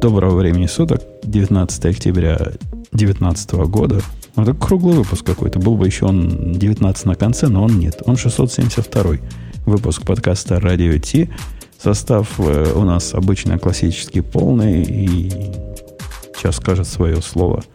Доброго времени суток, 19 октября 2019 года. Ну, это круглый выпуск какой-то. Был бы еще он 19 на конце, но он нет. Он 672 выпуск подкаста «Радио Ти». Состав э, у нас обычно классический, полный. И сейчас скажет свое слово –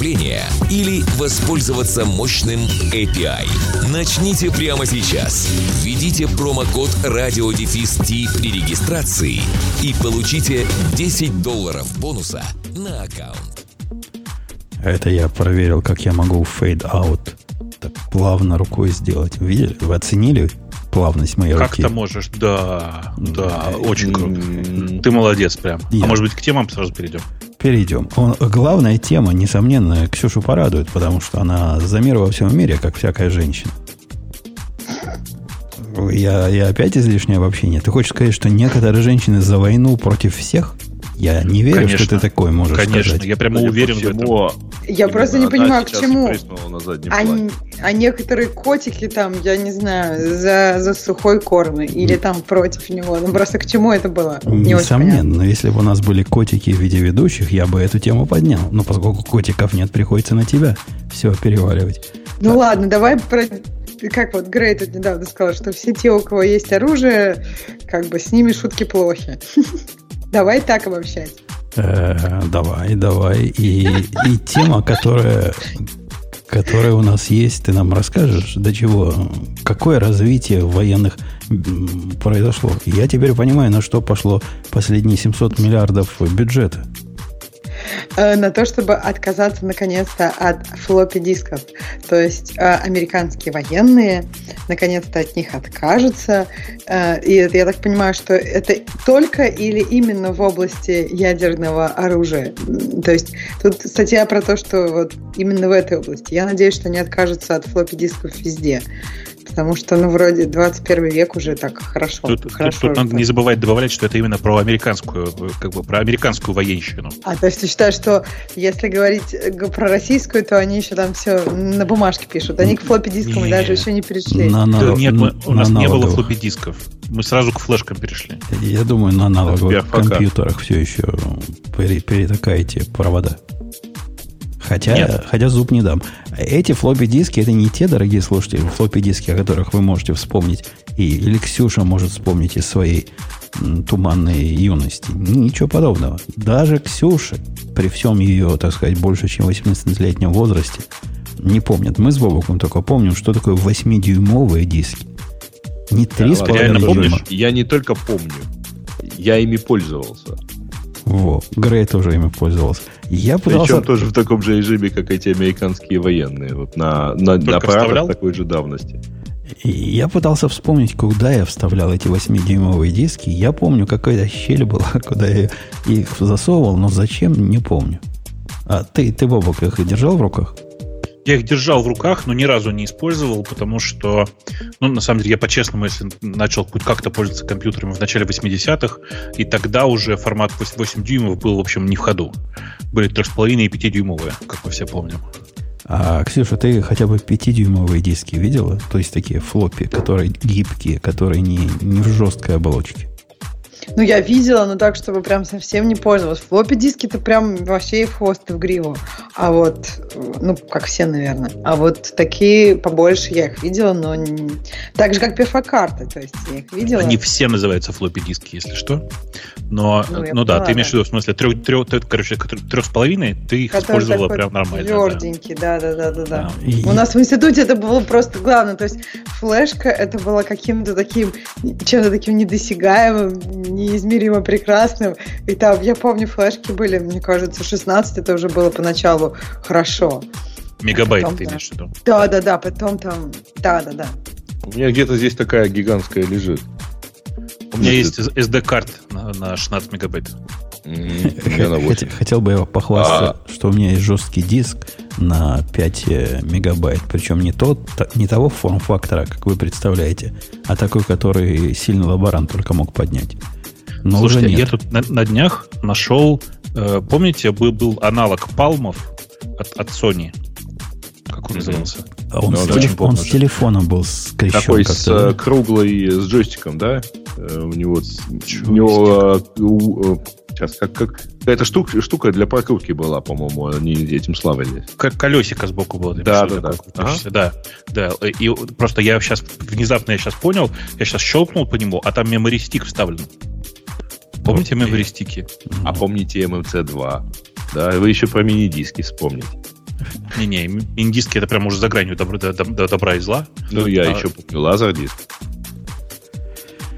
приложения или воспользоваться мощным API. Начните прямо сейчас. Введите промокод RadioDefist при регистрации и получите 10 долларов бонуса на аккаунт. Это я проверил, как я могу out так плавно рукой сделать. Видели? Вы оценили плавность моей как руки? Как ты можешь? Да, да, очень круто. Ты молодец прям. Я. А может быть, к темам сразу перейдем? Перейдем. Он, главная тема, несомненно, Ксюшу порадует, потому что она за мир во всем мире, как всякая женщина. Я, я опять излишнее обобщение. Ты хочешь сказать, что некоторые женщины за войну против всех? Я не верю, конечно, что ты такой можешь конечно, сказать. я прямо уверен в этом. Я просто не понимаю, к чему. А, а некоторые котики там, я не знаю, за, за сухой корм или там против него. Ну просто к чему это было? Не Несомненно, но если бы у нас были котики в виде ведущих, я бы эту тему поднял. Но поскольку котиков нет, приходится на тебя все переваливать. Ну так. ладно, давай про как вот Грей тут недавно сказал, что все те, у кого есть оружие, как бы с ними шутки плохи. Давай так обобщать. Э, давай, давай. И, и тема, которая, которая у нас есть, ты нам расскажешь, до чего, какое развитие военных произошло. Я теперь понимаю, на что пошло последние 700 миллиардов бюджета. Э, на то, чтобы отказаться наконец-то от флоппи дисков. То есть э, американские военные наконец-то от них откажутся. Э, и я так понимаю, что это только или именно в области ядерного оружия. То есть тут статья про то, что вот именно в этой области. Я надеюсь, что они откажутся от флоппи дисков везде. Потому что, ну, вроде 21 век уже так хорошо. Тут, хорошо тут, тут надо не забывать добавлять, что это именно про американскую, как бы про американскую военщину. А, то есть ты считаешь, что если говорить э, про российскую, то они еще там все на бумажке пишут. Они к флоппи дискам даже еще не перешли. На, на, да, нет, мы, у нас не было флоппи дисков. Мы сразу к флешкам перешли. Я думаю, на аналоговых компьютерах все еще перетакаете провода. Хотя, Нет. хотя зуб не дам. Эти флоппи диски это не те, дорогие слушатели, флоппи диски, о которых вы можете вспомнить, и, или Ксюша может вспомнить из своей м, туманной юности. Ничего подобного. Даже Ксюша, при всем ее, так сказать, больше, чем 18-летнем возрасте, не помнят. Мы с Бобоком только помним, что такое 8-дюймовые диски. Не 3,5 да, дюйма. Я не только помню, я ими пользовался. Во, Грей тоже ими пользовался. Я пытался... Причем тоже в таком же режиме, как эти американские военные. Вот на, на, на аппаратах такой же давности. Я пытался вспомнить, куда я вставлял эти 8-дюймовые диски. Я помню, какая-то щель была, куда я их засовывал, но зачем, не помню. А ты, ты Бобок, их держал в руках? Я их держал в руках, но ни разу не использовал, потому что, ну, на самом деле, я по-честному, если начал хоть как-то пользоваться компьютерами в начале 80-х, и тогда уже формат 8 дюймов был, в общем, не в ходу. Были 3,5 и 5-дюймовые, как мы все помним. А, Ксюша, ты хотя бы 5-дюймовые диски видела? То есть такие флоппи, которые гибкие, которые не, не в жесткой оболочке? Ну, я видела, но так, чтобы прям совсем не пользовалась. Флоппи диски это прям вообще и в хвост, и в гриву. А вот, ну, как все, наверное. А вот такие побольше я их видела, но не... так же, как перфокарты. То есть я их видела. Они все называются флоппи диски, если что. Но, ну, ну да, ты имеешь в виду, в смысле, трех, трех, трех, короче, трех с половиной, ты их Который использовала прям нормально. Тверденький, да, да, да, да, да. И... У нас в институте это было просто главное. То есть флешка это было каким-то таким, чем-то таким недосягаемым, неизмеримо прекрасным. И там, я помню, флешки были, мне кажется, 16 это уже было поначалу хорошо. Мегабайт потом, ты имеешь в виду? Да, да, да, потом там, да, да, да. У меня где-то здесь такая гигантская лежит. У меня есть SD-карт на, на 16 мегабайт. Хотел, хотел бы я похвастаться, а. что у меня есть жесткий диск на 5 э, мегабайт. Причем не, тот, не того форм-фактора, как вы представляете, а такой, который сильный лаборант только мог поднять. Но Слушайте, уже нет. я тут на, на днях нашел, э, помните, был, был аналог палмов от, от Sony. Как он назывался? А он, ну, с, телеф... он с телефоном был скрещен. Такой с э, круглой, с джойстиком, да? Э, у него, у него э, сейчас как, как какая-то штука, штука для прокрутки была, по-моему, они этим славились. Как колесико сбоку было. Да, да, да. Ага. да. Да, и просто я сейчас, внезапно я сейчас понял, я сейчас щелкнул по нему, а там мемористик вставлен. Помните мемористики? А помните MMC2? Да, вы еще про мини-диски вспомните. Не-не, мини-диски это прям уже за гранью добра, добра и зла. Ну, я а... еще помню лазер-диск.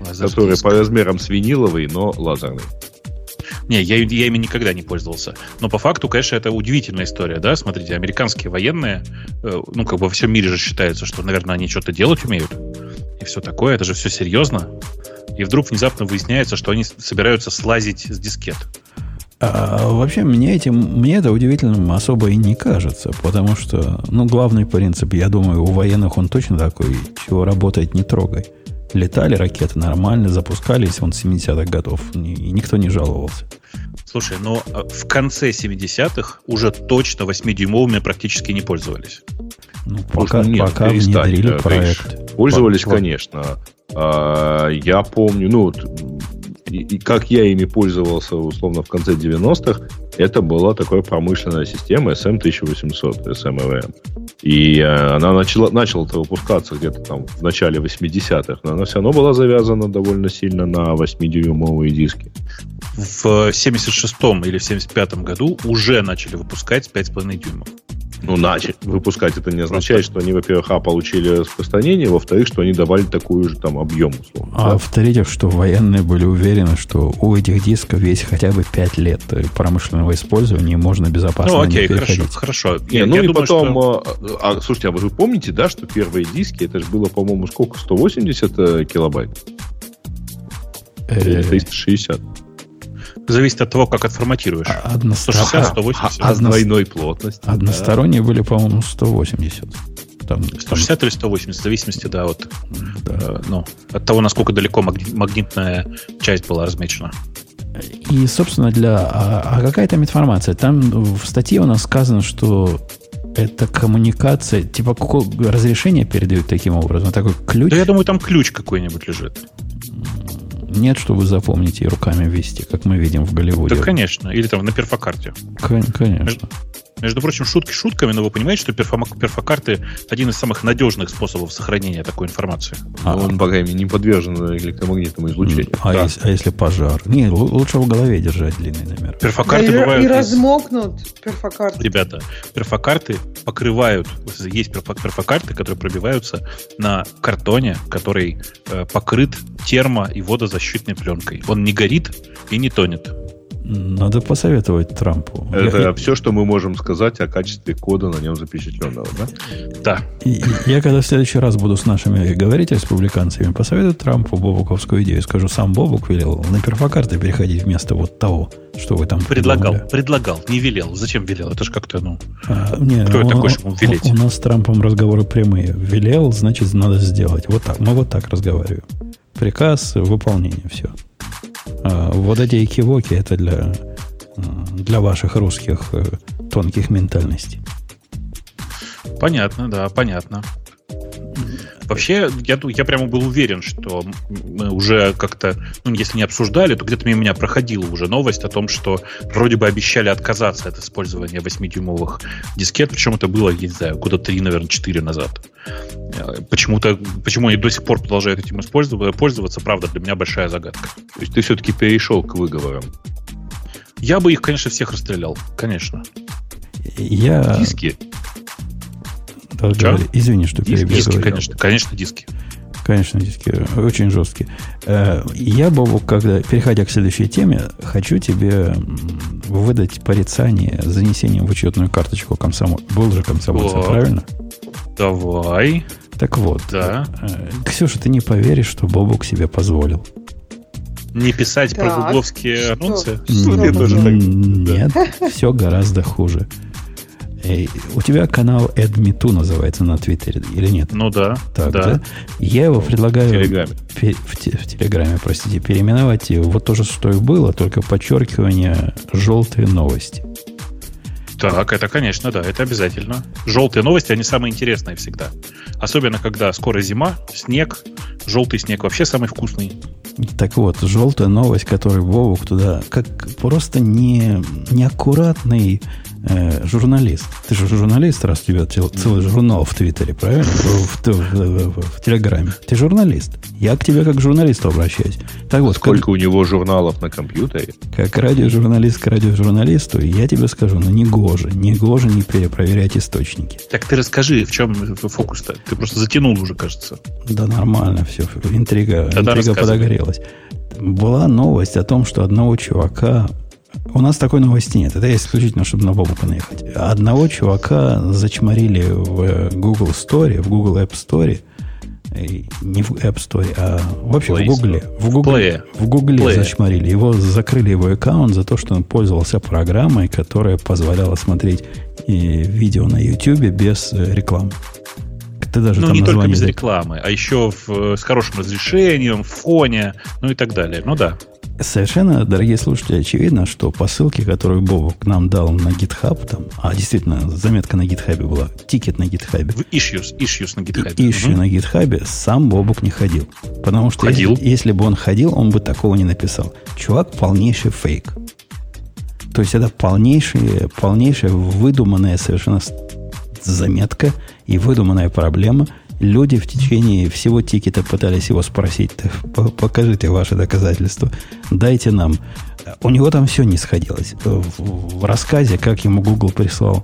Лазер который по размерам свиниловый, но лазерный. Не, я, я ими никогда не пользовался. Но по факту, конечно, это удивительная история, да? Смотрите, американские военные, э, ну, как бы во всем мире же считается, что, наверное, они что-то делать умеют. И все такое, это же все серьезно. И вдруг внезапно выясняется, что они собираются слазить с дискет. А, вообще, мне, этим, мне это удивительным особо и не кажется, потому что, ну, главный принцип, я думаю, у военных он точно такой, чего работает, не трогай. Летали ракеты нормально, запускались, он 70-х годов, и никто не жаловался. Слушай, но а, в конце 70-х уже точно 8-дюймовыми практически не пользовались. Ну, пока, нет, пока внедрили проект. Пользовались, конечно. А, я помню, ну, и, и как я ими пользовался, условно, в конце 90-х, это была такая промышленная система SM1800, SMRM. И э, она начала, начала выпускаться где-то там в начале 80-х, но она все равно была завязана довольно сильно на 8-дюймовые диски. В 76-м или в 75-м году уже начали выпускать 5,5 дюймов. Ну, начать выпускать это не означает, что они, во-первых, а, получили распространение, во-вторых, что они давали такую же там объем. Условно, а да? в-третьих, что военные были уверены, что у этих дисков есть хотя бы 5 лет промышленного использования, и можно безопасно ну, окей, хорошо, хорошо. Не, я, ну я и думаю, потом, что... а, а, слушайте, а вы помните, да, что первые диски, это же было, по-моему, сколько, 180 э, килобайт? Или 360? Зависит от того, как отформатируешь. Одностор... 160, 180. А, а, двойной плотности. Односторонние да. были, по-моему, 180. Там, 160 там... или 180, в зависимости, да, от, да. Э, ну, от того, насколько далеко магнитная часть была размечена. И, собственно, для... А, а какая там информация? Там в статье у нас сказано, что это коммуникация, типа какое разрешение передают таким образом? Такой ключ? Да я думаю, там ключ какой-нибудь лежит. Нет, что вы запомните и руками вести, как мы видим в Голливуде. Да, конечно. Или там на перфокарте. Конечно. Между, прочим, шутки шутками, но вы понимаете, что перфокарты один из самых надежных способов сохранения такой информации. А он, по крайней мере, не подвержен электромагнитному излучению. А, да. если, а если пожар? Не, лучше в голове держать длинный номер. Перфокарты да бывают... И размокнут перфокарты. Ребята, перфокарты покрывают... Есть перфокарты, которые пробиваются на картоне, который э, покрыт термо- и водозащитной пленкой. Он не горит и не тонет. Надо посоветовать Трампу. Это я, все, что мы можем сказать о качестве кода на нем запечатленного, да? Да. И, я когда в следующий раз буду с нашими говорить республиканцами, посоветую Трампу бобуковскую идею. Скажу, сам Бобук велел на перфокарты переходить вместо вот того, что вы там Предлагал, придумали. предлагал, не велел. Зачем велел? Это же как-то, ну... А, не, кто он, такой, чтобы велеть? У, у нас с Трампом разговоры прямые. Велел, значит, надо сделать. Вот так. Мы вот так разговариваем. Приказ, выполнение, все. А, вот эти экивоки это для, для ваших русских э, тонких ментальностей. Понятно, да, понятно. Вообще, я, я прямо был уверен, что мы уже как-то, ну, если не обсуждали, то где-то мимо меня проходила уже новость о том, что вроде бы обещали отказаться от использования 8-дюймовых дискет, причем это было, я не знаю, года 3, наверное, 4 назад. Э, почему-то, почему они до сих пор продолжают этим пользоваться, правда, для меня большая загадка. То есть ты все-таки перешел к выговорам? Я бы их, конечно, всех расстрелял, конечно. Я... Диски? Да, Извини, что диски, диски, конечно, конечно, диски. Конечно, диски очень жесткие. Э, я, Бобу, когда, переходя к следующей теме, хочу тебе выдать порицание с занесением в учетную карточку комсомол. Был же комсомольца, вот. правильно? Давай. Так вот. Да. Э, Ксюша, ты не поверишь, что Бобук себе позволил. Не писать так, про гугловские анонсы? Нет, все гораздо хуже. У тебя канал AdMeToo называется на Твиттере или нет? Ну да. Так, да. да? Я его предлагаю... В Телеграме. В, в Телеграме, простите, переименовать вот то же, что и было, только подчеркивание «желтые новости». Так, это, конечно, да, это обязательно. Желтые новости, они самые интересные всегда. Особенно, когда скоро зима, снег, желтый снег вообще самый вкусный. Так вот, желтая новость, которую Вовок туда, как просто не, неаккуратный э, журналист. Ты же журналист, раз у тебя целый журнал в Твиттере, правильно? В, в, в, в, в Телеграме. Ты журналист. Я к тебе как к журналисту обращаюсь. Так вот, Сколько как, у него журналов на компьютере? Как радиожурналист к радиожурналисту, я тебе скажу, ну не гоже, не гоже не перепроверять источники. Так ты расскажи, в чем фокус-то? Ты просто затянул уже, кажется. Да нормально все, интрига, Тогда интрига подогрелась. Была новость о том, что одного чувака у нас такой новости нет. Это исключительно, чтобы на Бобука наехать. Одного чувака зачморили в Google Store, в Google App Store. Не в App Store, а вообще Play в Google. В Google, Play. в Google Play. зачморили. Его закрыли его аккаунт за то, что он пользовался программой, которая позволяла смотреть видео на YouTube без э, рекламы. Ты даже ну, не только без рекламы, а еще в, с хорошим разрешением, в фоне, ну и так далее. Ну да. Совершенно, дорогие слушатели, очевидно, что по ссылке, которую Бобок нам дал на GitHub, там, а действительно, заметка на GitHub была, тикет на GitHub. В issues, issues на GitHub. Issue угу. на GitHub сам Бобок не ходил. Потому что ходил. Если, если бы он ходил, он бы такого не написал. Чувак полнейший фейк. То есть это полнейшая, полнейшая выдуманная совершенно заметка и выдуманная проблема – Люди в течение всего тикета пытались его спросить, покажите ваши доказательства, дайте нам. У него там все не сходилось. В, в рассказе, как ему Google прислал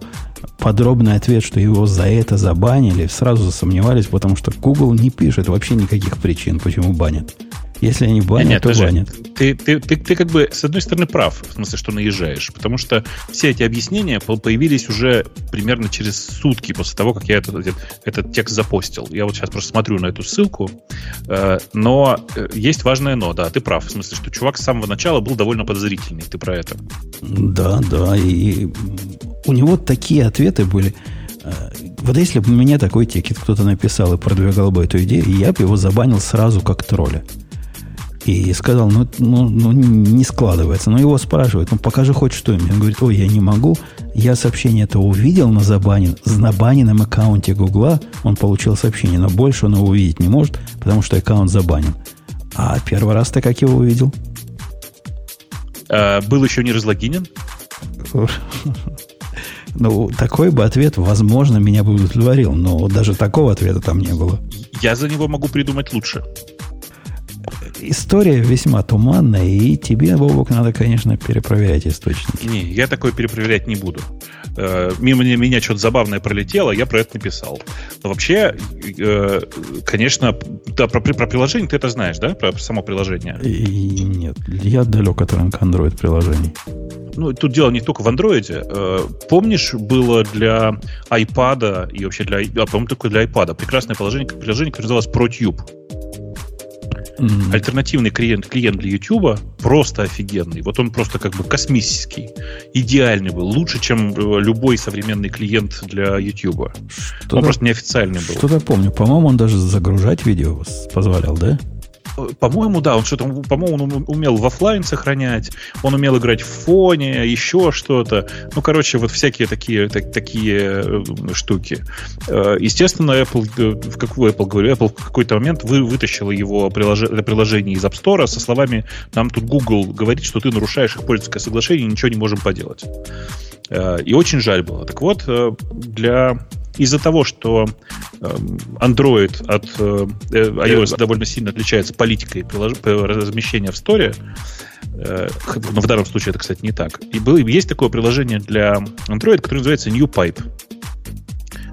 подробный ответ, что его за это забанили, сразу засомневались, потому что Google не пишет вообще никаких причин, почему банят. Если они банят, Нет, то банят. Ты, ты, ты, ты как бы, с одной стороны, прав, в смысле, что наезжаешь, потому что все эти объяснения появились уже примерно через сутки после того, как я этот, этот, этот текст запостил. Я вот сейчас просто смотрю на эту ссылку, э, но э, есть важное но, да, ты прав, в смысле, что чувак с самого начала был довольно подозрительный, ты про это. Да, да, и у него такие ответы были, э, вот если бы мне такой тикет кто-то написал и продвигал бы эту идею, я бы его забанил сразу как тролля. И сказал, ну, ну, ну не складывается. Но его спрашивают, ну покажи хоть что-нибудь. Он говорит, ой, я не могу. Я сообщение это увидел на забанен, на баненном аккаунте Гугла. Он получил сообщение, но больше он его увидеть не может, потому что аккаунт забанен. А первый раз ты как его увидел? А, был еще не разлогинен? Ну, такой бы ответ, возможно, меня бы удовлетворил, но даже такого ответа там не было. Я за него могу придумать лучше история весьма туманная, и тебе, Бобок, надо, конечно, перепроверять источники. Не, я такое перепроверять не буду. Э, мимо меня что-то забавное пролетело, я про это написал. Но вообще, э, конечно, да, про, про приложение ты это знаешь, да? Про само приложение? И, нет, я далек от рынка Android приложений. Ну, тут дело не только в андроиде. Э, помнишь, было для iPad и вообще для, а, по-моему, только для iPad прекрасное приложение, приложение, которое называлось ProTube. Mm-hmm. Альтернативный клиент, клиент для YouTube просто офигенный. Вот он просто как бы космический. Идеальный был. Лучше, чем э, любой современный клиент для YouTube. Что он просто неофициальный был. Что-то помню. По-моему, он даже загружать видео позволял, да? По-моему, да, он что-то, по-моему, он умел в офлайн сохранять, он умел играть в фоне, еще что-то. Ну, короче, вот всякие такие, так, такие э, штуки. Э, естественно, Apple, э, в какую Apple говорю, Apple в какой-то момент вы, вытащила его приложение, приложение из App Store со словами «Нам тут Google говорит, что ты нарушаешь их пользовательское соглашение, ничего не можем поделать». И очень жаль было. Так вот, для из-за того, что эм, Android от э, э, iOS довольно сильно отличается политикой размещения в сторе, э, но в данном случае это, кстати, не так. И было, есть такое приложение для Android, которое называется New Pipe.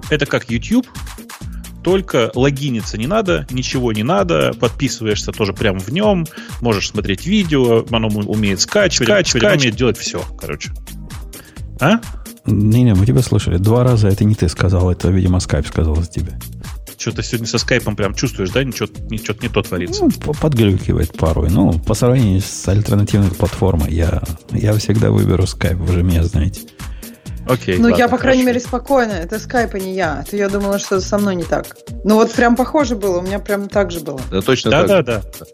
Это как YouTube, только логиниться не надо, ничего не надо, подписываешься тоже прямо в нем, можешь смотреть видео, оно умеет скачивать, скачивать, оно умеет делать все, короче. А? Не-не, мы тебя слышали. Два раза это не ты сказал, это, видимо, скайп сказал за тебя. что-то сегодня со скайпом прям чувствуешь, да? Ничего, ничего не то творится. Ну, подглюкивает порой. Ну, по сравнению с альтернативной платформой, я, я всегда выберу скайп, вы же меня знаете. Окей. Ну, я, по крайней мере, спокойно. Это скайп, а не я. Это я думала, что со мной не так. Ну, вот прям похоже было. У меня прям так же было. Да, точно да, так. Да, да, да.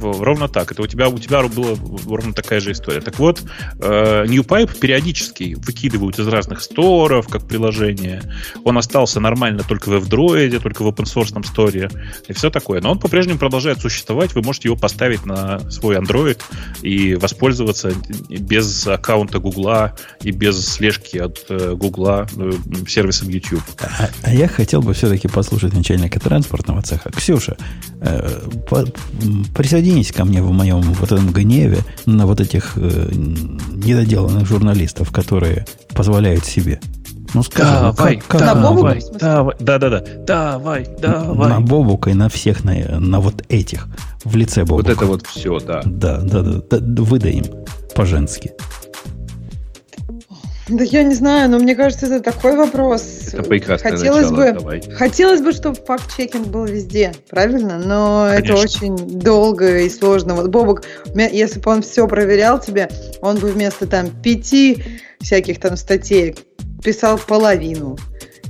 Ровно так. Это у тебя, у тебя была ровно такая же история. Так вот, э, NewPipe периодически выкидывают из разных сторов, как приложение. Он остался нормально только в F-Droid, только в open source сторе и все такое. Но он по-прежнему продолжает существовать. Вы можете его поставить на свой Android и воспользоваться без аккаунта Гугла и без слежки от э, Гугла э, сервисом YouTube. А, а я хотел бы все-таки послушать начальника транспортного цеха. Ксюша, э, присоединись ко мне в моем вот этом гневе на вот этих э, недоделанных журналистов, которые позволяют себе. Ну скажи, давай, ну, как, как, давай, давай, да, да, да, давай, давай. На Бобука и на всех, на, на вот этих, в лице Бобука. Вот это вот все, да. Да, да, да, да выдай им по-женски. Да я не знаю, но мне кажется, это такой вопрос. Это прекрасное хотелось начало, бы, давай. Хотелось бы, чтобы факт-чекинг был везде, правильно? Но Конечно. это очень долго и сложно. Вот Бобок, если бы он все проверял тебе, он бы вместо там пяти всяких там статей писал половину.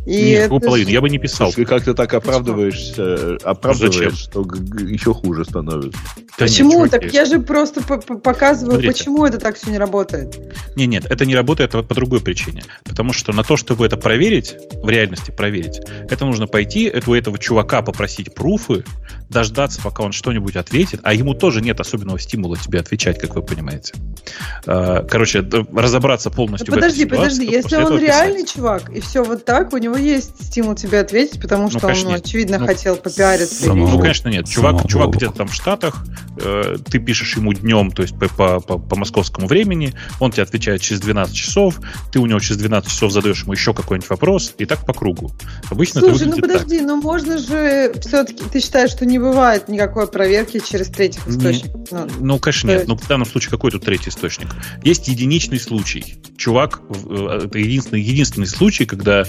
И Нет, это... половину, я бы не писал. Ты как-то так оправдываешься, оправдываешь, Зачем? что еще хуже становится. Почему? Нет, так я же просто показываю, Смотрите. почему это так все не работает. Не, нет, это не работает по другой причине. Потому что на то, чтобы это проверить, в реальности проверить, это нужно пойти, у этого чувака попросить пруфы, дождаться, пока он что-нибудь ответит, а ему тоже нет особенного стимула тебе отвечать, как вы понимаете. А, короче, разобраться полностью ну, подожди, в этой ситуации, подожди, если он реальный чувак, и все вот так, у него есть стимул тебе ответить, потому ну, что ну, конечно, он, очевидно, ну, хотел попиариться. Самого, ну, конечно, нет. Чувак, чувак где-то там в Штатах, э, ты пишешь ему днем, то есть по, по, по, по московскому времени, он тебе отвечает через 12 часов, ты у него через 12 часов задаешь ему еще какой-нибудь вопрос, и так по кругу. Обычно Слушай, ну подожди, так. ну можно же все-таки, ты считаешь, что не бывает никакой проверки через третьих источников? Ну, ну, конечно, нет. Но в данном случае какой тут третий источник? Есть единичный случай. Чувак, э, это единственный, единственный случай, когда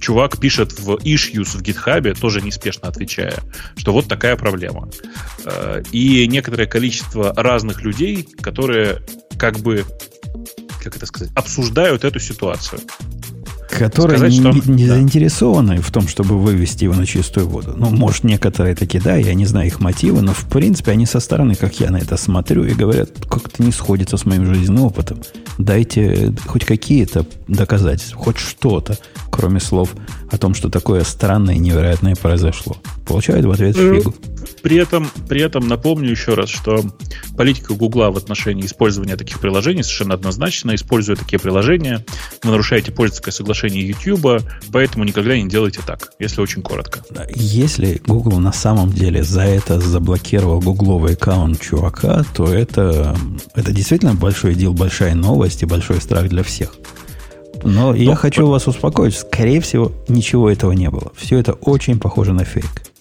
чувак пишет в issues в GitHub, тоже неспешно отвечая, что вот такая проблема. Э, и некоторое количество разных людей, которые как бы, как это сказать, обсуждают эту ситуацию которые сказать, не, что... не да. заинтересованы в том, чтобы вывести его на чистую воду. Ну, может, некоторые такие, да, я не знаю их мотивы, но в принципе они со стороны, как я на это смотрю, и говорят, как-то не сходится с моим жизненным опытом. Дайте хоть какие-то доказательства, хоть что-то, кроме слов о том, что такое странное и невероятное произошло. Получают в ответ ну, фигу. При этом, при этом напомню еще раз, что политика Гугла в отношении использования таких приложений совершенно однозначна. Используя такие приложения, вы нарушаете пользовательское соглашение YouTube, поэтому никогда не делайте так, если очень коротко. Если Google на самом деле за это заблокировал гугловый аккаунт чувака, то это, это действительно большой дел, большая новость и большой страх для всех. Но, Но я хочу вас успокоить, скорее всего, ничего этого не было. Все это очень похоже на фейк.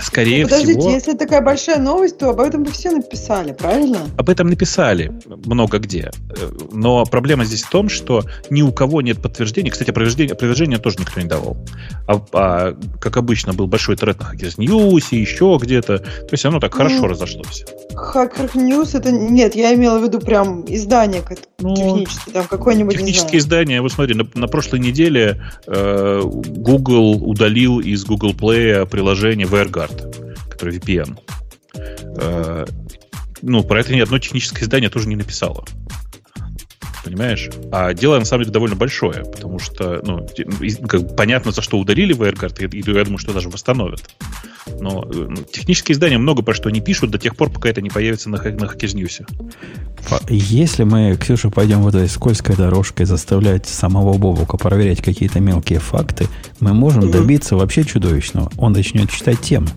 Скорее ну, подождите, всего... если такая большая новость, то об этом бы все написали, правильно? Об этом написали много где. Но проблема здесь в том, что ни у кого нет подтверждения. Кстати, опроверждения, опроверждения тоже никто не давал. А, а как обычно, был большой тред на Hackers News и еще где-то. То есть оно так ну, хорошо разошлось. Hacker News это... Нет, я имела в виду прям издание ну, техническое, там какое-нибудь, Технические издания. Вот смотри, на, на прошлой неделе э, Google удалил из Google Play приложение WireGuard WireGuard, который VPN. Э, ну, про это ни одно техническое издание тоже не написало. Понимаешь? А дело на самом деле довольно большое, потому что, ну, как, понятно, за что удалили WireGuard, и, и я думаю, что даже восстановят. Но э, ну, технические издания много про что не пишут до тех пор, пока это не появится на, на Hackers. Если мы, Ксюша, пойдем вот этой скользкой дорожкой заставлять самого Бобука проверять какие-то мелкие факты, мы можем mm-hmm. добиться вообще чудовищного. Он начнет читать темы.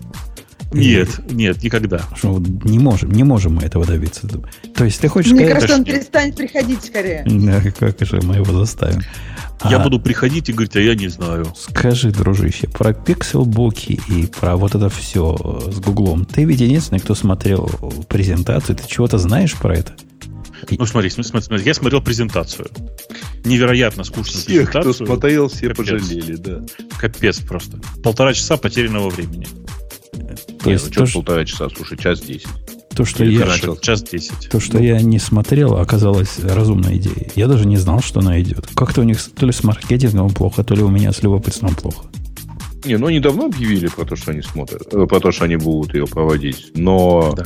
Нет, и, нет, никогда. Что не можем, не можем мы этого добиться. То есть ты хочешь Мне кажется, он перестанет приходить скорее. Да, как же мы его заставим. Я а, буду приходить и говорить, а я не знаю. Скажи, дружище, про пикселбуки и про вот это все с Гуглом. Ты ведь единственный, кто смотрел презентацию. Ты чего-то знаешь про это? Ну, смотри, смотри, смотри, я смотрел презентацию. Невероятно скучную Всех, презентацию. кто смотрел, все Капец. пожалели, да. Капец просто. Полтора часа потерянного времени. Есть ну, что полтора часа, слушай, час десять. То, что я начал час 10. То, что я не смотрел, оказалось разумной идеей. Я даже не знал, что она идет. Как-то у них то ли с маркетингом плохо, то ли у меня с любопытством плохо. Не, ну они давно объявили про то, что они смотрят, э, про то, что они будут ее проводить. Но да.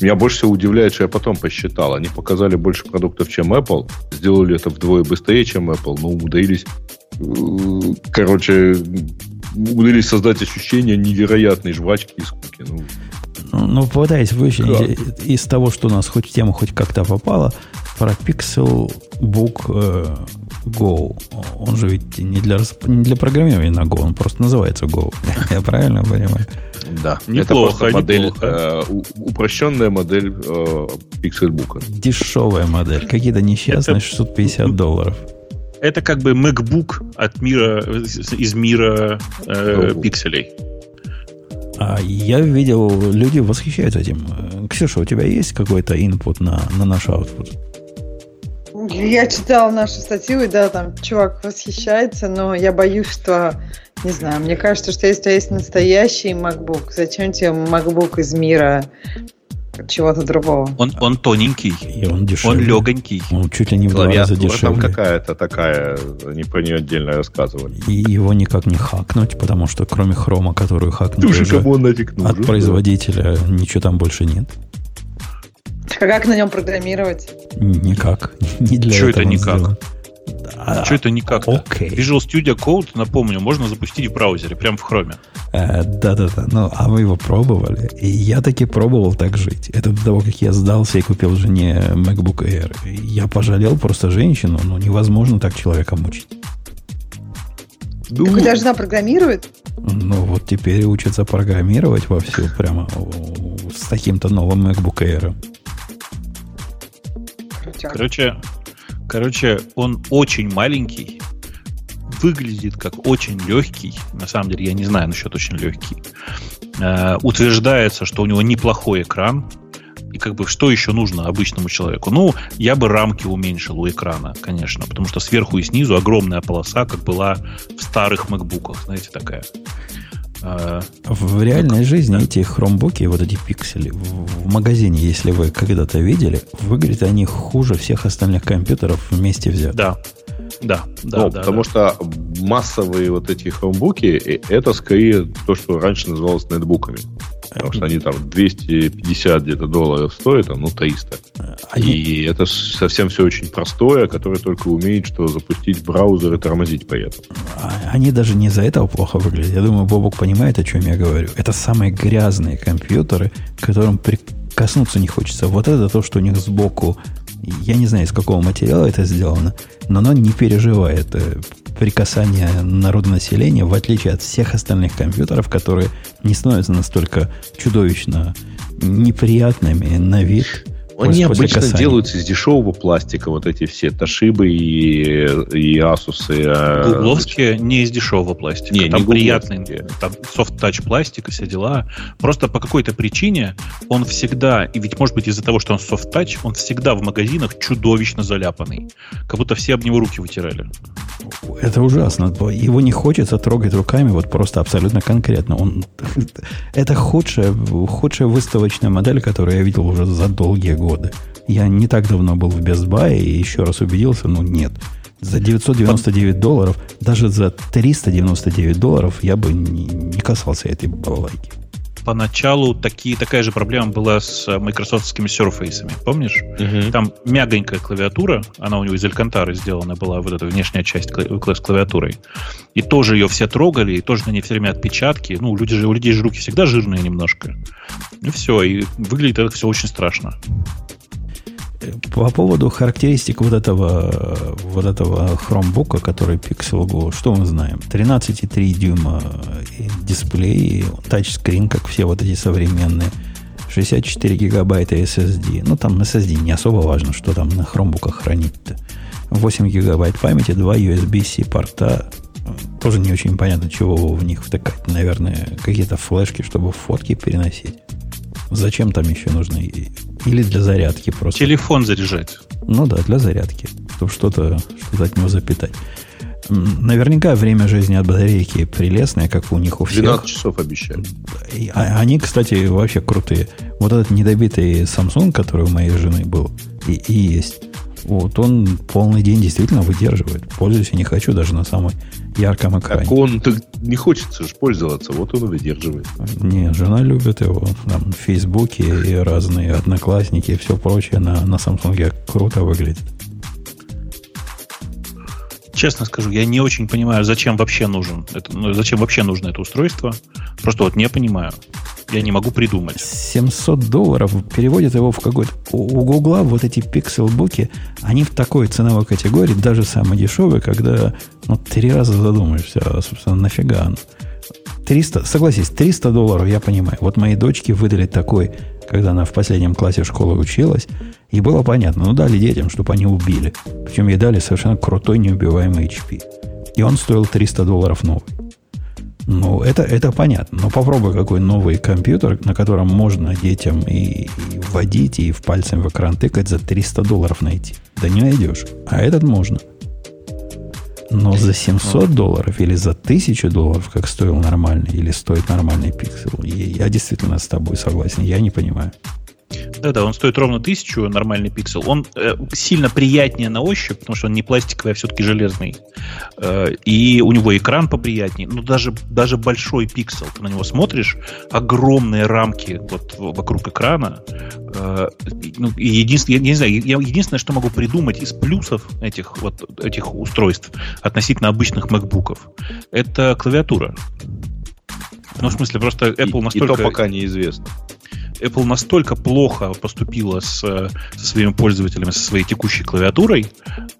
меня больше всего удивляет, что я потом посчитал. Они показали больше продуктов, чем Apple, сделали это вдвое быстрее, чем Apple, но умудрились, э, короче, умудрились создать ощущение невероятной жвачки и скуки. Ну, ну, ну попытаюсь вычленить да. из того, что у нас хоть в тему хоть как-то попало, про Pixel Book э, Go. Он же ведь не для, не для программирования на Go, он просто называется Go. Я правильно понимаю? Да, неплохо, это модель, неплохо. Э, упрощенная модель э, Pixelbook. Дешевая модель, какие-то несчастные это... 650 долларов. Это как бы MacBook от мира, из мира э, пикселей. А я видел, люди восхищаются этим. Ксюша, у тебя есть какой-то input на, на наш output? Я читала нашу статью, и да, там чувак восхищается, но я боюсь, что, не знаю, мне кажется, что если у тебя есть настоящий MacBook, зачем тебе MacBook из мира чего-то другого. Он, он тоненький. И он дешевый. Он легонький. Он чуть ли не в два раза дешевле. там какая-то такая, они про нее отдельно рассказывали. И его никак не хакнуть, потому что кроме хрома, которую он нафиг нужен, от производителя, да. ничего там больше нет. А как на нем программировать? Никак. Не для Что это никак? Сделан. А, что это никак? Okay. Visual Studio Code, напомню, можно запустить в браузере, прямо в хроме. Э, да-да-да. Ну, а вы его пробовали? И я таки пробовал так жить. Это до того, как я сдался и купил жене MacBook Air. Я пожалел просто женщину, но невозможно так человека мучить. Так у тебя жена программирует? Ну, вот теперь учится программировать вовсю прямо с таким-то новым MacBook Air. Короче, короче, он очень маленький, выглядит как очень легкий. На самом деле, я не знаю насчет очень легкий. Э, утверждается, что у него неплохой экран. И как бы что еще нужно обычному человеку? Ну, я бы рамки уменьшил у экрана, конечно, потому что сверху и снизу огромная полоса, как была в старых макбуках, знаете, такая. А, в реальной жизни да. эти хромбуки, вот эти пиксели, в, в магазине, если вы когда-то видели, выглядят они хуже всех остальных компьютеров вместе взятых. Да. Да, да, ну, да. Потому да. что массовые вот эти хромбуки, это скорее то, что раньше называлось нетбуками. Потому что они там 250 где-то долларов стоят, а ну 300. Они... И это совсем все очень простое, которое только умеет, что запустить браузер и тормозить при этом. А, они даже не из-за этого плохо выглядят. Я думаю, Бобок понимает, о чем я говорю. Это самые грязные компьютеры, к которым прикоснуться не хочется. Вот это то, что у них сбоку я не знаю, из какого материала это сделано, но оно не переживает э, прикасания народонаселения, в отличие от всех остальных компьютеров, которые не становятся настолько чудовищно неприятными на вид они обычно касания. делаются из дешевого пластика, вот эти все Тошибы и, и Asus. А, Гугловские не из дешевого пластика. Не, там не приятный, там soft-touch пластик и все дела. Просто по какой-то причине он всегда, и ведь может быть из-за того, что он soft-touch, он всегда в магазинах чудовищно заляпанный. Как будто все об него руки вытирали. Это ужасно. Его не хочется трогать руками, вот просто абсолютно конкретно. Он, это худшая, худшая выставочная модель, которую я видел уже за долгие годы. Я не так давно был в Best Buy и еще раз убедился, ну нет. За 999 долларов, даже за 399 долларов я бы не, не касался этой балалайки поначалу такие, такая же проблема была с майкрософтскими Surface. Помнишь? Угу. Там мягонькая клавиатура, она у него из Алькантары сделана была, вот эта внешняя часть с клавиатурой. И тоже ее все трогали, и тоже на ней все время отпечатки. Ну, люди же, у людей же руки всегда жирные немножко. И все, и выглядит это все очень страшно. По поводу характеристик вот этого, вот этого Chromebook, который Pixel Go, что мы знаем? 13,3 дюйма дисплей, тачскрин, как все вот эти современные, 64 гигабайта SSD. Ну, там SSD не особо важно, что там на хромбуках хранить-то. 8 гигабайт памяти, 2 USB-C порта. Тоже не очень понятно, чего в них втыкать. Наверное, какие-то флешки, чтобы фотки переносить. Зачем там еще нужны? Или для зарядки просто? Телефон заряжать. Ну да, для зарядки. Чтобы что-то что от него запитать. Наверняка время жизни от батарейки прелестное, как у них у всех. 12 часов обещают. А, они, кстати, вообще крутые. Вот этот недобитый Samsung, который у моей жены был, и, и есть. Вот он полный день действительно выдерживает. Пользуюсь и не хочу даже на самой ярком экране. Так он так не хочется же пользоваться, вот он и выдерживает. Не, жена любит его. Там в Фейсбуке и разные одноклассники и все прочее на, на Samsung круто выглядит. Честно скажу, я не очень понимаю, зачем вообще нужен это, ну, зачем вообще нужно это устройство. Просто вот не понимаю. Я не могу придумать. 700 долларов переводят его в какой-то... У, Гугла вот эти пикселбуки, они в такой ценовой категории, даже самые дешевые, когда ну, три раза задумаешься, а, собственно, нафига оно. 300, согласись, 300 долларов, я понимаю. Вот моей дочке выдали такой, когда она в последнем классе школы училась, и было понятно, ну дали детям, чтобы они убили. Причем ей дали совершенно крутой неубиваемый HP. И он стоил 300 долларов новый. Ну, это, это понятно. Но попробуй какой новый компьютер, на котором можно детям и, и вводить, и в пальцем в экран тыкать за 300 долларов найти. Да не найдешь. А этот можно. Но за 700 долларов или за 1000 долларов, как стоил нормальный, или стоит нормальный пиксел, я действительно с тобой согласен. Я не понимаю. Да-да, он стоит ровно тысячу, нормальный пиксел. Он э, сильно приятнее на ощупь, потому что он не пластиковый, а все-таки железный. Э, и у него экран поприятнее. Но даже, даже большой пиксел, ты на него смотришь, огромные рамки вот вокруг экрана. Э, ну, и единственное, я, не знаю, я единственное, что могу придумать из плюсов этих, вот, этих устройств относительно обычных макбуков, это клавиатура. Ну, в смысле, просто Apple настолько... И то пока неизвестно. Apple настолько плохо поступила с, со своими пользователями, со своей текущей клавиатурой,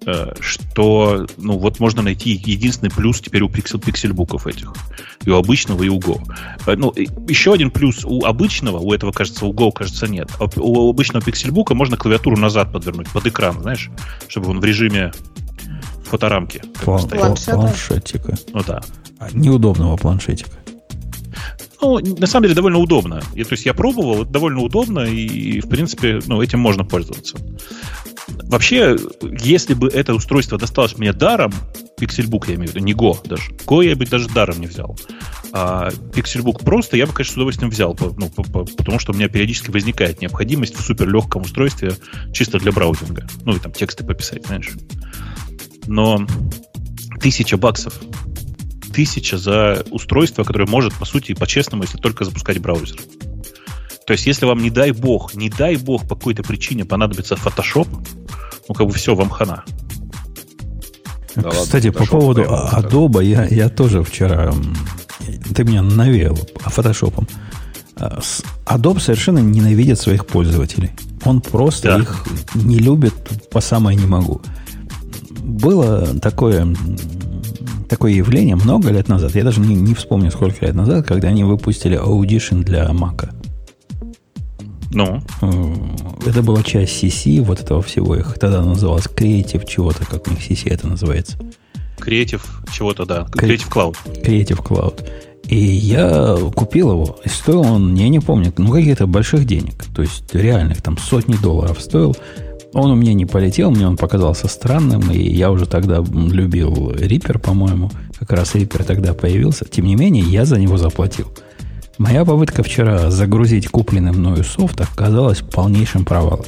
э, что ну, вот можно найти единственный плюс теперь у Pixel, пиксельбуков этих. И у обычного, и у Go. Э, ну, еще один плюс у обычного, у этого, кажется, у Go, кажется, нет. А у обычного пиксельбука можно клавиатуру назад подвернуть, под экран, знаешь, чтобы он в режиме фоторамки. План, планшетика. Ну да. Неудобного планшетика. Ну, на самом деле довольно удобно. И, то есть я пробовал, это довольно удобно, и, в принципе, ну, этим можно пользоваться. Вообще, если бы это устройство досталось мне даром, Pixelbook я имею в виду, не Go даже. Go я бы даже даром не взял. А Pixelbook просто я бы, конечно, с удовольствием взял, ну, потому что у меня периодически возникает необходимость в суперлегком устройстве чисто для браузинга. Ну, и там тексты пописать, знаешь. Но тысяча баксов тысяча за устройство, которое может, по сути, по-честному, если только запускать браузер. То есть, если вам, не дай бог, не дай бог, по какой-то причине понадобится Photoshop, ну, как бы все, вам хана. Да Кстати, ладно, по поводу Adobe, я, я тоже вчера... Ты меня навеял фотошопом. А, Adobe совершенно ненавидит своих пользователей. Он просто да. их не любит по самое не могу. Было такое такое явление много лет назад, я даже не, не вспомню, сколько лет назад, когда они выпустили Audition для Mac. Ну? Э, это была часть CC, вот этого всего. Их тогда называлось Creative чего-то, как у них CC это называется. Creative чего-то, да. Creative Cloud. Creative Cloud. И я купил его. И стоил он, я не помню, ну каких-то больших денег. То есть реальных, там сотни долларов стоил. Он у меня не полетел, мне он показался странным, и я уже тогда любил Reaper, по-моему. Как раз Reaper тогда появился. Тем не менее, я за него заплатил. Моя попытка вчера загрузить купленный мною софт оказалась полнейшим провалом.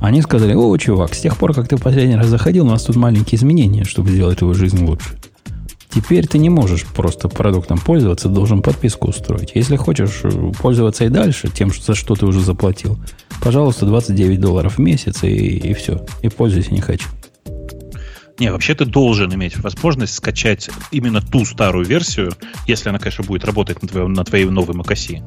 Они сказали, о, чувак, с тех пор, как ты последний раз заходил, у нас тут маленькие изменения, чтобы сделать твою жизнь лучше. Теперь ты не можешь просто продуктом пользоваться, должен подписку устроить. Если хочешь э, пользоваться и дальше тем, за что ты уже заплатил, пожалуйста, 29 долларов в месяц и, и все. И пользуйся не хочу. Не, вообще ты должен иметь возможность скачать именно ту старую версию, если она, конечно, будет работать на, твоем, на твоей новой macOS.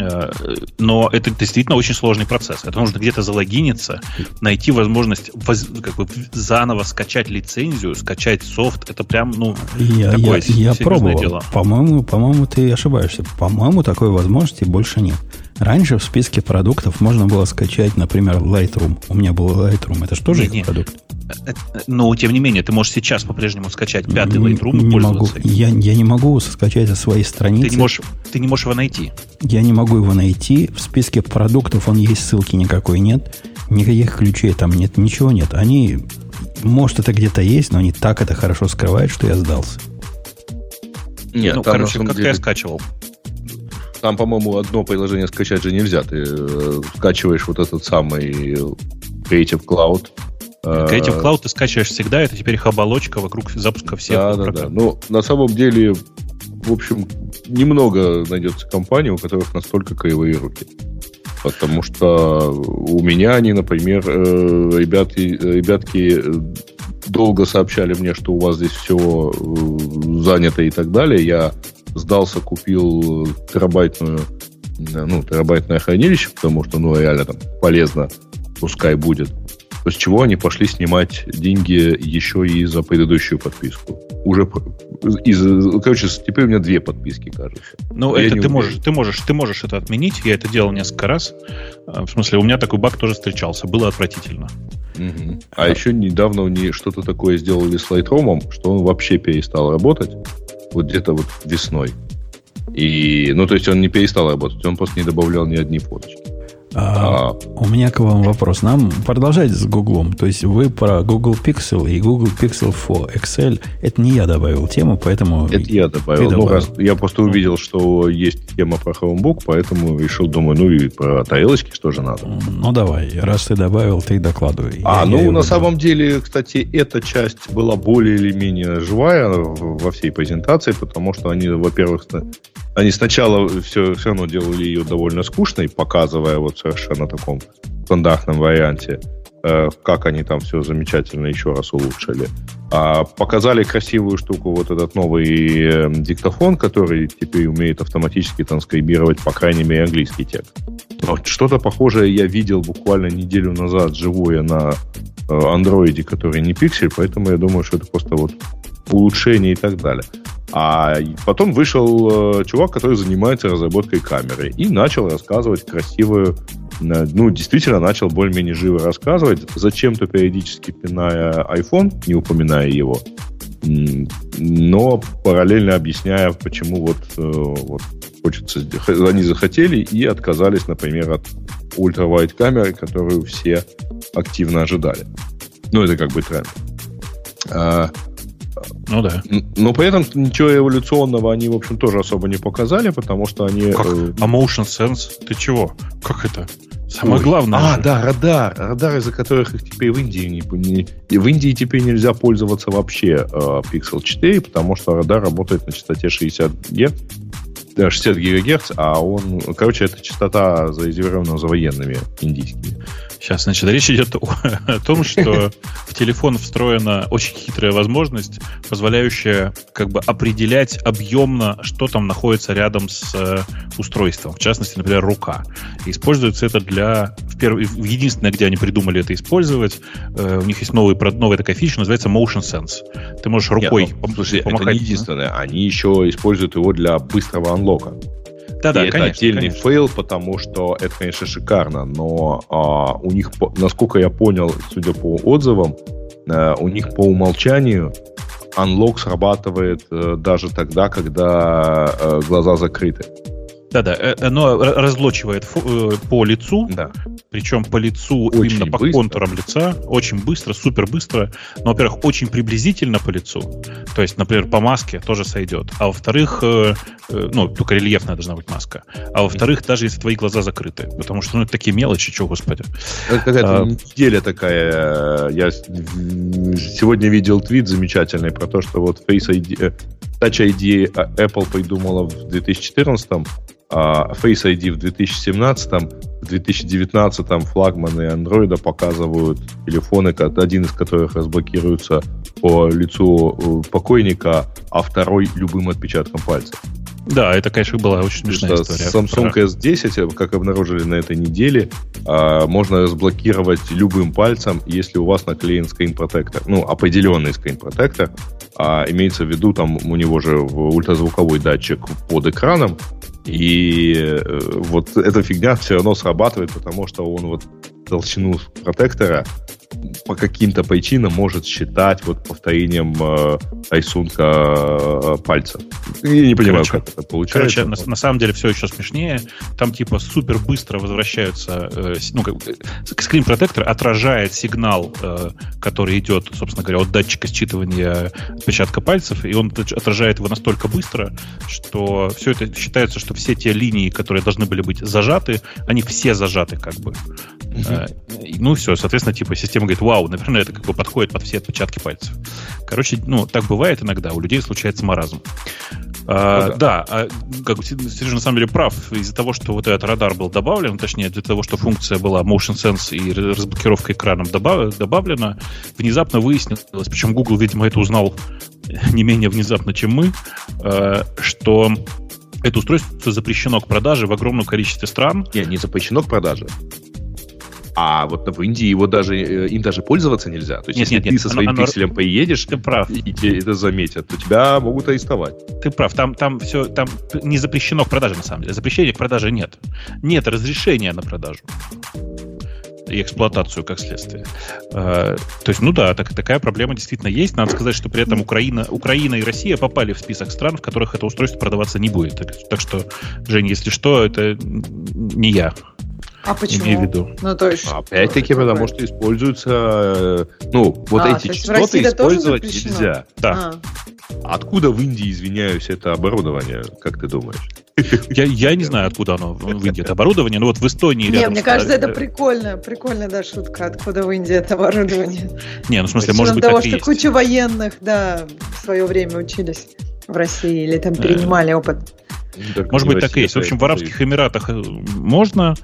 Э, но это действительно очень сложный процесс. Это нужно где-то залогиниться, найти возможность воз, как бы, заново скачать лицензию, скачать софт. Это прям, ну, я, такое я, я пробовал. дело. По-моему, по-моему, ты ошибаешься. По-моему, такой возможности больше нет. Раньше в списке продуктов можно было скачать, например, Lightroom. У меня был Lightroom. Это же тоже нет, их продукт? Но, тем не менее, ты можешь сейчас по-прежнему скачать пятый Lightroom и пользоваться. Могу. Я, я не могу скачать со своей страницы. Ты не, можешь, ты не можешь его найти. Я не могу его найти. В списке продуктов он есть, ссылки никакой нет. Никаких ключей там нет, ничего нет. Они... Может, это где-то есть, но они так это хорошо скрывают, что я сдался. Нет, ну, там, короче, как деле... я скачивал. Там, по-моему, одно приложение скачать же нельзя. Ты э, скачиваешь вот этот самый Creative Cloud. Creative Cloud ты скачиваешь всегда, это теперь их вокруг запуска всех да, да, да. Ну, на самом деле, в общем, немного найдется компаний, у которых настолько кривые руки. Потому что у меня они, например, э, ребятки, ребятки долго сообщали мне, что у вас здесь все э, занято и так далее. Я сдался, купил терабайтную, ну, терабайтное хранилище, потому что, ну, реально там полезно, пускай будет. После чего они пошли снимать деньги еще и за предыдущую подписку. Уже из, короче, теперь у меня две подписки, кажется. Ну, это ты можешь, ты можешь, ты можешь это отменить. Я это делал несколько раз. А, в смысле, у меня такой баг тоже встречался. Было отвратительно. Угу. А, а еще недавно они что-то такое сделали с Lightroom, что он вообще перестал работать. Вот где-то вот весной. И, ну, то есть он не перестал работать, он просто не добавлял ни одни фоточки. А, у меня к вам вопрос. Нам продолжать с Гуглом. То есть вы про Google Pixel и Google Pixel for Excel. Это не я добавил тему, поэтому... Это я добавил. Ну, раз, я просто увидел, что есть тема про Chromebook, поэтому решил, думаю, ну и про тарелочки что же надо. Ну давай, раз ты добавил, ты докладывай. А, я, ну я на самом деле, кстати, эта часть была более или менее живая во всей презентации, потому что они, во-первых, они сначала все, все равно делали ее довольно скучной, показывая вот совершенно таком стандартном варианте, э, как они там все замечательно еще раз улучшили. А показали красивую штуку, вот этот новый э, диктофон, который теперь умеет автоматически транскрибировать, по крайней мере, английский текст. Но что-то похожее я видел буквально неделю назад живое на э, андроиде, который не пиксель, поэтому я думаю, что это просто вот улучшение и так далее. А потом вышел э, чувак, который занимается разработкой камеры, и начал рассказывать красивую, э, ну, действительно начал более-менее живо рассказывать, зачем-то периодически пиная iPhone, не упоминая его, но параллельно объясняя, почему вот, э, вот хочется, они захотели и отказались, например, от ультравайт камеры, которую все активно ожидали. Ну, это как бы тренд. А, ну да. Но при этом ничего эволюционного они, в общем, тоже особо не показали, потому что они... Как? Э, а Motion Sense? Ты чего? Как это? Самое Ой. главное. А, же. да, радар. Радар, из-за которых их теперь в Индии не, не... В Индии теперь нельзя пользоваться вообще э, Pixel 4, потому что радар работает на частоте 60 Гц. 60 ГГц, а он, короче, это частота зарезервирована за военными индийскими. Сейчас, значит, речь идет о, о том, что в телефон встроена очень хитрая возможность, позволяющая как бы определять объемно, что там находится рядом с э, устройством. В частности, например, рука. И используется это для... В перв... Единственное, где они придумали это использовать, э, у них есть новый, новая такая фича, называется Motion Sense. Ты можешь рукой Нет, ну, слушай, помахать. Это не единственное. Они еще используют его для быстрого анлока. Да, да, и конечно, это отдельный конечно. фейл, потому что это, конечно, шикарно, но а, у них, насколько я понял, судя по отзывам, а, у них по умолчанию unlock срабатывает а, даже тогда, когда а, глаза закрыты. Да-да, э, оно разлочивает э, по лицу, да. причем по лицу очень именно по быстро. контурам лица, очень быстро, супер быстро, но, во-первых, очень приблизительно по лицу, то есть, например, по маске тоже сойдет, а во-вторых, э, ну, только рельефная должна быть маска, а во-вторых, даже если твои глаза закрыты, потому что, ну, это такие мелочи, что, господи. Это какая-то а, неделя такая, я сегодня видел твит замечательный про то, что вот Face ID, Touch ID Apple придумала в 2014 а Face ID в 2017, в 2019 флагманы Android показывают телефоны, один из которых разблокируется по лицу э, покойника, а второй любым отпечатком пальца. Да, это, конечно, была очень смешная история. Samsung про... S10, как обнаружили на этой неделе, а, можно разблокировать любым пальцем, если у вас наклеен Protector, ну, определенный Protector, а имеется в виду, там у него же ультразвуковой датчик под экраном, и э, вот эта фигня все равно срабатывает, потому что он вот толщину протектора по каким-то причинам может считать вот повторением э, рисунка э, пальца. Я не понимаю, короче, как это получается. Короче, на, на самом деле все еще смешнее. Там типа супер быстро возвращаются, э, ну, как, скрин протектор отражает сигнал, э, который идет, собственно говоря, от датчика считывания отпечатка пальцев, и он отражает его настолько быстро, что все это считается, что все те линии, которые должны были быть зажаты, они все зажаты как бы. Uh-huh. Ну все, соответственно, типа система говорит, вау, наверное, это как бы подходит под все отпечатки пальцев. Короче, ну, так бывает иногда, у людей случается маразм. А, ну, да, да а, как, Сережа на самом деле прав. Из-за того, что вот этот радар был добавлен, точнее, для того, что функция была Motion Sense и разблокировка экраном добав, добавлена, внезапно выяснилось, причем Google, видимо, это узнал не менее внезапно, чем мы, э, что это устройство запрещено к продаже в огромном количестве стран. Нет, не запрещено к продаже. А вот в Индии его даже, э, им даже пользоваться нельзя. То есть, нет, если нет, ты нет, со своим оно, пикселем поедешь, ты прав. и тебе это заметят, то тебя могут арестовать. Ты прав, там, там все, там не запрещено к продаже, на самом деле. Запрещения к продаже нет. Нет разрешения на продажу и эксплуатацию как следствие. Э, то есть, ну да, так, такая проблема действительно есть. Надо сказать, что при этом Украина, Украина и Россия попали в список стран, в которых это устройство продаваться не будет. Так, так что, Женя, если что, это не я. А почему? Имею в виду. Ну, то есть, Опять-таки, потому что используются, э, ну, вот а, эти частоты использовать нельзя. Да. А. Откуда в Индии, извиняюсь, это оборудование, как ты думаешь? Я, я не знаю, откуда оно в Индии это оборудование, но вот в Эстонии Не, мне кажется, это прикольно, прикольная, да, шутка, откуда в Индии это оборудование. Не, ну в смысле, может быть, того, что куча военных, да, в свое время учились в России или там перенимали опыт. Так Может быть, так и есть. В общем, в Арабских Эмиратах э, можно,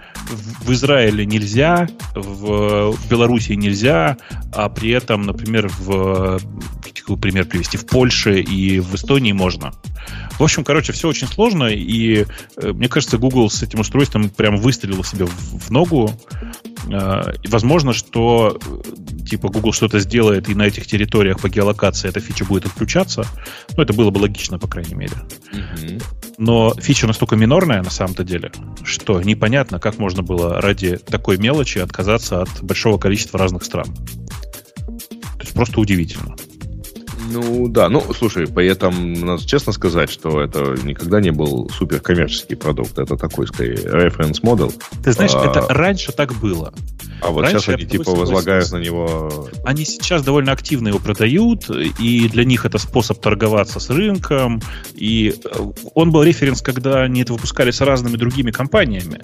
в Израиле нельзя, в Белоруссии нельзя, а при этом, например, в какой пример привести, в Польше и в Эстонии можно. В общем, короче, все очень сложно, и э, мне кажется, Google с этим устройством прям выстрелил себе в, в ногу. Э, возможно, что типа Google что-то сделает, и на этих территориях по геолокации эта фича будет отключаться. Ну, это было бы логично, по крайней мере. Mm-hmm. Но фича настолько минорная на самом-то деле, что непонятно, как можно было ради такой мелочи отказаться от большого количества разных стран. То есть просто удивительно. Ну да, ну слушай, при этом надо честно сказать, что это никогда не был супер коммерческий продукт. Это такой, скорее, reference model. Ты знаешь, а... это раньше так было. А вот раньше сейчас они типа возлагают на него... Они сейчас довольно активно его продают, и для них это способ торговаться с рынком. И э, он был референс, когда они это выпускали с разными другими компаниями.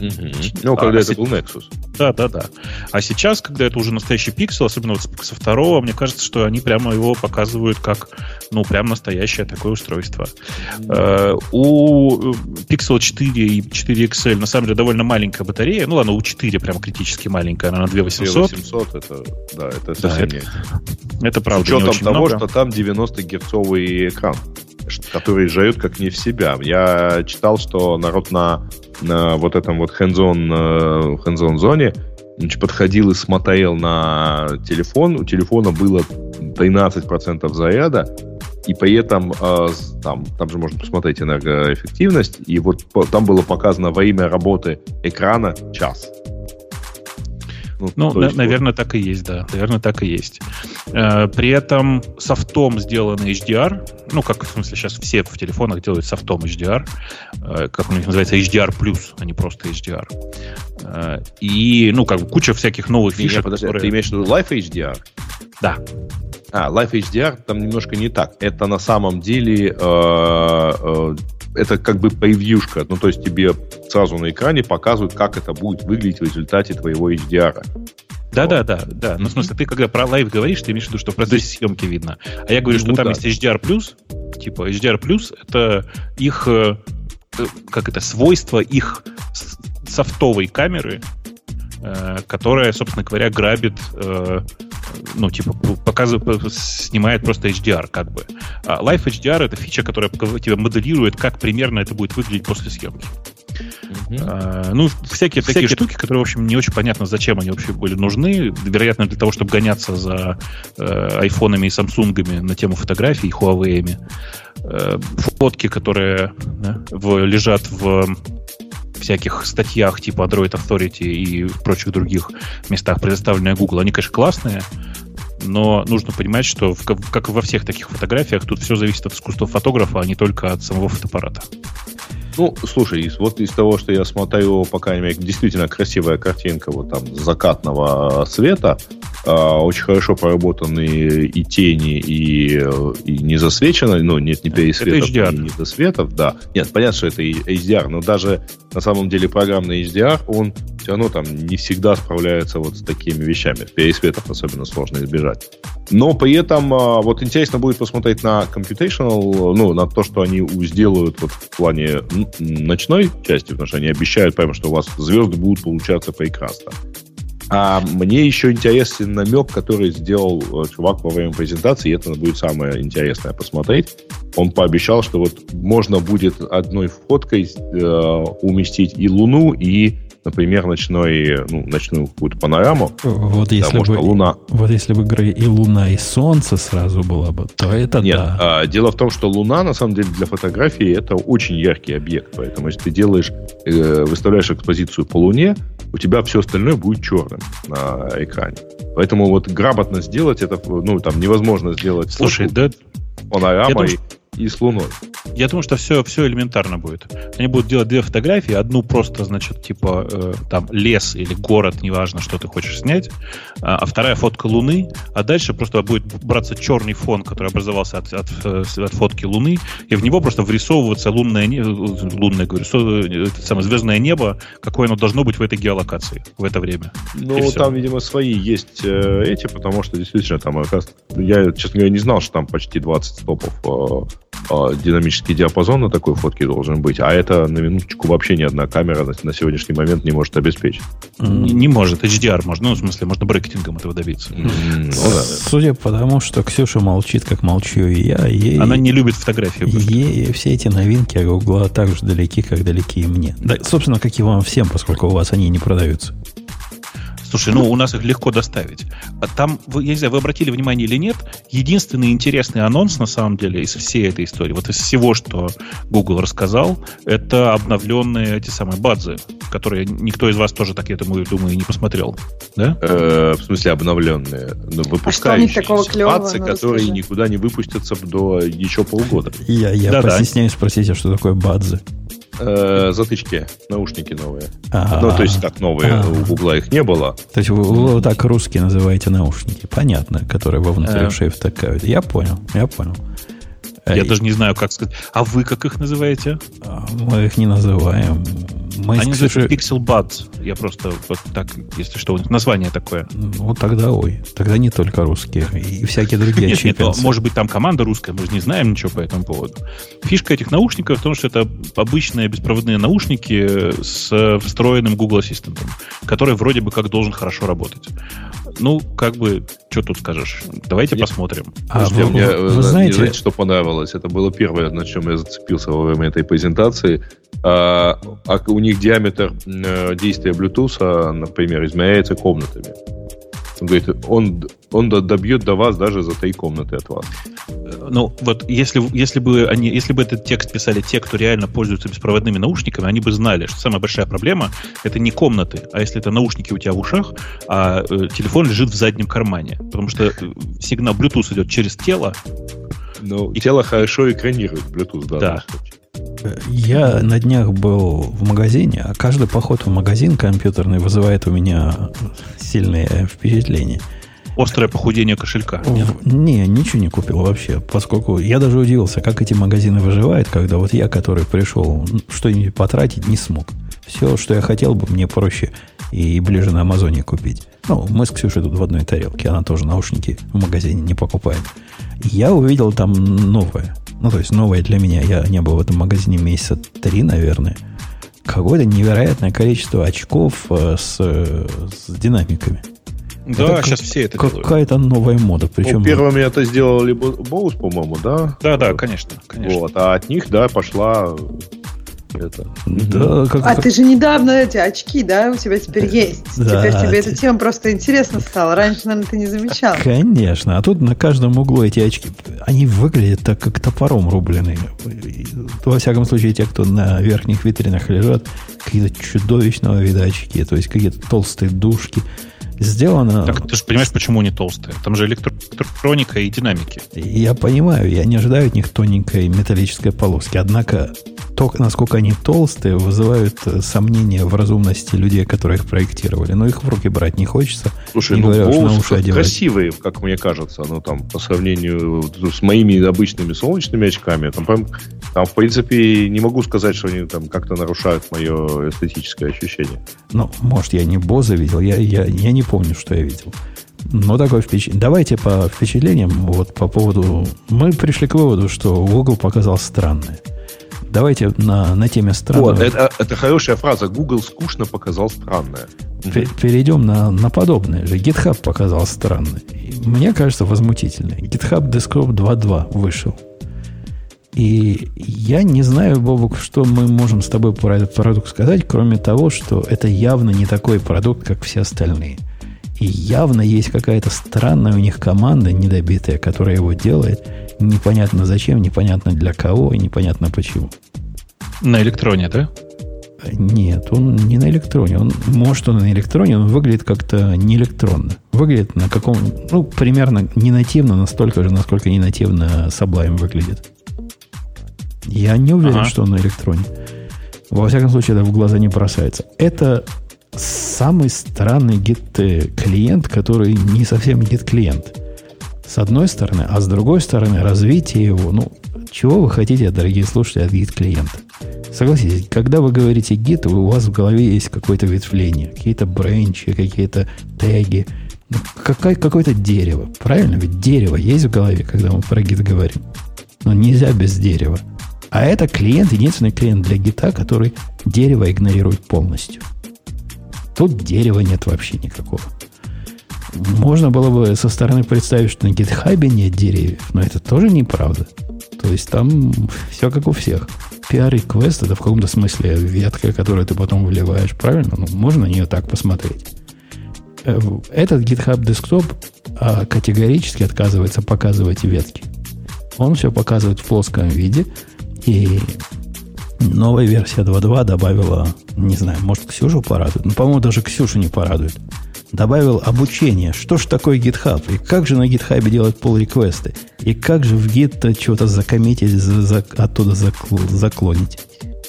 Угу. Ну, когда а, это а был Nexus. Да, да, да. А сейчас, когда это уже настоящий пиксел, особенно вот со второго, мне кажется, что они прямо его показывают как, ну, прям настоящее такое устройство. Э, у Pixel 4 и 4 XL на самом деле довольно маленькая батарея. Ну, ладно, у 4 прям критически маленькая, она на 2800. 2800, это, да, это совсем да, это, это правда. С учетом того, много. что там 90-герцовый экран который жают как не в себя. Я читал, что народ на, на вот этом вот hands-on, э, зоне значит, подходил и смотрел на телефон. У телефона было 13% заряда, и при этом э, там, там же можно посмотреть энергоэффективность, и вот там было показано во имя работы экрана час. Ну, ну есть, наверное, так и есть, да. Наверное, так и есть. Э, при этом софтом сделанный HDR, ну, как в смысле сейчас все в телефонах делают софтом HDR, э, как у них называется HDR+, а не просто HDR. Э, и, ну, как бы куча всяких новых фишек. подожди, которые... ты имеешь в виду Live HDR? Да. А, Live HDR там немножко не так. Это на самом деле э, э, это как бы превьюшка. Ну, то есть тебе сразу на экране показывают, как это будет выглядеть в результате твоего HDR. Да, да, да, да. Ну, в смысле, ты когда про live говоришь, ты имеешь в виду, что в процессе съемки видно. А я говорю, что ну, там да. есть HDR+, типа HDR+, это их, э, как это, свойство их софтовой камеры, э, которая, собственно говоря, грабит ну, типа, показывает, снимает просто HDR, как бы. А Live HDR — это фича, которая тебе моделирует, как примерно это будет выглядеть после съемки. Mm-hmm. А, ну, всякие, всякие такие штуки, которые, в общем, не очень понятно, зачем они вообще были нужны. Вероятно, для того, чтобы гоняться за э, айфонами и самсунгами на тему фотографий, и Huawei. Э, фотки, которые да, в, лежат в всяких статьях типа Android Authority и в прочих других местах, предоставленные Google, они, конечно, классные, но нужно понимать, что в, как во всех таких фотографиях, тут все зависит от искусства фотографа, а не только от самого фотоаппарата. Ну, слушай, вот из того, что я смотрю, по крайней мере, действительно красивая картинка вот там закатного света, очень хорошо проработаны и тени, и, и не засвечено, ну, нет, не пересветов, и не досветов, да. Нет, понятно, что это HDR, но даже на самом деле программный HDR, он все равно там не всегда справляется вот с такими вещами. Пересветов особенно сложно избежать. Но при этом а, вот интересно будет посмотреть на computational, ну, на то, что они сделают вот в плане ночной части, потому что они обещают прямо, что у вас звезды будут получаться прекрасно. А мне еще интересен намек, который сделал э, чувак во время презентации, и это будет самое интересное посмотреть. Он пообещал, что вот можно будет одной фоткой э, уместить и Луну, и например, ночной, ну, ночную какую-то панораму. Вот да, если бы Луна. Вот если бы и Луна, и Солнце сразу было бы, то это Нет, да. А, дело в том, что Луна, на самом деле, для фотографии это очень яркий объект. Поэтому, если ты делаешь, э, выставляешь экспозицию по Луне, у тебя все остальное будет черным на экране. Поэтому вот грамотно сделать это, ну, там невозможно сделать. Слушай, да панорамой и с Луной. Я думаю, что все, все элементарно будет. Они будут делать две фотографии. Одну просто, значит, типа э, там лес или город, неважно, что ты хочешь снять. А, а вторая фотка Луны. А дальше просто будет браться черный фон, который образовался от, от, э, от фотки Луны, и в него просто врисовываться лунное, лунное говорю, самое звездное небо, какое оно должно быть в этой геолокации в это время. Ну, там, видимо, свои есть э, эти, потому что действительно там, я, честно говоря, не знал, что там почти 20 стопов э, динамический диапазон на такой фотке должен быть, а это на минуточку вообще ни одна камера на, на сегодняшний момент не может обеспечить. Не, не может, HDR можно, ну, в смысле, можно брекетингом этого добиться. Mm, ну, да. Судя по тому, что Ксюша молчит, как молчу и я, ей... Она не любит фотографии. Ей все эти новинки от Гугла так же далеки, как далеки и мне. Да, собственно, как и вам всем, поскольку у вас они не продаются. Слушай, ну у нас их легко доставить. А там, вы, я не знаю, вы обратили внимание или нет, единственный интересный анонс на самом деле из всей этой истории, вот из всего, что Google рассказал, это обновленные эти самые бадзы, которые никто из вас тоже, так я думаю, думаю не посмотрел. Да? Э, в смысле обновленные? Ну, выпускающиеся а клевого, бадзы, ну, которые расскажи. никуда не выпустятся до еще полгода. Я, я да, постесняюсь да. спросить, а что такое бадзы? Э, затычки, наушники новые. А-а-а. Ну, то есть так новые, А-а-а. у Угла их не было. То есть вы, вы так русские называете наушники, понятно, которые вовнутрь ушей втыкают. Я понял, я понял. Я даже не знаю, как сказать. А вы как их называете? А, мы их не называем. Мы Они называются Pixel Buds. Я просто вот так, если что, название такое. Ну, тогда ой. Тогда не только русские. И всякие другие нет, нет, ну, может быть, там команда русская, мы же не знаем ничего по этому поводу. Фишка этих наушников в том, что это обычные беспроводные наушники с встроенным Google Ассистентом, который вроде бы как должен хорошо работать. Ну, как бы, что тут скажешь? Давайте я... посмотрим. А вы, мне, вы, вы знаете... знаете, что понравилось? Это было первое, на чем я зацепился во время этой презентации. А, а у них диаметр э, действия Bluetooth, например, измеряется комнатами. Он говорит, он, он добьет до вас даже за три комнаты от вас. Ну, вот если, если, бы они, если бы этот текст писали те, кто реально пользуются беспроводными наушниками, они бы знали, что самая большая проблема — это не комнаты, а если это наушники у тебя в ушах, а э, телефон лежит в заднем кармане. Потому что э, сигнал Bluetooth идет через тело. Ну, и... тело хорошо экранирует Bluetooth, да. да. Я на днях был в магазине, а каждый поход в магазин компьютерный вызывает у меня сильное впечатление. Острое похудение кошелька. Нет? Не, ничего не купил вообще, поскольку я даже удивился, как эти магазины выживают, когда вот я, который пришел что-нибудь потратить, не смог. Все, что я хотел бы, мне проще и ближе на Амазоне купить. Ну, мы с Ксюшей тут в одной тарелке, она тоже наушники в магазине не покупает. Я увидел там новое. Ну, то есть новое для меня. Я не был в этом магазине месяца три, наверное. Какое-то невероятное количество очков э, с, с динамиками. Да, это сейчас как, все это Какая-то новая мода. Причем... Ну, первыми это сделали Боус, по-моему, да? Да, да, конечно, конечно. Вот, а от них, да, пошла Это. Да, как а ты же недавно эти очки, да, у тебя теперь есть. Да. Теперь тебе эта тема просто интересна стала. Раньше, наверное, ты не замечал. Конечно. А тут на каждом углу эти очки, они выглядят так, как топором рубленые. Во всяком случае, те, кто на верхних витринах лежат, какие-то чудовищного вида очки, то есть какие-то толстые душки сделано... Так ты же понимаешь, почему они толстые? Там же электроника и динамики. Я понимаю, я не ожидаю от них тоненькой металлической полоски. Однако то, насколько они толстые, вызывают э, сомнения в разумности людей, которые их проектировали. Но их в руки брать не хочется. Слушай, не ну, говоря, на уши красивые, как мне кажется, ну, там, по сравнению с моими обычными солнечными очками, там, там, в принципе, не могу сказать, что они там как-то нарушают мое эстетическое ощущение. Ну, может, я не Боза видел, я, я, я не помню, что я видел. Но такое впечатление. Давайте по впечатлениям, вот по поводу... Мы пришли к выводу, что Google показал странное. Давайте на, на теме странного... Вот, это, это хорошая фраза. Google скучно показал странное. Перейдем на, на подобное же. GitHub показал странное. Мне кажется, возмутительное. GitHub Desktop 2.2 вышел. И я не знаю, Бобок, что мы можем с тобой про этот продукт сказать, кроме того, что это явно не такой продукт, как все остальные. И явно есть какая-то странная у них команда недобитая, которая его делает. Непонятно зачем, непонятно для кого и непонятно почему. На электроне, да? Нет, он не на электроне. Он, может, он на электроне, он выглядит как-то не электронно. Выглядит на каком... Ну, примерно не нативно, настолько же, насколько не нативно Sublime выглядит. Я не уверен, ага. что он на электроне. Во всяком случае, это в глаза не бросается. Это самый странный гид-клиент, который не совсем гид-клиент. С одной стороны, а с другой стороны, развитие его, ну, чего вы хотите, дорогие слушатели, от гид-клиента? Согласитесь, когда вы говорите гид, у вас в голове есть какое-то ветвление, какие-то бренчи, какие-то теги, ну, какое- какое-то дерево. Правильно? Ведь дерево есть в голове, когда мы про гид говорим. Но нельзя без дерева. А это клиент, единственный клиент для гита, который дерево игнорирует полностью. Тут дерева нет вообще никакого. Можно было бы со стороны представить, что на гитхабе нет деревьев, но это тоже неправда. То есть там все как у всех. PR-реквест это в каком-то смысле ветка, которую ты потом вливаешь, правильно? Ну, можно на нее так посмотреть. Э, этот GitHub Desktop а, категорически отказывается показывать ветки. Он все показывает в плоском виде, и новая версия 2.2 добавила, не знаю, может, Ксюшу порадует. Ну, по-моему, даже Ксюшу не порадует. Добавил обучение. Что ж такое GitHub? И как же на GitHub делать pull-реквесты? И как же в Git что-то закоммитить, за, за, оттуда закл, заклонить?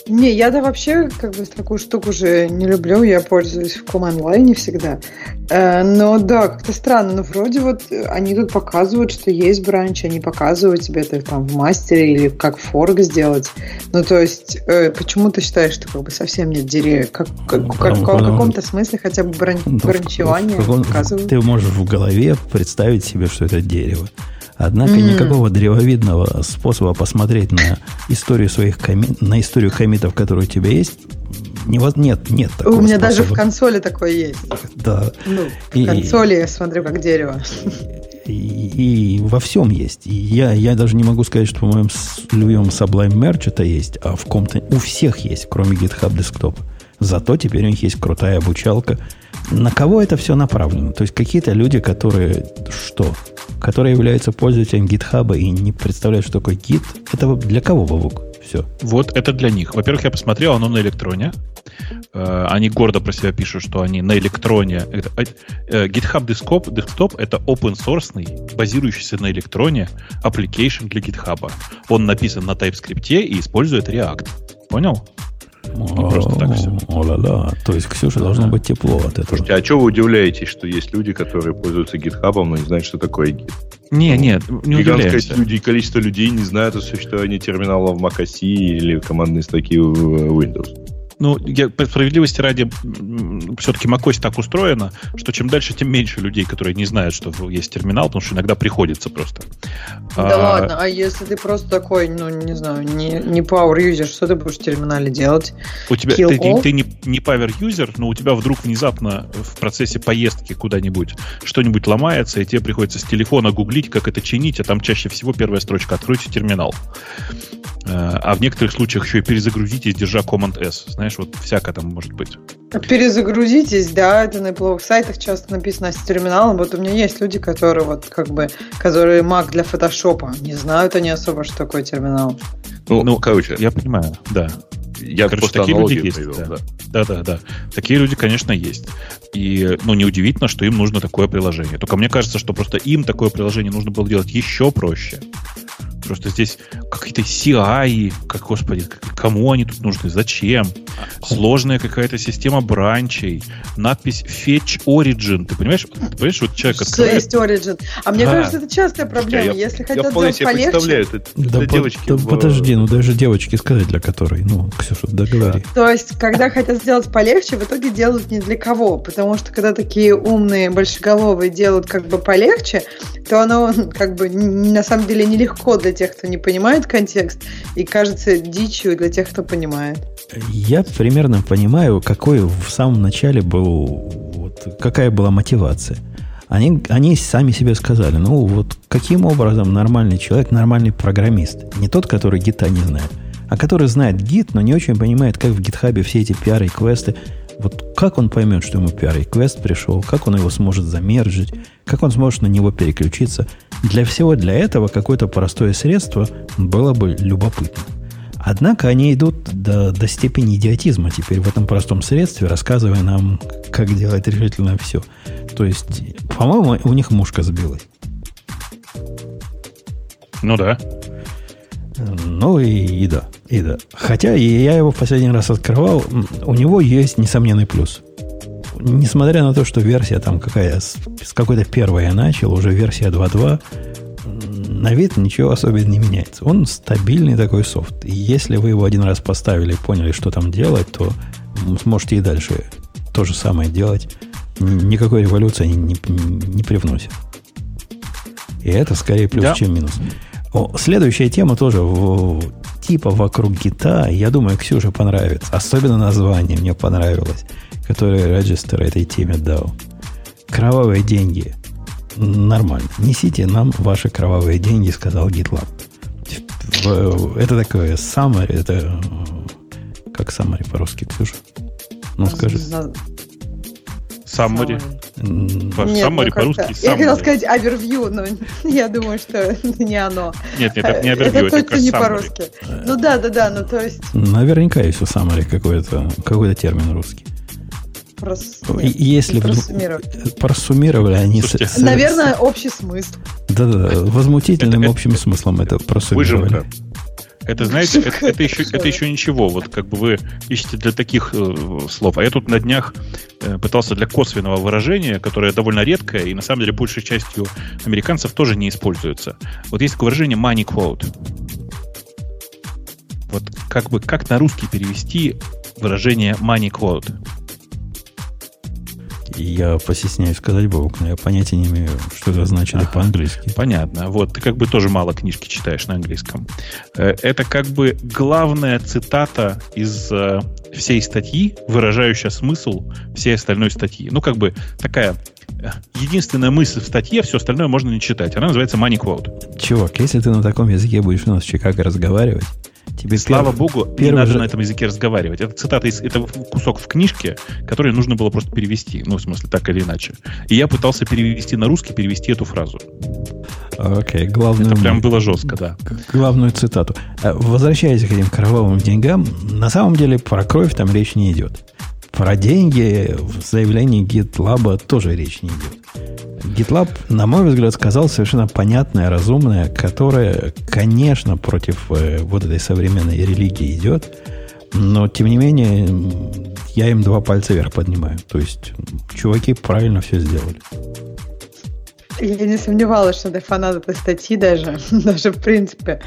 Не, я-то вообще как бы такую штуку уже не люблю, я пользуюсь в команд-лайне всегда. Э, но да, как-то странно, но вроде вот они тут показывают, что есть бранч, они показывают тебе это там в мастере или как форк сделать. Ну, то есть, э, почему ты считаешь, что как бы совсем нет деревьев? Как, как, как, в каком-то смысле хотя бы бран, ну, бранчевание показывают? Ты можешь в голове представить себе, что это дерево. Однако mm. никакого древовидного способа посмотреть на историю своих коми... на историю комитов, которые у тебя есть, не, нет, нет такого У меня способа. даже в консоли такое есть. Да. Ну, в и, консоли я смотрю как дерево. И, и во всем есть. И я, я даже не могу сказать, что по моем любимом Sublime Merch это есть, а в ком-то у всех есть, кроме GitHub Desktop. Зато теперь у них есть крутая обучалка. На кого это все направлено? То есть какие-то люди, которые что? Которые являются пользователем GitHub и не представляют, что такое Git. Это для кого, Бабук? Все. Вот это для них. Во-первых, я посмотрел, оно на электроне. Э, они гордо про себя пишут, что они на электроне. GitHub Desktop, Desktop это open source, базирующийся на электроне application для GitHub. Он написан на TypeScript и использует React. Понял? Не просто так все. О-ла-ла. То есть Ксюша должно быть тепло от этого. Слушайте, а что вы удивляетесь, что есть люди, которые пользуются гитхабом, но не знают, что такое гит? Не, нет, не удивляемся. Люди, количество людей не знают о существовании терминала в macOS или командной строки в Windows. Ну, я, по справедливости ради, все-таки macOS так устроена, что чем дальше, тем меньше людей, которые не знают, что есть терминал, потому что иногда приходится просто. Да а, ладно, а если ты просто такой, ну, не знаю, не, не power user, что ты будешь в терминале делать? У тебя, ты, ты, ты не, не power user, но у тебя вдруг внезапно в процессе поездки куда-нибудь что-нибудь ломается, и тебе приходится с телефона гуглить, как это чинить, а там чаще всего первая строчка «Откройте терминал». а в некоторых случаях еще и перезагрузитесь, держа Command-S. Знаешь, вот всякое там может быть. Перезагрузитесь, да, это на Apple сайтах часто написано с терминалом. Вот у меня есть люди, которые вот как бы, которые Mac для фотошопа. Не знают они особо, что такое терминал. Ну, ну короче. Я понимаю, да. Я Короче, просто такие люди есть. Привел, да. Да. да, да, да. Такие люди, конечно, есть. И, ну, неудивительно, что им нужно такое приложение. Только мне кажется, что просто им такое приложение нужно было делать еще проще. Просто здесь какие-то CI, как, господи, кому они тут нужны, зачем? Сложная какая-то система бранчей, надпись Fetch Origin. Ты понимаешь, ты понимаешь, вот человек открывает... Что есть Origin? А мне а, кажется, это частая проблема. Я, Если я хотят сделать полегче... представляю, это, да, девочки... Да, в... Подожди, ну даже девочки сказать, для которой. Ну, Ксюша, договори. То есть, когда хотят сделать полегче, в итоге делают не для кого. Потому что, когда такие умные, большеголовые делают как бы полегче, то оно как бы на самом деле нелегко для тех, кто не понимает контекст, и кажется дичью для тех, кто понимает. Я примерно понимаю, какой в самом начале был, вот, какая была мотивация. Они, они сами себе сказали, ну вот каким образом нормальный человек, нормальный программист, не тот, который гита не знает, а который знает гит, но не очень понимает, как в гитхабе все эти пиары и квесты вот как он поймет, что ему PR-реквест пришел, как он его сможет замержить, как он сможет на него переключиться. Для всего для этого какое-то простое средство было бы любопытно. Однако они идут до, до степени идиотизма теперь в этом простом средстве, рассказывая нам, как делать решительно все. То есть, по-моему, у них мушка сбилась. Ну да. Ну и, и да, и да. Хотя я его в последний раз открывал, у него есть несомненный плюс. Несмотря на то, что версия там какая с, какой-то первой я начал, уже версия 2.2, на вид ничего особенно не меняется. Он стабильный такой софт. И если вы его один раз поставили и поняли, что там делать, то сможете и дальше то же самое делать. Никакой революции не, не, не привносит. И это скорее плюс, да. чем минус. О, следующая тема тоже в, типа вокруг гита. Я думаю, Ксюше понравится. Особенно название мне понравилось, которое Register этой теме дал. Кровавые деньги. Нормально. Несите нам ваши кровавые деньги, сказал GitLab. Это такое summary, это как summary по-русски, Ксюша? Ну, скажи. Саммари. Саммари ну, по-русски. Я хотела сказать овервью, но я думаю, что это не оно. Нет, нет, это не овервью, это, точно не по-русски. Ну да, да, да, ну то есть... Наверняка есть у саммари какой-то какой термин русский. Прос... Нет, Если просуммировать. просуммировали они... Слушайте, с... Наверное, общий смысл. Да-да, возмутительным это, общим это, смыслом это просуммировали. Выжимка. Это, знаете, это, это, еще, это еще ничего. Вот как бы вы ищете для таких э, слов. А я тут на днях э, пытался для косвенного выражения, которое довольно редкое, и на самом деле большей частью американцев тоже не используется. Вот есть такое выражение money quote. Вот как бы как на русский перевести выражение money quote? Я постесняюсь сказать, Бог, но я понятия не имею, что это значит ага, по-английски. Понятно. Вот, ты как бы тоже мало книжки читаешь на английском. Э, это как бы главная цитата из э, всей статьи, выражающая смысл всей остальной статьи. Ну, как бы такая э, единственная мысль в статье, все остальное можно не читать. Она называется money quote. Чувак, если ты на таком языке будешь у нас в Чикаго разговаривать, Тебе Слава перв... богу, первый не надо же... на этом языке разговаривать. Это цитата из это кусок в книжке, который нужно было просто перевести. Ну, в смысле, так или иначе. И я пытался перевести на русский, перевести эту фразу. Окей, okay, главное. Это прям было жестко, да. Главную цитату. Э, возвращаясь к этим кровавым деньгам, на самом деле про кровь там речь не идет. Про деньги в заявлении GitLab тоже речь не идет. GitLab, на мой взгляд, сказал совершенно понятное, разумное, которое, конечно, против э, вот этой современной религии идет, но, тем не менее, я им два пальца вверх поднимаю. То есть, чуваки правильно все сделали. Я не сомневалась, что ты фанат этой статьи даже, даже в принципе.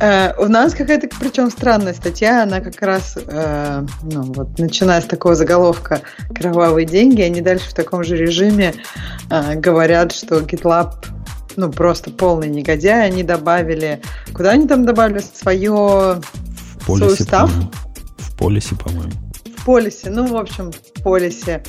Э, у нас какая-то, причем странная статья, она как раз, э, ну, вот, начиная с такого заголовка «Кровавые деньги», они дальше в таком же режиме э, говорят, что GitLab ну, просто полный негодяй. Они добавили... Куда они там добавили свое... В полисе, свой В полисе, по-моему. В полисе, ну, в общем, в полисе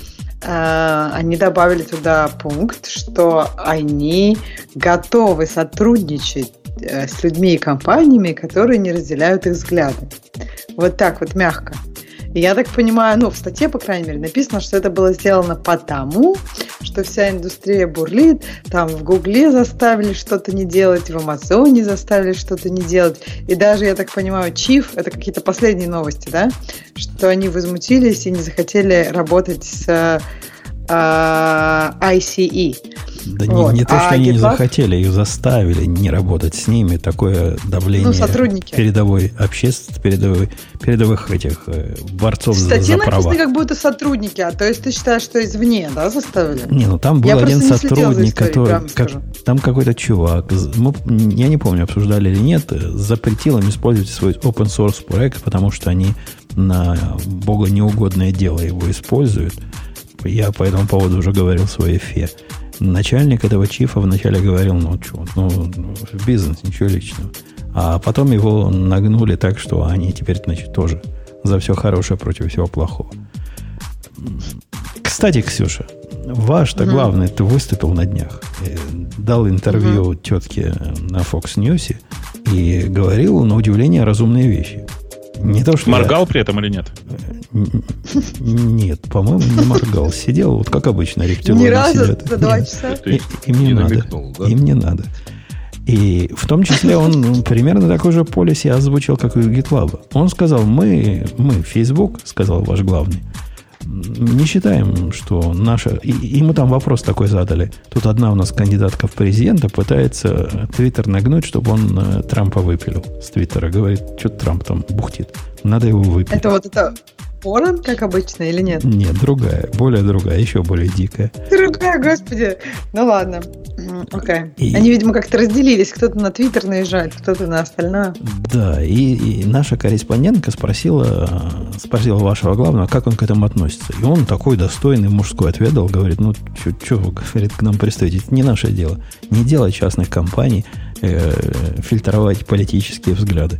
они добавили туда пункт, что они готовы сотрудничать э, с людьми и компаниями, которые не разделяют их взгляды. Вот так вот мягко. Я так понимаю, ну, в статье, по крайней мере, написано, что это было сделано потому, что вся индустрия бурлит, там в Гугле заставили что-то не делать, в Амазоне заставили что-то не делать. И даже, я так понимаю, Чиф, это какие-то последние новости, да, что они возмутились и не захотели работать с э, ICE. Да вот. не, не то, что а они GitLab... не захотели, их заставили не работать с ними. Такое давление ну, сотрудники. передовой общественности, передовой, передовых этих э, борцов Кстати, за, за права. написано, как будто сотрудники, а то есть ты считаешь, что извне, да, заставили? Не, ну там был я один сотрудник, который... Как, там какой-то чувак, мы, я не помню, обсуждали или нет, запретил им использовать свой open source проект, потому что они на бога неугодное дело его используют. Я по этому поводу уже говорил в своей фе начальник этого чифа вначале говорил, ну, что, ну, в бизнес, ничего личного. А потом его нагнули так, что они теперь, значит, тоже за все хорошее против всего плохого. Кстати, Ксюша, ваш-то угу. главный, ты выступил на днях, э, дал интервью угу. тетке на Fox News и говорил, на удивление, разумные вещи. Не то, что Моргал я... при этом или нет? Нет, по-моему, не моргал. Сидел, вот как обычно, рептилоиды Ни разу сидят. за два часа? Им не надо. Им не надо. И в том числе он примерно такой же полис я озвучил, как и у GitLab. Он сказал, мы, мы, Facebook, сказал ваш главный, не считаем, что наша... И, ему там вопрос такой задали. Тут одна у нас кандидатка в президента пытается Твиттер нагнуть, чтобы он э, Трампа выпилил с Твиттера. Говорит, что Трамп там бухтит. Надо его выпилить. Это вот это Ворон, как обычно, или нет? Нет, другая, более другая, еще более дикая. Другая, господи. Ну ладно. Окей. Okay. И... Они, видимо, как-то разделились. Кто-то на Твиттер наезжает, кто-то на остальное. Да, и, и наша корреспондентка спросила, спросила вашего главного, как он к этому относится. И он такой достойный мужской ответ дал, говорит, ну, что вы, говорит, к нам пристаете? Это не наше дело. Не дело частных компаний э, фильтровать политические взгляды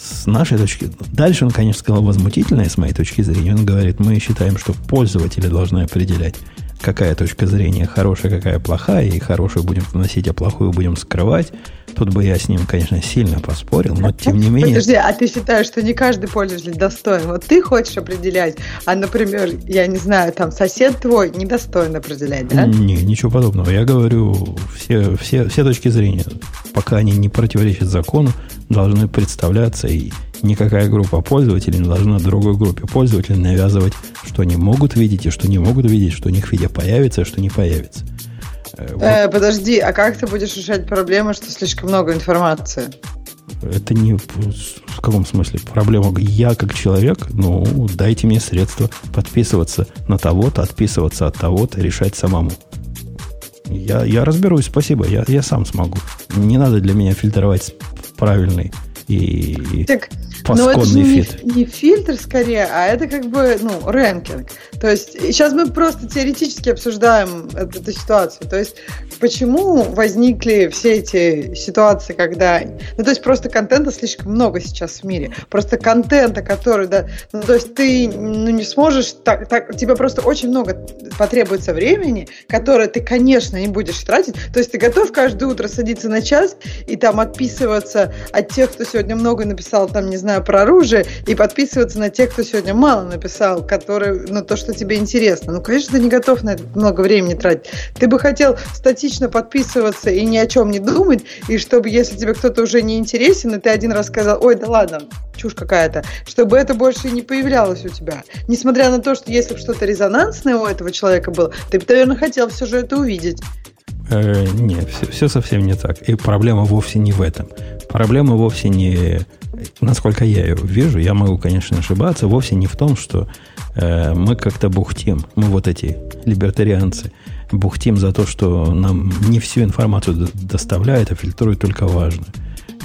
с нашей точки... Дальше он, конечно, сказал возмутительное, с моей точки зрения. Он говорит, мы считаем, что пользователи должны определять, какая точка зрения хорошая, какая плохая, и хорошую будем вносить, а плохую будем скрывать. Тут бы я с ним, конечно, сильно поспорил, но тем не менее... Подожди, а ты считаешь, что не каждый пользователь достоин? Вот ты хочешь определять, а, например, я не знаю, там сосед твой недостоин определять, да? Не, ничего подобного. Я говорю, все, все, все точки зрения, пока они не противоречат закону, должны представляться, и никакая группа пользователей не должна другой группе пользователей навязывать, что они могут видеть и что не могут видеть, что у них видео появится, а что не появится. Э. Э, подожди, а как ты будешь решать проблему, что слишком много информации? Это не в каком смысле проблема. Я как человек, ну, дайте мне средства подписываться на того-то, отписываться от того-то, решать самому. Я, я разберусь, спасибо, я, я сам смогу. Не надо для меня фильтровать правильный и так, но это же не, не фильтр скорее, а это как бы, ну, рэнкинг. То есть сейчас мы просто теоретически обсуждаем эту, эту ситуацию. То есть почему возникли все эти ситуации, когда... Ну, то есть просто контента слишком много сейчас в мире. Просто контента, который, да... Ну, то есть ты ну, не сможешь... Так, так, тебе просто очень много потребуется времени, которое ты, конечно, не будешь тратить. То есть ты готов каждое утро садиться на час и там отписываться от тех, кто сегодня много написал, там, не знаю, про оружие, и подписываться на тех, кто сегодня мало написал, которые, ну, то, что тебе интересно. Ну, конечно, ты не готов на это много времени тратить. Ты бы хотел статично подписываться и ни о чем не думать, и чтобы, если тебе кто-то уже не интересен, и ты один раз сказал, ой, да ладно, чушь какая-то, чтобы это больше не появлялось у тебя. Несмотря на то, что если бы что-то резонансное у этого человека было, ты бы, наверное, хотел все же это увидеть. Э, нет, все, все совсем не так. И проблема вовсе не в этом. Проблема вовсе не, насколько я ее вижу, я могу, конечно, ошибаться, вовсе не в том, что э, мы как-то бухтим, мы вот эти либертарианцы, бухтим за то, что нам не всю информацию доставляют, а фильтруют только важно.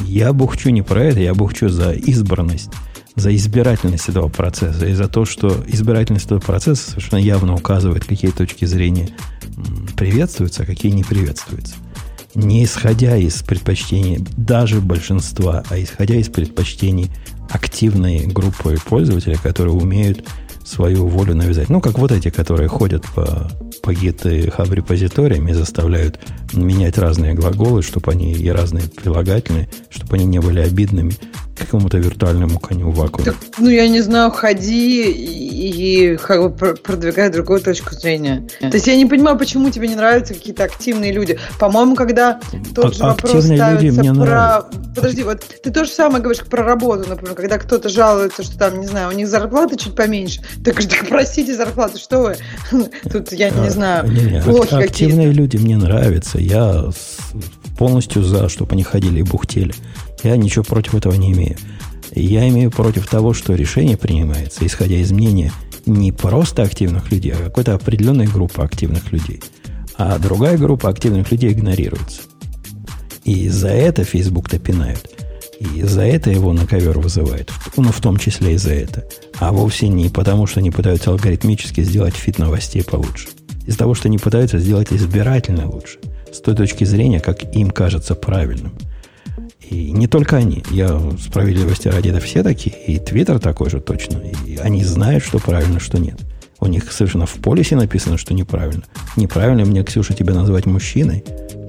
Я бухчу не про это, я бухчу за избранность, за избирательность этого процесса и за то, что избирательность этого процесса совершенно явно указывает, какие точки зрения приветствуются, а какие не приветствуются. Не исходя из предпочтений даже большинства, а исходя из предпочтений активной группы пользователей, которые умеют свою волю навязать. Ну, как вот эти, которые ходят по, по гит хаб репозиториям и заставляют менять разные глаголы, чтобы они и разные прилагательные, чтобы они не были обидными какому-то виртуальному коню в вакууме. Так, ну, я не знаю, ходи и, и как бы продвигай другую точку зрения. То есть я не понимаю, почему тебе не нравятся какие-то активные люди. По-моему, когда тот а, же вопрос ставится люди мне про... Нравятся. Подожди, вот ты то же самое говоришь про работу, например, когда кто-то жалуется, что там, не знаю, у них зарплата чуть поменьше. Так, так простите, зарплату, что вы? Тут я не а, знаю. Не, активные люди мне нравятся. Я полностью за, чтобы они ходили и бухтели. Я ничего против этого не имею. Я имею против того, что решение принимается, исходя из мнения не просто активных людей, а какой-то определенной группы активных людей. А другая группа активных людей игнорируется. И за это Facebook-то пинают. И за это его на ковер вызывают. Ну, в том числе и за это. А вовсе не потому, что они пытаются алгоритмически сделать feed новостей получше. Из-за того, что они пытаются сделать избирательно лучше. С той точки зрения, как им кажется правильным – и не только они. Я справедливости ради это все такие. И Твиттер такой же точно. И они знают, что правильно, что нет. У них совершенно в полисе написано, что неправильно. Неправильно мне, Ксюша, тебя назвать мужчиной,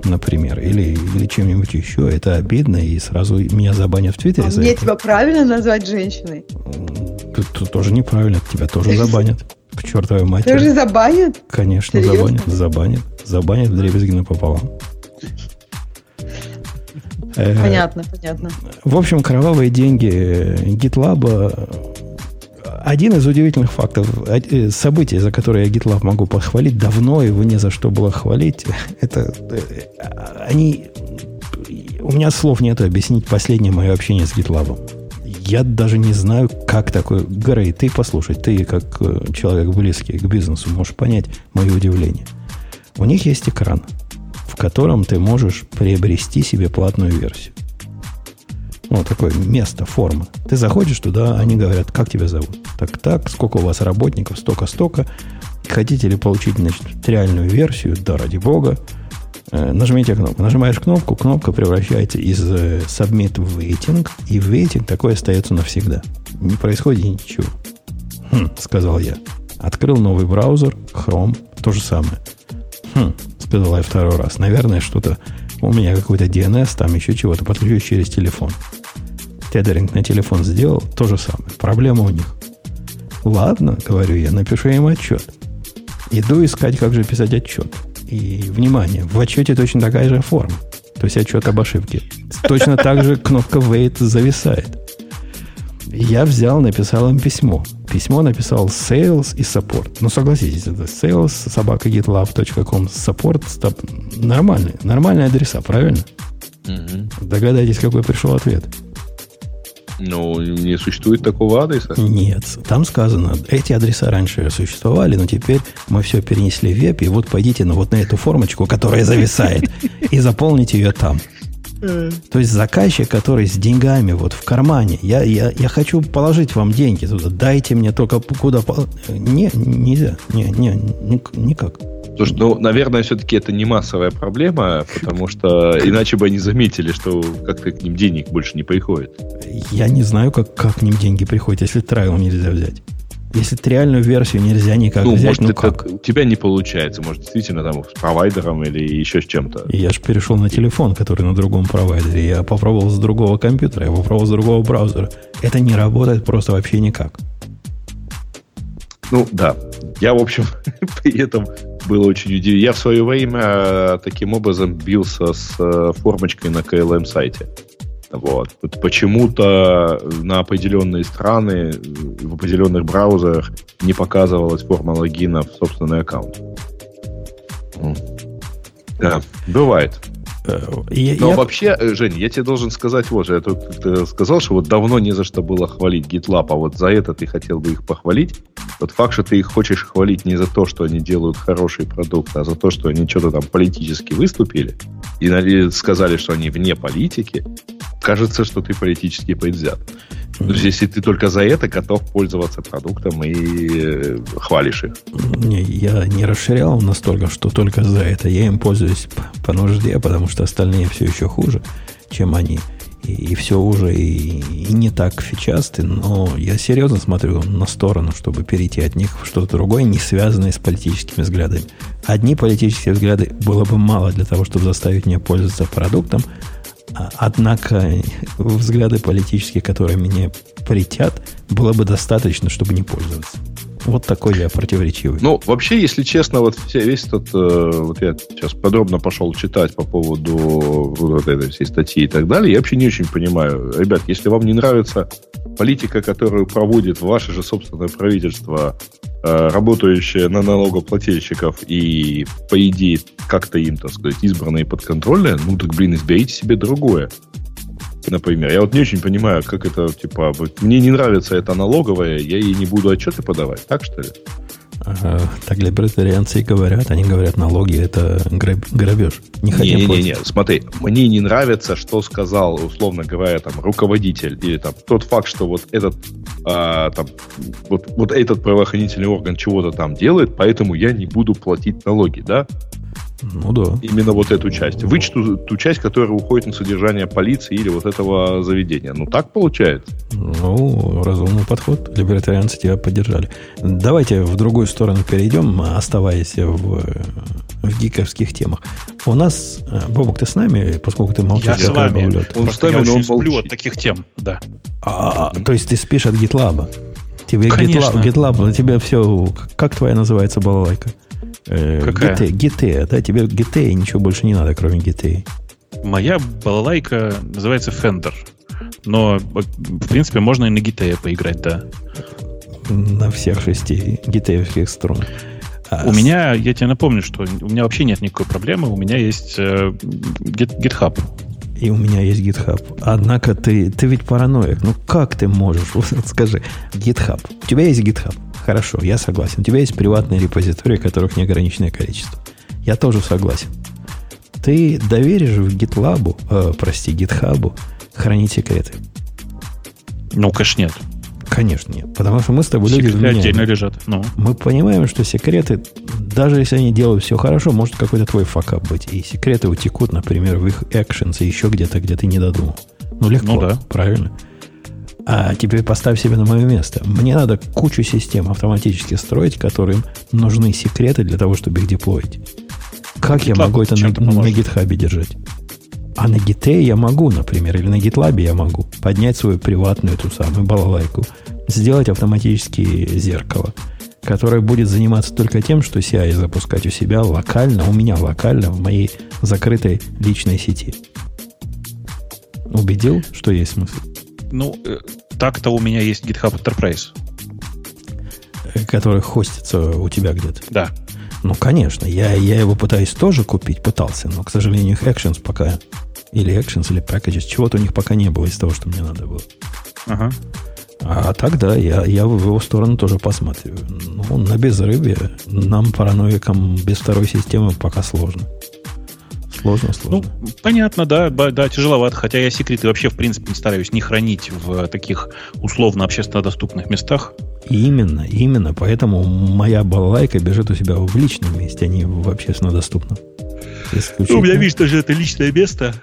например, или, или чем-нибудь еще. Это обидно, и сразу меня забанят в Твиттере. А мне это. тебя правильно назвать женщиной? Тут, тут тоже неправильно, тебя тоже забанят. К чертовой матери. Тоже забанят? Конечно, Серьезно? забанят. Забанят. Забанят в дребезги напополам. Э, понятно, понятно. В общем, кровавые деньги GitLab один из удивительных фактов, э, событий, за которые я GitLab могу похвалить давно, его не за что было хвалить, это э, они... У меня слов нет объяснить последнее мое общение с GitLab. Я даже не знаю, как такое... Грей, ты послушай, ты как человек близкий к бизнесу можешь понять мое удивление. У них есть экран – в котором ты можешь приобрести себе платную версию. Ну, такое место, форма. Ты заходишь туда, они говорят, как тебя зовут? Так, так, сколько у вас работников, столько, столько. Хотите ли получить, значит, реальную версию? Да, ради бога. Э, нажмите кнопку. Нажимаешь кнопку, кнопка превращается из э, submit в waiting, и waiting такое остается навсегда. Не происходит ничего. Хм, сказал я. Открыл новый браузер, Chrome, то же самое. Хм, я второй раз. Наверное, что-то у меня какой-то DNS, там еще чего-то подключу через телефон. Тедеринг на телефон сделал, то же самое. Проблема у них. Ладно, говорю я, напишу им отчет. Иду искать, как же писать отчет. И, внимание, в отчете точно такая же форма. То есть отчет об ошибке. Точно так же кнопка wait зависает. Я взял, написал им письмо. Письмо написал sales и support. Ну, согласитесь, это sales собака gitlab.com support стоп, нормальные, нормальные адреса, правильно? Угу. Догадайтесь, какой пришел ответ. Ну, не существует такого адреса? Нет. Там сказано, эти адреса раньше существовали, но теперь мы все перенесли в веб, и вот пойдите на вот на эту формочку, которая зависает, и заполните ее там. То есть заказчик, который с деньгами вот в кармане, я, я, я хочу положить вам деньги туда, дайте мне только куда... Не, нельзя, не, не, никак. Слушай, ну, наверное, все-таки это не массовая проблема, потому что иначе бы они заметили, что как-то к ним денег больше не приходит. Я не знаю, как, как к ним деньги приходят, если трайл нельзя взять. Если реальную версию нельзя никак ну, взять, может, ну это как? У тебя не получается. Может, действительно там с провайдером или еще с чем-то. Я же перешел на телефон, который на другом провайдере. Я попробовал с другого компьютера, я попробовал с другого браузера. Это не работает просто вообще никак. Ну, да. Я, в общем, при этом был очень удивлен. Я в свое время э, таким образом бился с э, формочкой на KLM сайте. Вот. вот почему-то на определенные страны в определенных браузерах не показывалась форма логина в собственный аккаунт. Да, бывает. Э, я, Но я... вообще, э, Жень, я тебе должен сказать вот же, я тут ты сказал, что вот давно не за что было хвалить GitLab, а вот за это ты хотел бы их похвалить. Тот факт, что ты их хочешь хвалить не за то, что они делают хороший продукт, а за то, что они что-то там политически выступили и сказали, что они вне политики, кажется, что ты политически предвзят. То есть, если ты только за это готов пользоваться продуктом и э, хвалишь их. Не, я не расширял настолько, что только за это. Я им пользуюсь по, по нужде, потому что остальные все еще хуже, чем они. и, и все уже и, и не так фичасты, но я серьезно смотрю на сторону, чтобы перейти от них в что-то другое, не связанное с политическими взглядами. Одни политические взгляды было бы мало для того, чтобы заставить меня пользоваться продуктом, однако взгляды политические, которые меня притят, было бы достаточно, чтобы не пользоваться. Вот такой я противоречивый. Ну, вообще, если честно, вот весь этот... Э, вот я сейчас подробно пошел читать по поводу вот этой всей статьи и так далее. Я вообще не очень понимаю. Ребят, если вам не нравится политика, которую проводит ваше же собственное правительство, э, работающее на налогоплательщиков и, по идее, как-то им, так сказать, избранные подконтрольные, ну так, блин, изберите себе другое например. Я вот не очень понимаю, как это, типа, мне не нравится это налоговая, я ей не буду отчеты подавать, так что ли? Ага, так либертарианцы и говорят. Они говорят, налоги это граб, грабеж. Не хотим не, не, не, не, смотри, мне не нравится, что сказал, условно говоря, там, руководитель или там тот факт, что вот этот а, там, вот, вот этот правоохранительный орган чего-то там делает, поэтому я не буду платить налоги, да? Ну да. Именно вот эту часть. Вычту ту часть, которая уходит на содержание полиции или вот этого заведения. Ну, так получается. Ну, разумный подход. Либертарианцы тебя поддержали. Давайте в другую сторону перейдем, оставаясь в, в гиковских темах. У нас... Э, Бобок, ты с нами, поскольку ты молчишь? Я с вами. Он с нами, но он сплю от таких тем, да. А, то есть ты спишь от GitLab? Тебе GitLab, GitLab, на тебя все... Как твоя называется балалайка? Э, Какая? GTA, GTA, да? Тебе GTA ничего больше не надо, кроме GTA. Моя балалайка называется Fender. Но, в принципе, можно и на GTA поиграть, да. На всех шести GTA струн. А у с... меня, я тебе напомню, что у меня вообще нет никакой проблемы. У меня есть э, GitHub. И у меня есть GitHub. Однако ты, ты ведь параноик. Ну как ты можешь? Вот скажи, GitHub. У тебя есть GitHub. Хорошо, я согласен. У тебя есть приватные репозитории, которых неограниченное количество. Я тоже согласен. Ты доверишь в GitLab, э, прости, GitHub хранить секреты? Ну, конечно, нет. Конечно, нет. Потому что мы с тобой люди Секреты отдельно лежат. Ну. Мы понимаем, что секреты, даже если они делают все хорошо, может какой-то твой факап быть. И секреты утекут, например, в их actions и еще где-то, где ты не додумал. Ну, легко, ну, да. правильно? А теперь поставь себе на мое место. Мне надо кучу систем автоматически строить, которым нужны секреты для того, чтобы их деплоить. Как GitLab я могу это на, на GitHub держать? А на Git я могу, например, или на GitLab я могу поднять свою приватную эту самую балалайку, сделать автоматически зеркало, которое будет заниматься только тем, что CI запускать у себя локально, у меня локально, в моей закрытой личной сети. Убедил, что есть смысл? Ну, э, так-то у меня есть GitHub Enterprise. Который хостится у тебя где-то. Да. Ну, конечно. Я, я его пытаюсь тоже купить, пытался, но, к сожалению, их Actions пока... Или Actions, или Packages. Чего-то у них пока не было из того, что мне надо было. Ага. А так, да, я, я в его сторону тоже посматриваю. Ну, на безрыбье нам, параноикам, без второй системы пока сложно. Сложно, сложно. Ну, понятно, да, да, тяжеловато. Хотя я секреты вообще, в принципе, стараюсь не хранить в таких условно общественно доступных местах. Именно, именно. Поэтому моя балалайка бежит у себя в личном месте, а не в общественно доступном. Ну, у меня, видишь, даже это личное место.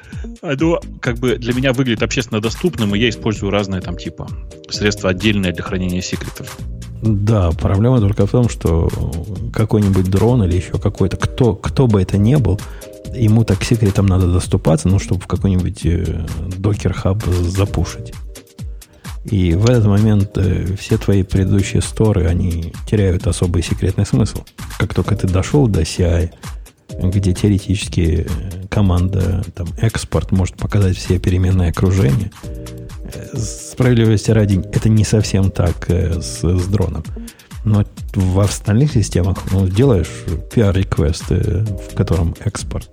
Оно как бы для меня выглядит общественно доступным, и я использую разные там типа средства отдельные для хранения секретов. Да, проблема только в том, что какой-нибудь дрон или еще какой-то, кто, кто бы это ни был, ему так секретом надо доступаться, ну, чтобы в какой-нибудь э, докер-хаб запушить. И в этот момент э, все твои предыдущие сторы, они теряют особый секретный смысл. Как только ты дошел до CI, где теоретически э, команда там, экспорт может показать все переменные окружения, справедливости ради, это не совсем так с, с дроном. Но в остальных системах ну, делаешь PR-request, в котором экспорт.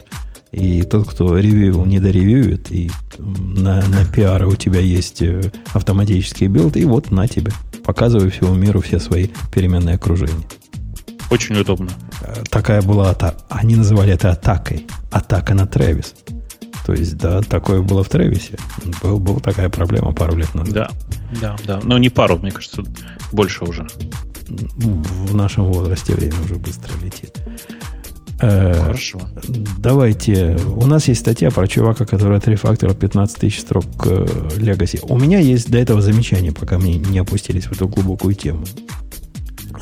И тот, кто ревью не доревьюет, и на, на пиары у тебя есть э, автоматический build, и вот на тебе. Показывай всему миру все свои переменные окружения. Очень удобно. Э, такая была атака. Они называли это атакой. Атака на Travis. То есть, да, такое было в Тревисе. Был, была такая проблема пару лет назад. Да, да, да. Но не пару, мне кажется, больше уже в нашем возрасте время уже быстро летит. Э, Хорошо. Давайте. У нас есть статья про чувака, который отрефакторил 15 тысяч строк э, Legacy. У меня есть до этого замечание, пока мы не опустились в эту глубокую тему.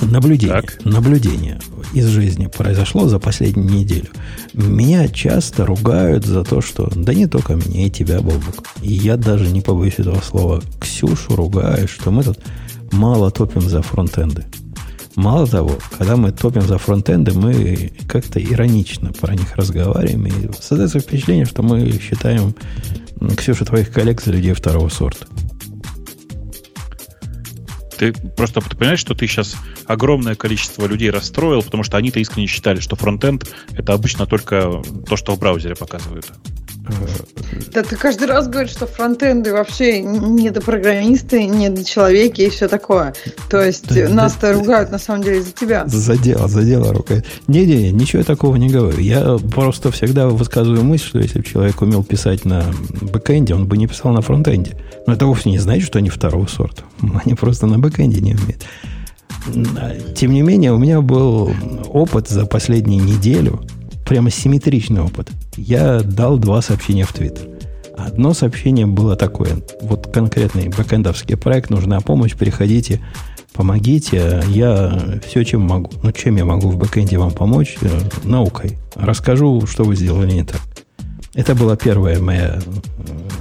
Наблюдение, так. наблюдение из жизни произошло за последнюю неделю. Меня часто ругают за то, что... Да не только меня, и тебя, Бобок. И я даже не побоюсь этого слова. Ксюшу ругаю, что мы тут мало топим за фронтенды. Мало того, когда мы топим за фронтенды, мы как-то иронично про них разговариваем. И создается впечатление, что мы считаем Ксюша твоих коллег за людей второго сорта. Ты просто ты понимаешь, что ты сейчас огромное количество людей расстроил, потому что они-то искренне считали, что фронтенд это обычно только то, что в браузере показывают. Да ты каждый раз говоришь, что фронтенды вообще не до программисты, не до человека и все такое. То есть да, нас-то да, ругают на самом деле из-за тебя. Задело, задело рукой. Не-не, ничего такого не говорю. Я просто всегда высказываю мысль, что если бы человек умел писать на бэкэнде, он бы не писал на фронтенде. Но это вовсе не значит, что они второго сорта. Они просто на бэкэнде не умеют. Тем не менее, у меня был опыт за последнюю неделю, прямо симметричный опыт. Я дал два сообщения в Твиттер. Одно сообщение было такое. Вот конкретный бэкэндовский проект, нужна помощь, приходите, помогите. Я все, чем могу. Ну, чем я могу в бэкэнде вам помочь? Э, наукой. Расскажу, что вы сделали не так. Это было первое мое э,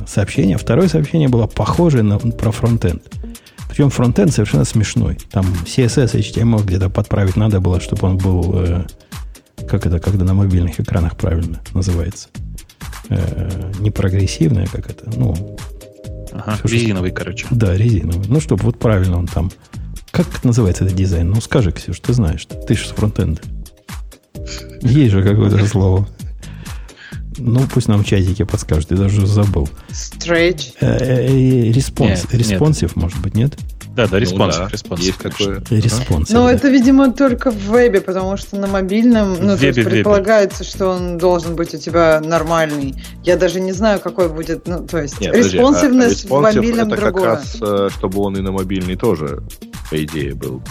сообщение. Второе сообщение было похожее на, про фронтенд. Причем фронтенд совершенно смешной. Там CSS, HTML где-то подправить надо было, чтобы он был э, как это, когда на мобильных экранах правильно называется? Э, не прогрессивное, как это, ну... Ага, все, резиновый, что, короче. Да, резиновый. Ну, чтобы вот правильно он там... Как называется этот дизайн? Ну, скажи, Ксюш, ты знаешь. Ты же с фронтенда. Есть же какое-то слово. Ну, пусть нам в чатике подскажут, я даже забыл. Stretch. Response, responsive, может быть, нет? Да, да, response. Ну, да. response есть такое. Response. Ну, это, видимо, только в вебе, потому что на мобильном, ну, в то есть предполагается, что он должен быть у тебя нормальный. Я даже не знаю, какой будет, ну, то есть респонсивность а, в мобильном это другое. как раз, э, чтобы он и на мобильный тоже, по идее, был.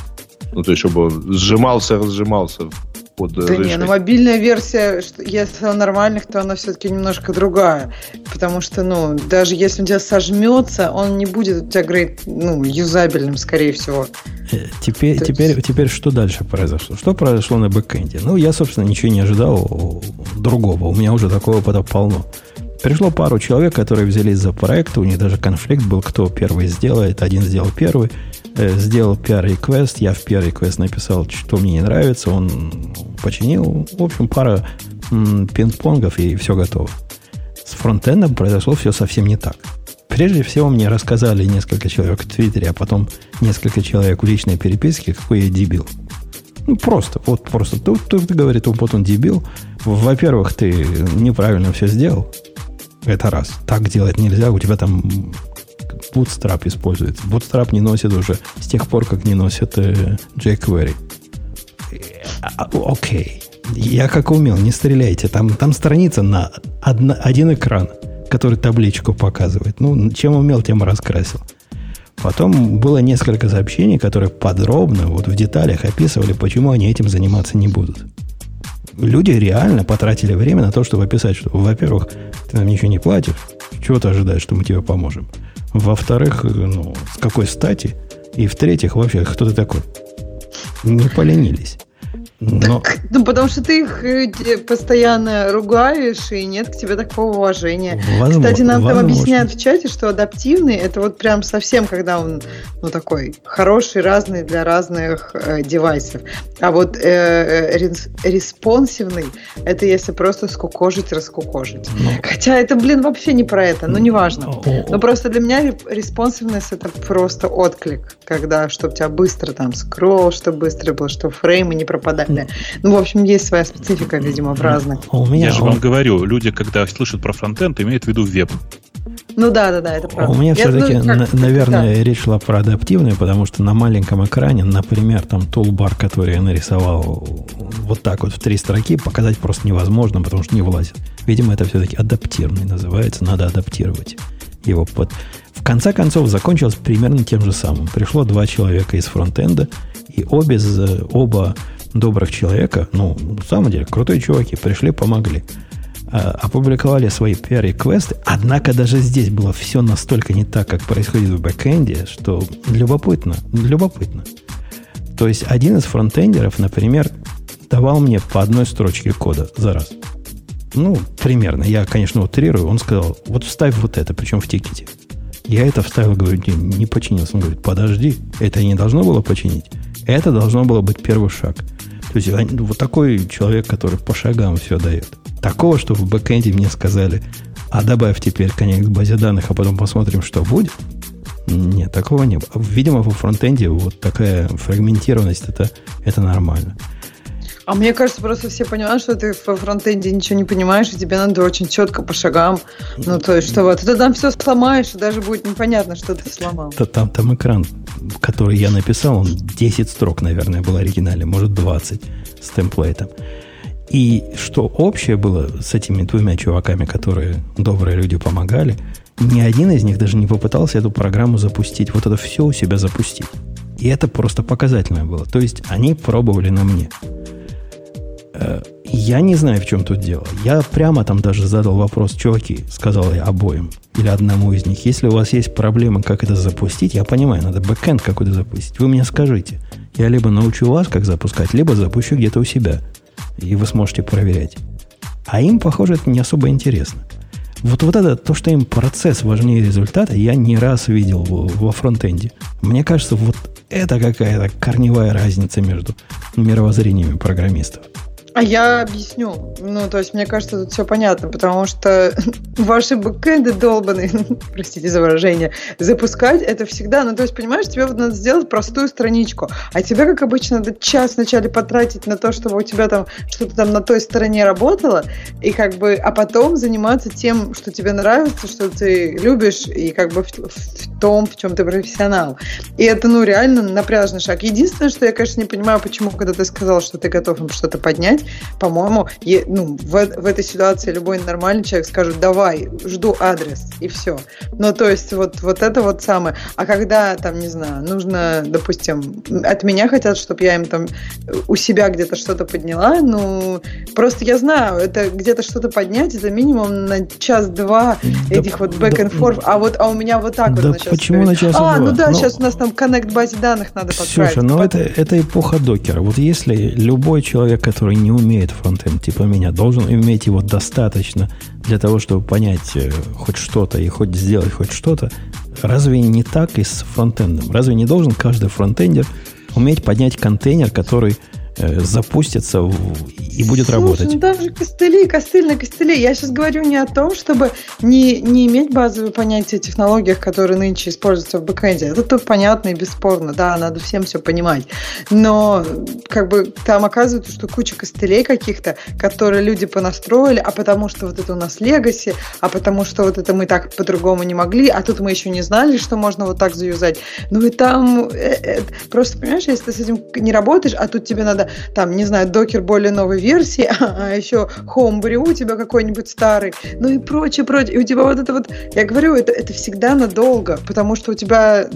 Ну, то есть, чтобы он сжимался, разжимался под Да решение. не, ну мобильная версия, если она нормальных, то она все-таки немножко другая. Потому что, ну, даже если у тебя сожмется, он не будет у тебя говорить, ну, юзабельным, скорее всего. Э, теперь, то теперь, есть... теперь что дальше произошло? Что произошло на бэкэнде? Ну, я, собственно, ничего не ожидал другого. У меня уже такого опыта полно. Пришло пару человек, которые взялись за проект, у них даже конфликт был, кто первый сделает. Один сделал первый, э, сделал PR-реквест, я в PR-реквест написал, что мне не нравится, он починил. В общем, пара пинг-понгов и все готово. С фронтендом произошло все совсем не так. Прежде всего, мне рассказали несколько человек в Твиттере, а потом несколько человек в личной переписке, какой я дебил. Ну, просто, вот просто. Тут, тут говорит, вот он дебил. Во-первых, ты неправильно все сделал. Это раз. Так делать нельзя. У тебя там Bootstrap используется. Bootstrap не носит уже с тех пор, как не носит э, jQuery. А, окей. Я как умел, не стреляйте. Там, там страница на одна, один экран, который табличку показывает. Ну, чем умел, тем раскрасил. Потом было несколько сообщений, которые подробно, вот в деталях описывали, почему они этим заниматься не будут люди реально потратили время на то, чтобы описать, что, во-первых, ты нам ничего не платишь, чего ты ожидаешь, что мы тебе поможем. Во-вторых, ну, с какой стати? И в-третьих, вообще, кто ты такой? Не поленились. Но... Так, ну, потому что ты их э, постоянно ругаешь, и нет к тебе такого уважения. Возможно, Кстати, нам возможно. там объясняют в чате, что адаптивный это вот прям совсем, когда он ну, такой хороший, разный для разных э, девайсов. А вот э, э респонсивный это если просто скукожить, раскукожить. Ну, Хотя это, блин, вообще не про это, но неважно. Но просто для меня респонсивность это просто отклик, когда чтобы тебя быстро там скролл, чтобы быстро было, чтобы фреймы не пропадали далее. Ну, в общем, есть своя специфика, видимо, в разных. А у меня, Я же вам говорю, люди, когда слышат про фронтенд, имеют в виду веб. Ну да, да, да, это правда. У меня все-таки, ну, на, наверное, да. речь шла про адаптивную, потому что на маленьком экране, например, там тулбар, который я нарисовал вот так вот в три строки, показать просто невозможно, потому что не влазит. Видимо, это все-таки адаптивный называется, надо адаптировать его под... В конце концов, закончилось примерно тем же самым. Пришло два человека из фронтенда, и обе, оба добрых человека, ну, на самом деле, крутые чуваки, пришли, помогли. А, опубликовали свои PR-реквесты, однако даже здесь было все настолько не так, как происходит в бэкэнде, что любопытно, любопытно. То есть один из фронтендеров, например, давал мне по одной строчке кода за раз. Ну, примерно. Я, конечно, утрирую. Он сказал, вот вставь вот это, причем в тикете. Я это вставил, говорю, не, не починился. Он говорит, подожди, это не должно было починить. Это должно было быть первый шаг. То есть вот такой человек, который по шагам все дает. Такого, что в бэкэнде мне сказали, а добавь теперь коннект к базе данных, а потом посмотрим, что будет. Нет, такого не было. Видимо, во фронтенде вот такая фрагментированность, это, это нормально. А мне кажется, просто все понимают, что ты во фронтенде ничего не понимаешь, и тебе надо очень четко по шагам. Ну, то есть, что вот ты там все сломаешь, и даже будет непонятно, что ты сломал. Да, там, там экран, который я написал, он 10 строк, наверное, был оригинальный, может 20 с темплейтом. И что общее было с этими двумя чуваками, которые добрые люди помогали, ни один из них даже не попытался эту программу запустить, вот это все у себя запустить. И это просто показательное было. То есть они пробовали на мне. Э, я не знаю, в чем тут дело. Я прямо там даже задал вопрос, чуваки, сказал я обоим или одному из них. Если у вас есть проблема, как это запустить, я понимаю, надо бэкэнд какой-то запустить. Вы мне скажите. Я либо научу вас, как запускать, либо запущу где-то у себя. И вы сможете проверять. А им, похоже, это не особо интересно. Вот, вот это, то, что им процесс важнее результата, я не раз видел во, во фронтенде. Мне кажется, вот это какая-то корневая разница между мировоззрениями программистов. А я объясню. Ну, то есть, мне кажется, тут все понятно, потому что ваши бэкэнды долбанные, простите за выражение, запускать это всегда, ну, то есть, понимаешь, тебе вот надо сделать простую страничку, а тебе, как обычно, надо час вначале потратить на то, чтобы у тебя там что-то там на той стороне работало, и как бы, а потом заниматься тем, что тебе нравится, что ты любишь, и как бы в, в том, в чем ты профессионал. И это, ну, реально напряжный шаг. Единственное, что я, конечно, не понимаю, почему, когда ты сказал, что ты готов им что-то поднять, по-моему, ну, в, в этой ситуации любой нормальный человек скажет, давай, жду адрес, и все. Ну, то есть, вот, вот это вот самое. А когда, там, не знаю, нужно, допустим, от меня хотят, чтобы я им там у себя где-то что-то подняла, ну, просто я знаю, это где-то что-то поднять, это минимум на час-два да, этих вот back and forth, да, а вот, а у меня вот так да вот на почему на час А, ну да, ну, сейчас у нас там коннект базе данных надо подправить. Слушай, ну это, это эпоха докера. Вот если любой человек, который не умеет фронтенд типа меня, должен иметь его достаточно для того, чтобы понять э, хоть что-то и хоть сделать хоть что-то. Разве не так и с фронтендом? Разве не должен каждый фронтендер уметь поднять контейнер, который запустится и будет Слушай, работать. Ну там же костыли, костыль на костыле. Я сейчас говорю не о том, чтобы не, не иметь базовые понятия о технологиях, которые нынче используются в бэкэнде. Это тут понятно и бесспорно, да, надо всем все понимать. Но как бы там оказывается, что куча костылей каких-то, которые люди понастроили, а потому что вот это у нас легаси, а потому что вот это мы так по-другому не могли, а тут мы еще не знали, что можно вот так заюзать. Ну и там э, э, просто, понимаешь, если ты с этим не работаешь, а тут тебе надо там, не знаю, докер более новой версии, а, а еще Homebrew у тебя какой-нибудь старый, ну и прочее, прочее. И у тебя вот это вот, я говорю, это, это всегда надолго, потому что у тебя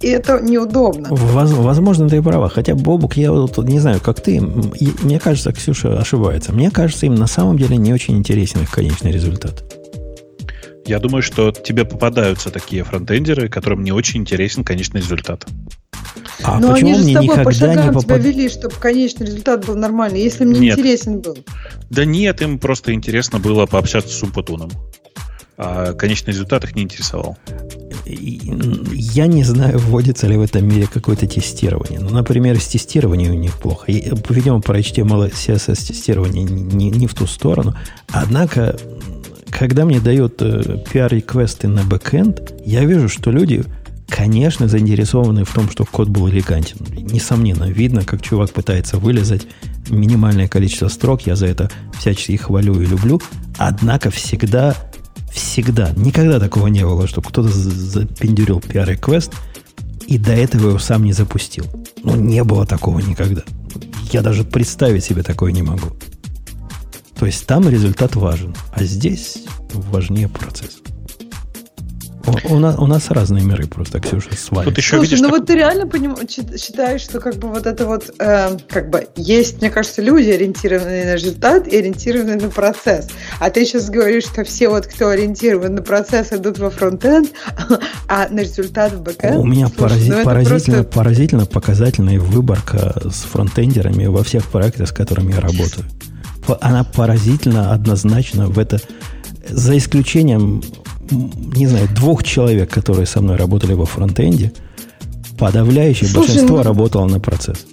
и это неудобно. Возможно, ты и права. Хотя, Бобук, я вот не знаю, как ты. Мне кажется, Ксюша ошибается. Мне кажется, им на самом деле не очень интересен их конечный результат. Я думаю, что тебе попадаются такие фронтендеры, которым не очень интересен конечный результат. А Но почему они же мне с тобой по шагам не попад... тебя вели, чтобы конечный результат был нормальный, если мне нет. интересен был. Да нет, им просто интересно было пообщаться с Умпутуном. А конечный результат их не интересовал. Я не знаю, вводится ли в этом мире какое-то тестирование. Ну, например, с тестированием у них плохо. Видимо, про HTML CSS тестирование не, не в ту сторону. Однако, когда мне дают э, PR-реквесты на бэкэнд, я вижу, что люди конечно, заинтересованы в том, чтобы код был элегантен. Несомненно, видно, как чувак пытается вылезать минимальное количество строк. Я за это всячески хвалю и люблю. Однако всегда, всегда, никогда такого не было, чтобы кто-то запендюрил PR-реквест и до этого его сам не запустил. Ну, не было такого никогда. Я даже представить себе такое не могу. То есть там результат важен, а здесь важнее процесс. У, у, нас, у нас разные миры просто, Ксюша, с вами. Тут еще Слушай, видишь, ну так... вот ты реально поним... считаешь, что как бы вот это вот, э, как бы, есть, мне кажется, люди, ориентированные на результат и ориентированные на процесс. А ты сейчас говоришь, что все вот, кто ориентирован на процесс, идут во фронтенд, а на результат в бэкенд. У меня Слушай, порази... ну поразительно, просто... поразительно показательная выборка с фронтендерами во всех проектах, с которыми я работаю. Она поразительно однозначно в это за исключением, не знаю, двух человек, которые со мной работали во фронтенде, подавляющее Слушай, большинство ну... работало на процесс.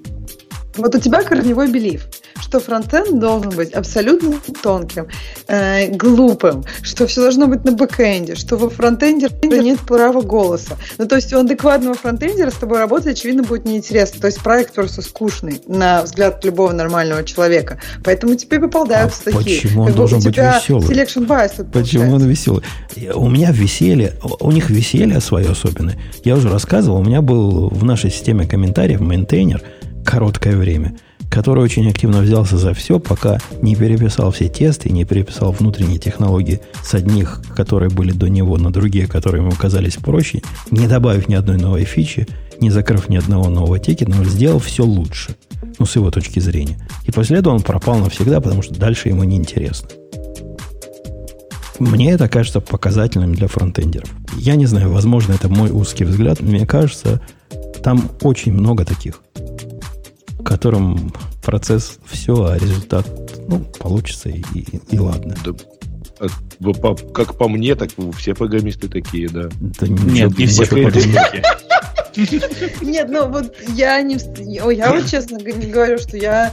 Вот у тебя корневой белив что фронтенд должен быть абсолютно тонким, э, глупым, что все должно быть на бэкэнде, что во фронтенде нет права голоса. Ну, то есть у адекватного фронтендера с тобой работать, очевидно, будет неинтересно. То есть проект просто скучный, на взгляд любого нормального человека. Поэтому тебе попадаются а такие. Почему он как должен быть веселый? Selection bias Почему получается. он веселый? У меня веселье, у них веселье свое особенное. Я уже рассказывал, у меня был в нашей системе комментариев maintainer короткое время – который очень активно взялся за все, пока не переписал все тесты, не переписал внутренние технологии с одних, которые были до него, на другие, которые ему казались проще, не добавив ни одной новой фичи, не закрыв ни одного нового тикета, но сделал все лучше. Ну, с его точки зрения. И после этого он пропал навсегда, потому что дальше ему не интересно. Мне это кажется показательным для фронтендеров. Я не знаю, возможно, это мой узкий взгляд. Мне кажется, там очень много таких котором процесс все, а результат ну, получится и, и, и ладно. Да, а, как по мне, так все программисты такие, да. да Нет, не все программисты. Нет, ну вот я не... Я вот честно не говорю, что я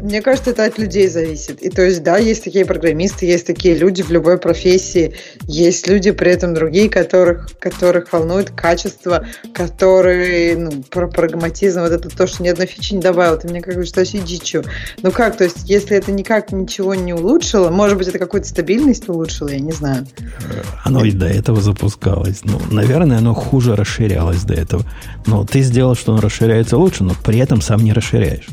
мне кажется, это от людей зависит. И то есть, да, есть такие программисты, есть такие люди в любой профессии, есть люди при этом другие, которых, которых волнует качество, которые, ну, про прагматизм, вот это то, что ни одной фичи не добавил, ты мне как бы что дичью. Ну как, то есть, если это никак ничего не улучшило, может быть, это какую-то стабильность улучшило, я не знаю. Оно и до этого запускалось. Ну, наверное, оно хуже расширялось до этого. Но ты сделал, что оно расширяется лучше, но при этом сам не расширяешь.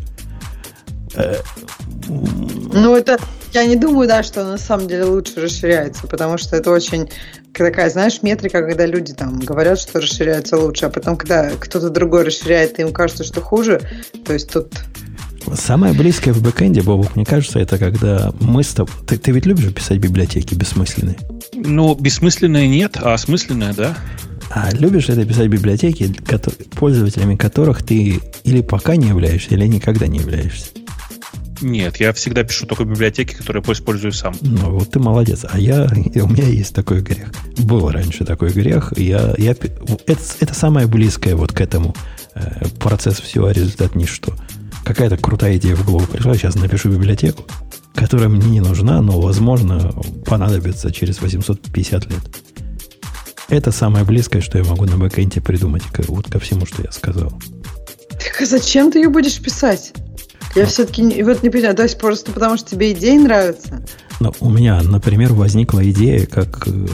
Ну, это я не думаю, да, что на самом деле лучше расширяется, потому что это очень такая, знаешь, метрика, когда люди там говорят, что расширяется лучше, а потом, когда кто-то другой расширяет, и им кажется, что хуже, то есть тут Самое близкое в бэкэнде, Бобок, мне кажется, это когда мы с тобой... Ты, ты ведь любишь писать библиотеки бессмысленные? Ну, бессмысленные нет, а осмысленные, да. А любишь это писать библиотеки, пользователями которых ты или пока не являешься, или никогда не являешься? Нет, я всегда пишу только библиотеки, которые я использую сам. Ну, вот ты молодец. А я, у меня есть такой грех. Был раньше такой грех. Я, я, это, это самое близкое вот к этому. Э, процесс всего, а результат ничто. Какая-то крутая идея в голову пришла. Сейчас напишу библиотеку, которая мне не нужна, но, возможно, понадобится через 850 лет. Это самое близкое, что я могу на бэкэнде придумать вот ко всему, что я сказал. Так а зачем ты ее будешь писать? Я все-таки вот не понимаю, то есть просто потому, что тебе идеи нравятся? Но у меня, например, возникла идея, как, э,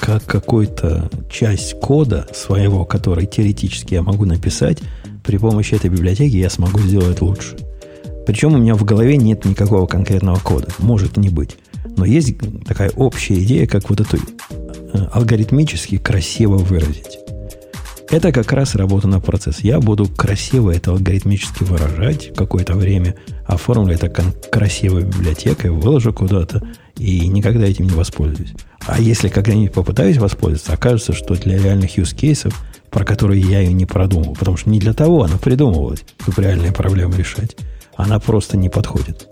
как какую-то часть кода своего, который теоретически я могу написать, при помощи этой библиотеки я смогу сделать лучше. Причем у меня в голове нет никакого конкретного кода. Может не быть. Но есть такая общая идея, как вот эту э, алгоритмически красиво выразить. Это как раз работа на процесс. Я буду красиво это алгоритмически выражать какое-то время, оформлю это красивой библиотекой, выложу куда-то и никогда этим не воспользуюсь. А если когда-нибудь попытаюсь воспользоваться, окажется, что для реальных use cases, про которые я ее не продумал, потому что не для того она придумывалась, чтобы реальные проблемы решать, она просто не подходит.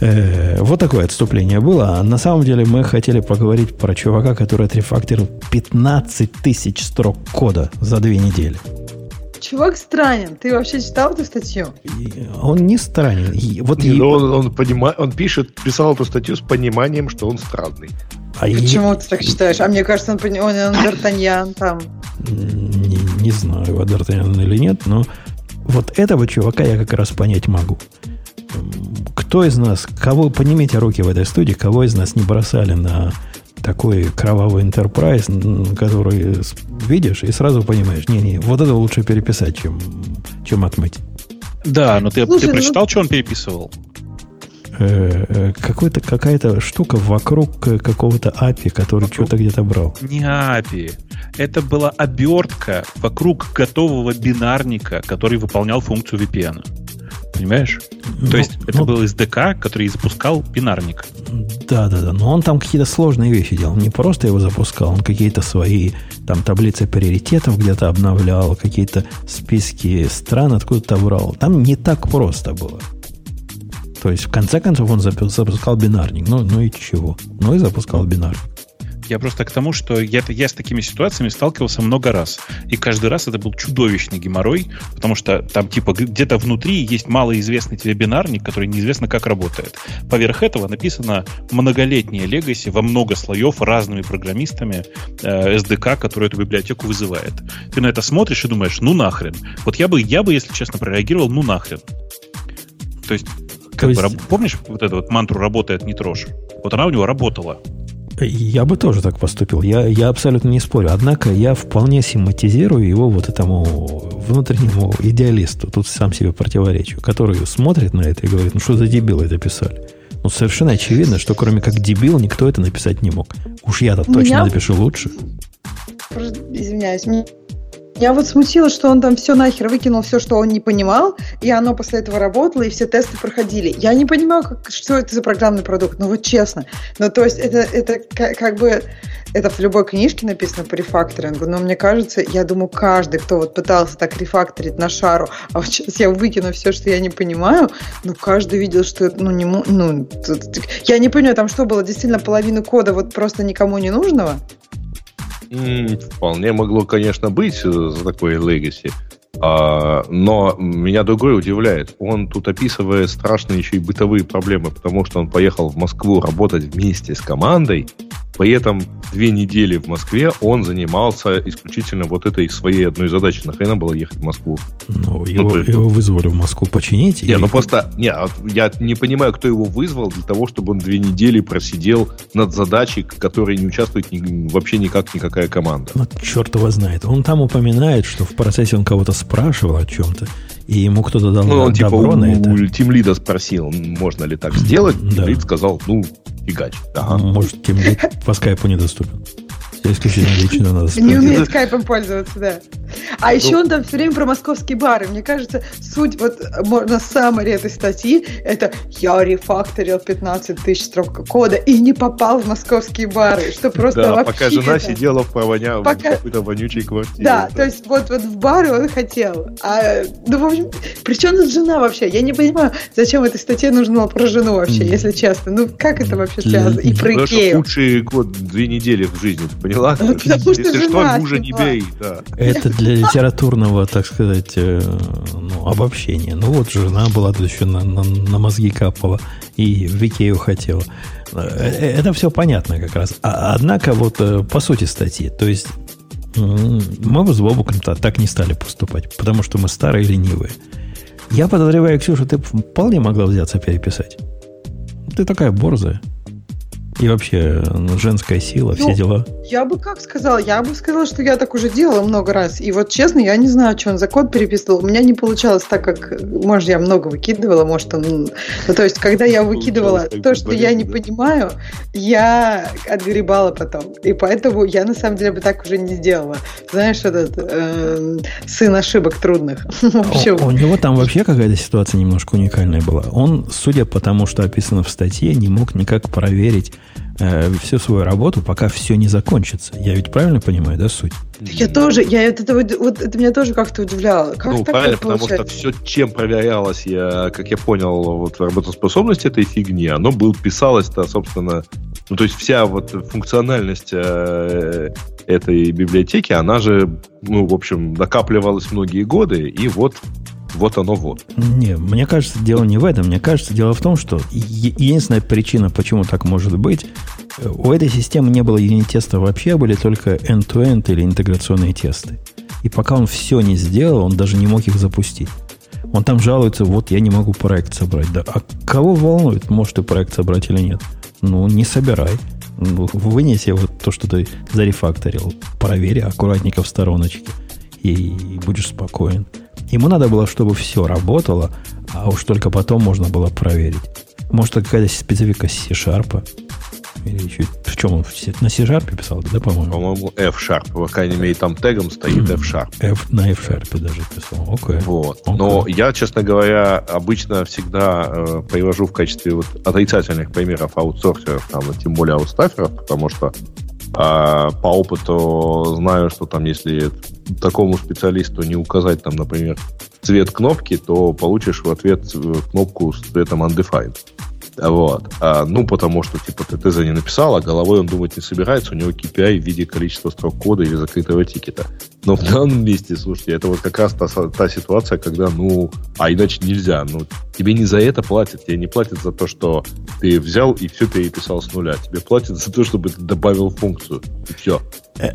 Вот такое отступление было. А на самом деле мы хотели поговорить про чувака, который отрефакторил 15 тысяч строк кода за две недели. Чувак странен. Ты вообще читал эту статью? Он не странен. Вот не, и... он, он, понима... он пишет, писал эту статью с пониманием, что он странный. А Почему и... ты так считаешь? А мне кажется, он, он, он Д'Артаньян там. Не, не знаю, Д'Артаньян или нет, но вот этого чувака я как раз понять могу кто из нас, кого, поднимите руки в этой студии, кого из нас не бросали на такой кровавый enterprise, который видишь и сразу понимаешь, не-не, вот это лучше переписать, чем, чем отмыть. Да, но ты, Слушай, ты ну прочитал, ну... что он переписывал? э, какой-то, какая-то штука вокруг какого-то API, который вокруг. что-то где-то брал. Не API. Это была обертка вокруг готового бинарника, который выполнял функцию VPN. Понимаешь? Ну, То есть это ну, был SDK, который запускал бинарник. Да, да, да. Но он там какие-то сложные вещи делал. Не просто его запускал, он какие-то свои там таблицы приоритетов где-то обновлял, какие-то списки стран откуда-то брал. Там не так просто было. То есть, в конце концов, он запускал бинарник. Ну, ну и чего? Ну и запускал бинарник. Я просто к тому, что я, я с такими ситуациями сталкивался много раз. И каждый раз это был чудовищный геморрой, потому что там типа где-то внутри есть малоизвестный тебе бинарник, который неизвестно как работает. Поверх этого написано многолетнее легаси во много слоев разными программистами э, SDK, который эту библиотеку вызывает. Ты на это смотришь и думаешь, ну нахрен. Вот я бы, я бы, если честно, прореагировал, ну нахрен. То есть, как То есть... бы, помнишь вот эту вот мантру «работает, не трожь»? Вот она у него работала. Я бы тоже так поступил. Я, я абсолютно не спорю. Однако я вполне симпатизирую его вот этому внутреннему идеалисту. Тут сам себе противоречу. Который смотрит на это и говорит, ну что за дебилы это писали? Ну, совершенно очевидно, что кроме как дебил никто это написать не мог. Уж я-то точно Меня... напишу лучше. Извиняюсь, я вот смутила, что он там все нахер выкинул, все, что он не понимал, и оно после этого работало, и все тесты проходили. Я не понимаю, как, что это за программный продукт, ну вот честно. Ну то есть это, это как, бы, это в любой книжке написано по рефакторингу, но мне кажется, я думаю, каждый, кто вот пытался так рефакторить на шару, а вот сейчас я выкину все, что я не понимаю, ну каждый видел, что ну не ну, я не понимаю, там что было, действительно половина кода вот просто никому не нужного? Вполне могло, конечно, быть э, за такой легаси. А, но меня другое удивляет. Он тут описывает страшные еще и бытовые проблемы, потому что он поехал в Москву работать вместе с командой, при этом две недели в Москве он занимался исключительно вот этой своей одной задачей. Нахрена было ехать в Москву? Ну, его, ну, есть, его вызвали в Москву починить? Не, или... ну просто... Не, я не понимаю, кто его вызвал для того, чтобы он две недели просидел над задачей, в которой не участвует ни, вообще никак никакая команда. Ну, черт его знает. Он там упоминает, что в процессе он кого-то спрашивал о чем-то, и ему кто-то дал ну, он, типа, на это. У тимлида спросил, можно ли так сделать. Да. Тимлид сказал, ну, фигач. Ага. Может, тимлид по скайпу недоступен. Исключением лично надо Не умеет скайпом пользоваться, да. А еще ну, он там все время про московские бары. Мне кажется, суть вот на самой этой статьи это я рефакторил 15 тысяч строк кода и не попал в московские бары, что просто да, вообще... пока жена сидела в, провоня... пока... в какой-то вонючей квартире. Да, да, то есть вот, вот в бары он хотел. А, ну, в общем, при чем тут жена вообще? Я не понимаю, зачем этой статье нужно про жену вообще, mm. если честно. Ну, как это вообще связано? И про Икею. худший год, две недели в жизни, ты поняла? Ну, потому что Если что, мужа не бей, да. Это для литературного, так сказать, э, ну, обобщения. Ну вот жена была тут еще на, на, на мозги капала и в Икею хотела. Э, э, это все понятно как раз. А, однако вот по сути статьи, то есть мы бы с Бобуком так не стали поступать, потому что мы старые и ленивые. Я подозреваю, Ксюша, ты вполне могла взяться переписать. Ты такая борзая. И вообще ну, женская сила, ну, все дела. Я бы как сказала? Я бы сказала, что я так уже делала много раз. И вот честно, я не знаю, что он за код переписывал. У меня не получалось так, как, может, я много выкидывала, может, он... Ну, то есть, когда я выкидывала то, что я не понимаю, я отгребала потом. И поэтому я, на самом деле, бы так уже не сделала. Знаешь, этот э, сын ошибок трудных. У него там вообще какая-то ситуация немножко уникальная была. Он, судя по тому, что описано в статье, не мог никак проверить э, всю свою работу, пока все не закончится. Я ведь правильно понимаю, да, суть? Я тоже, я это, это, вот, это меня тоже как-то удивляло. Как ну, правильно, потому что все, чем проверялось, я, как я понял, вот работоспособность этой фигни, оно был, писалось-то, собственно, ну, то есть вся вот функциональность э, этой библиотеки, она же, ну, в общем, накапливалась многие годы, и вот вот оно вот. Не, мне кажется, дело не в этом. Мне кажется, дело в том, что единственная причина, почему так может быть, э, у этой системы не было юнит-теста вообще, а были только end-to-end или интеграционные тесты. И пока он все не сделал, он даже не мог их запустить. Он там жалуется, вот я не могу проект собрать. Да, а кого волнует, может ты проект собрать или нет? Ну, не собирай. Ну, вынеси вот то, что ты зарефакторил. Проверь аккуратненько в стороночке. И будешь спокоен. Ему надо было, чтобы все работало, а уж только потом можно было проверить. Может, это какая-то специфика C-Sharp? Или еще... В чем он? На C-Sharp писал, да, по-моему? По-моему, F-Sharp. По крайней мере, там тегом стоит F-Sharp. F, на F-Sharp даже писал. Okay. Вот. Okay. Но я, честно говоря, обычно всегда э, привожу в качестве вот отрицательных примеров аутсорсеров, там, тем более аутстаферов, потому что э, по опыту знаю, что там, если такому специалисту не указать, там, например, цвет кнопки, то получишь в ответ э, кнопку с цветом undefined. Вот. А, ну, потому что, типа, ты, за не написал, а головой он думать не собирается, у него KPI в виде количества строк кода или закрытого тикета. Но в данном месте, слушайте, это вот как раз та, та ситуация, когда, ну, а иначе нельзя. Ну, тебе не за это платят, тебе не платят за то, что ты взял и все переписал с нуля. Тебе платят за то, чтобы ты добавил функцию. И все. Э,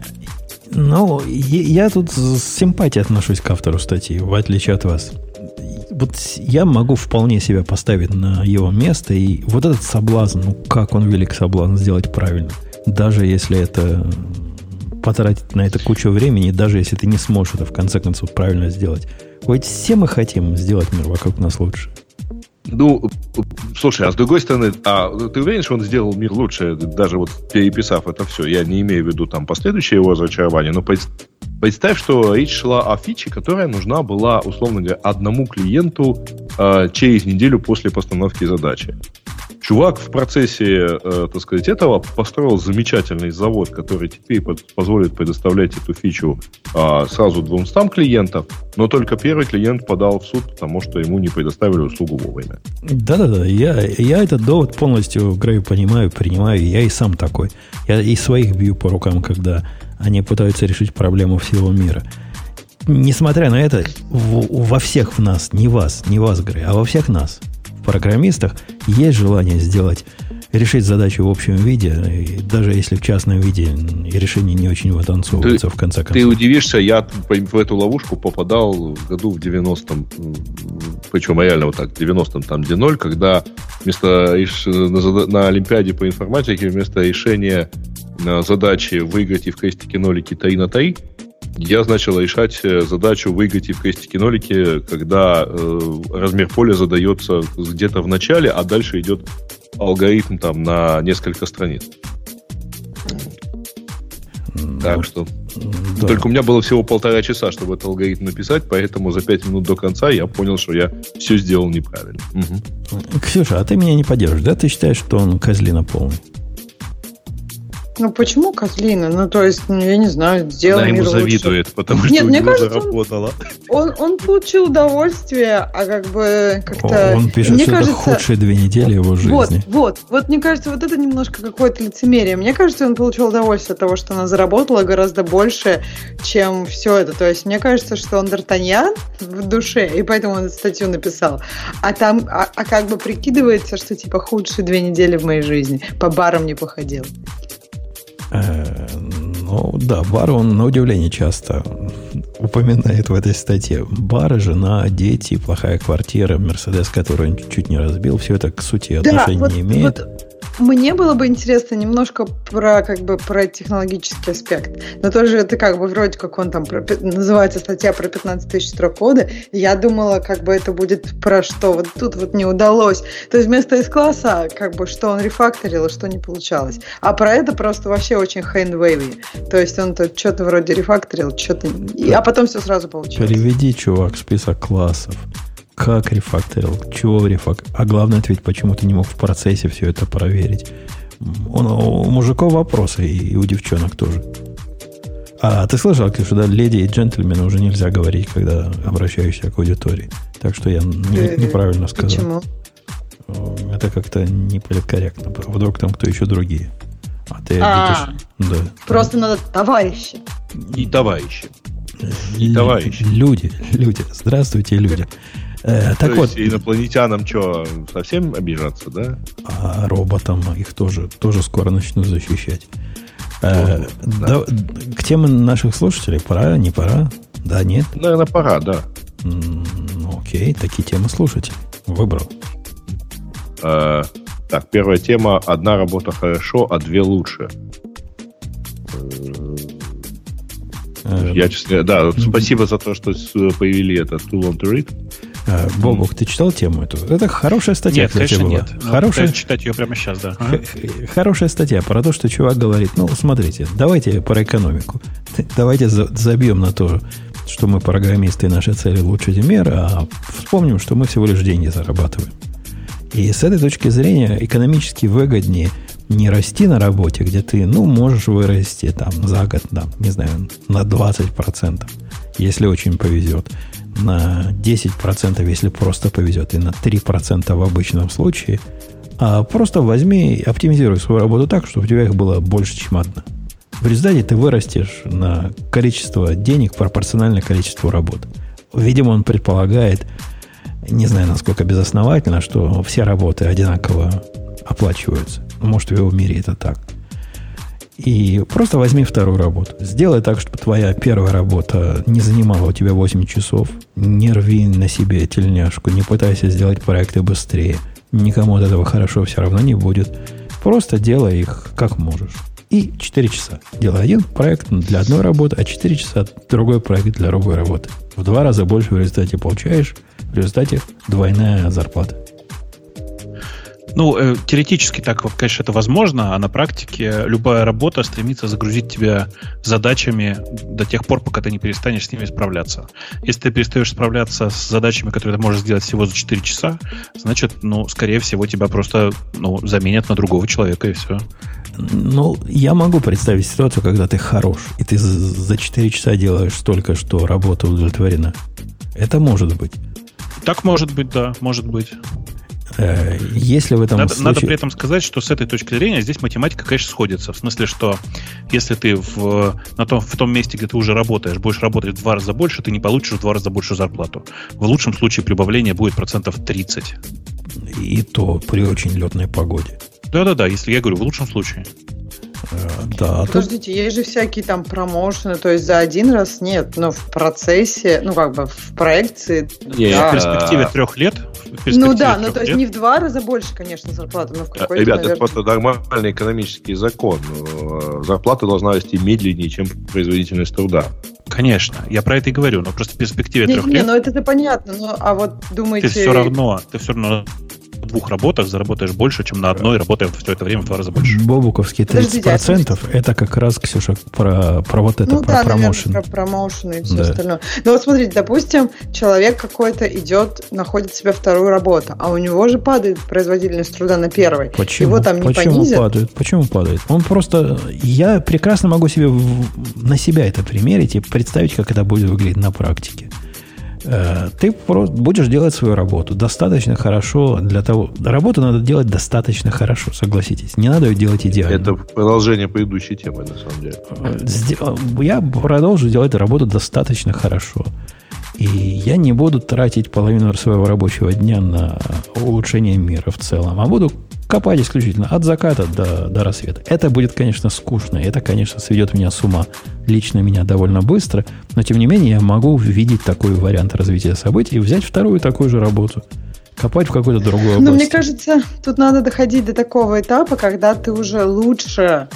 ну, я тут с симпатией отношусь к автору статьи, в отличие от вас вот я могу вполне себя поставить на его место, и вот этот соблазн, ну как он велик соблазн сделать правильно, даже если это потратить на это кучу времени, даже если ты не сможешь это в конце концов правильно сделать. Ведь все мы хотим сделать мир вокруг нас лучше. Ну, слушай, а с другой стороны, а ты уверен, что он сделал мир лучше, даже вот переписав это все? Я не имею в виду там последующее его разочарование, но Представь, что речь шла о фиче, которая нужна была, условно говоря, одному клиенту э, через неделю после постановки задачи. Чувак в процессе, э, так сказать, этого построил замечательный завод, который теперь под, позволит предоставлять эту фичу э, сразу 200 клиентов, но только первый клиент подал в суд, потому что ему не предоставили услугу вовремя. Да-да-да, я, я этот довод полностью, Грей, понимаю, принимаю, я и сам такой. Я и своих бью по рукам, когда они пытаются решить проблему всего мира. Несмотря на это, в, во всех в нас, не вас, не вас, Грей, а во всех нас, программистах, есть желание сделать, решить задачу в общем виде, даже если в частном виде решение не очень вытанцовывается ты, в конце концов. Ты удивишься, я в эту ловушку попадал в году в 90-м, причем реально вот так, 90-м, там, где 0, когда вместо на, на Олимпиаде по информатике вместо решения задачи выиграть и в крестике нолики 3 на 3, я начал решать э, задачу выиграть и в крестике нолики, когда э, размер поля задается где-то в начале, а дальше идет алгоритм там на несколько страниц. Ну, так что... Да. Только у меня было всего полтора часа, чтобы этот алгоритм написать, поэтому за пять минут до конца я понял, что я все сделал неправильно. Угу. Ксюша, а ты меня не поддержишь, да? Ты считаешь, что он козлина полный? Ну почему козлина? Ну, то есть, ну, я не знаю, сделал Она ему завидует, лучше. потому что Нет, у мне него кажется, заработало. Он, он, он получил удовольствие, а как бы как-то... Он пишет, мне что кажется, это худшие две недели его жизни. Вот, вот, вот, мне кажется, вот это немножко какое-то лицемерие. Мне кажется, он получил удовольствие от того, что она заработала гораздо больше, чем все это. То есть, мне кажется, что он Д'Артаньян в душе, и поэтому он эту статью написал. А там, а, а как бы прикидывается, что типа худшие две недели в моей жизни. По барам не походил. Э, ну, да, бар он на удивление часто упоминает в этой статье. Бары, жена, дети, плохая квартира, Мерседес, который он чуть не разбил, все это к сути отношения да, вот, не имеет. Вот мне было бы интересно немножко про как бы про технологический аспект. Но тоже это как бы вроде как он там про, называется статья про 15 тысяч строк кода. Я думала, как бы это будет про что. Вот тут вот не удалось. То есть вместо из класса как бы что он рефакторил, а что не получалось. А про это просто вообще очень хендвейви. То есть он тут что-то вроде рефакторил, что-то... А потом все сразу получилось. Переведи, чувак, список классов как рефакторил, чего рефак... А главное ответь, почему ты не мог в процессе все это проверить. Он, у мужиков вопросы, и, у девчонок тоже. А ты слышал, что да, леди и джентльмены уже нельзя говорить, когда обращаешься к аудитории. Так что я не, э, неправильно сказал. Почему? Это как-то не политкорректно. Вдруг там кто еще другие. А ты а, видишь? Да. Просто надо товарищи. И товарищи. И товарищи. Люди, люди. Здравствуйте, люди. Э, так вот. инопланетянам что, совсем обижаться, да? А роботам их тоже, тоже скоро начнут защищать. Э, да. Да, к теме наших слушателей пора, не пора? Да, нет? Наверное, пора, да. Ну, окей, такие темы слушатель. Выбрал. Э, так, первая тема. Одна работа хорошо, а две лучше. Э, Я, честно, да, спасибо за то, что появили это Too Long to Read. А, Бобок, ты читал тему эту? Это хорошая статья. Нет, конечно, нет. Хорошая... читать ее прямо сейчас, да. Хорошая статья про то, что чувак говорит, ну, смотрите, давайте про экономику. Давайте забьем на то, что мы программисты и наши цели лучше мир, а вспомним, что мы всего лишь деньги зарабатываем. И с этой точки зрения экономически выгоднее не расти на работе, где ты, ну, можешь вырасти там за год, там, не знаю, на 20%, если очень повезет, на 10%, если просто повезет, и на 3% в обычном случае, а просто возьми и оптимизируй свою работу так, чтобы у тебя их было больше, чем одна. В результате ты вырастешь на количество денег пропорционально количеству работ. Видимо, он предполагает, не знаю, насколько безосновательно, что все работы одинаково оплачиваются. Может, в его мире это так. И просто возьми вторую работу. Сделай так, чтобы твоя первая работа не занимала у тебя 8 часов. Не рви на себе тельняшку, не пытайся сделать проекты быстрее. Никому от этого хорошо все равно не будет. Просто делай их как можешь и 4 часа. Делай один проект для одной работы, а 4 часа другой проект для другой работы. В два раза больше в результате получаешь, в результате двойная зарплата. Ну, э, теоретически так, конечно, это возможно, а на практике любая работа стремится загрузить тебя задачами до тех пор, пока ты не перестанешь с ними справляться. Если ты перестаешь справляться с задачами, которые ты можешь сделать всего за 4 часа, значит, ну, скорее всего, тебя просто ну, заменят на другого человека, и все. Ну, я могу представить ситуацию, когда ты хорош, и ты за 4 часа делаешь столько, что работа удовлетворена. Это может быть. Так может быть, да, может быть. Э, если в этом надо, случае... надо при этом сказать, что с этой точки зрения здесь математика, конечно, сходится. В смысле, что если ты в, на том, в том месте, где ты уже работаешь, будешь работать в два раза больше, ты не получишь в два раза большую зарплату. В лучшем случае прибавление будет процентов 30. И то при очень летной погоде. Да-да-да, если я говорю, в лучшем случае. Э, да. Подождите, есть же всякие там промоушены, то есть за один раз нет, но в процессе, ну как бы в проекции. Не, да. В перспективе трех лет. Ну да, ну то есть не в два раза больше, конечно, зарплата, но в какой-то, Ребят, наверное... это просто нормальный экономический закон. Э, зарплата должна расти медленнее, чем производительность труда. Конечно, я про это и говорю, но просто в перспективе не, трех не, лет... ну это понятно, но а вот думаете... Ты все равно, ты все равно двух работах заработаешь больше, чем на одной, работая все это время в два раза больше. Бобуковские 30% Подождите, это как раз, Ксюша, про, про вот это, ну, про да, промоушен. Наверное, про промоушен и все да. остальное. Но вот смотрите, допустим, человек какой-то идет, находит себе вторую работу, а у него же падает производительность труда на первой. Почему? Его там не Почему понизят? падает? Почему падает? Он просто... Я прекрасно могу себе на себя это примерить и представить, как это будет выглядеть на практике. Э, ты просто будешь делать свою работу достаточно хорошо для того... Работу надо делать достаточно хорошо, согласитесь. Не надо ее делать идеально. Это продолжение предыдущей темы, на самом деле. Э, я продолжу делать работу достаточно хорошо. И я не буду тратить половину своего рабочего дня на улучшение мира в целом, а буду копать исключительно от заката до, до рассвета. Это будет, конечно, скучно. Это, конечно, сведет меня с ума. Лично меня довольно быстро. Но, тем не менее, я могу видеть такой вариант развития событий и взять вторую такую же работу. Копать в какой-то другой области. Но мне кажется, тут надо доходить до такого этапа, когда ты уже лучше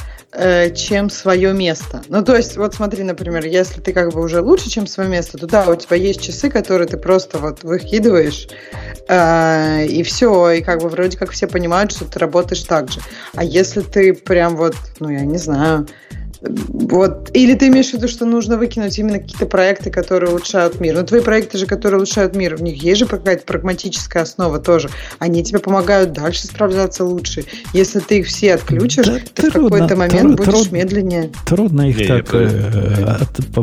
чем свое место. Ну, то есть, вот смотри, например, если ты как бы уже лучше, чем свое место, то да, у тебя есть часы, которые ты просто вот выкидываешь, э, и все, и как бы вроде как все понимают, что ты работаешь так же. А если ты прям вот, ну, я не знаю, вот. Или ты имеешь в виду, что нужно выкинуть именно какие-то проекты, которые улучшают мир? Ну, твои проекты же, которые улучшают мир, в них есть же какая-то прагматическая основа тоже. Они тебе помогают дальше справляться лучше. Если ты их все отключишь, да, ты трудно, в какой-то момент труд, будешь труд, медленнее. Трудно их Не, так э, от,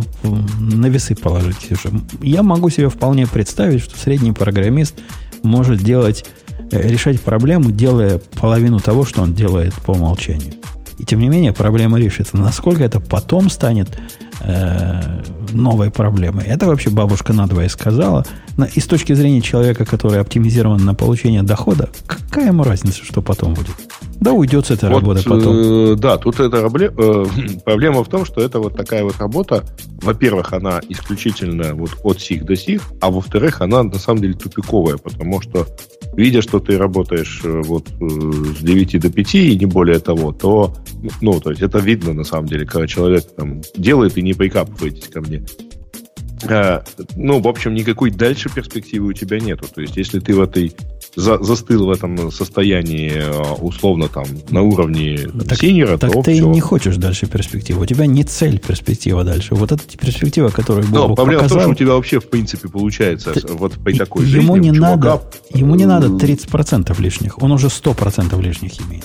на весы положить, Ксюша. Я могу себе вполне представить, что средний программист может делать, э, решать проблему, делая половину того, что он делает по умолчанию. И тем не менее проблема решится. Насколько это потом станет э, новой проблемой, это вообще бабушка надвое сказала. Но, и с точки зрения человека, который оптимизирован на получение дохода, какая ему разница, что потом будет? Да, уйдет с этой вот, работы потом. Э, да, тут эта проблема, э, проблема в том, что это вот такая вот работа. Во-первых, она исключительно вот от сих до сих, а во-вторых, она на самом деле тупиковая, потому что видя, что ты работаешь э, вот э, с 9 до 5 и не более того, то, ну, то есть это видно на самом деле, когда человек там делает и не прикапываетесь ко мне. А, ну, в общем, никакой дальше перспективы у тебя нету. То есть, если ты в этой за, застыл в этом состоянии а, условно там на уровне так, синера, так то ты все. не хочешь дальше перспективы. У тебя не цель перспектива дальше. Вот эта перспектива, которую Бог Но проблема показал, в том, что у тебя вообще в принципе получается ты, вот при такой ему жизни не надо, ему не надо 30% лишних. Он уже 100% лишних имеет.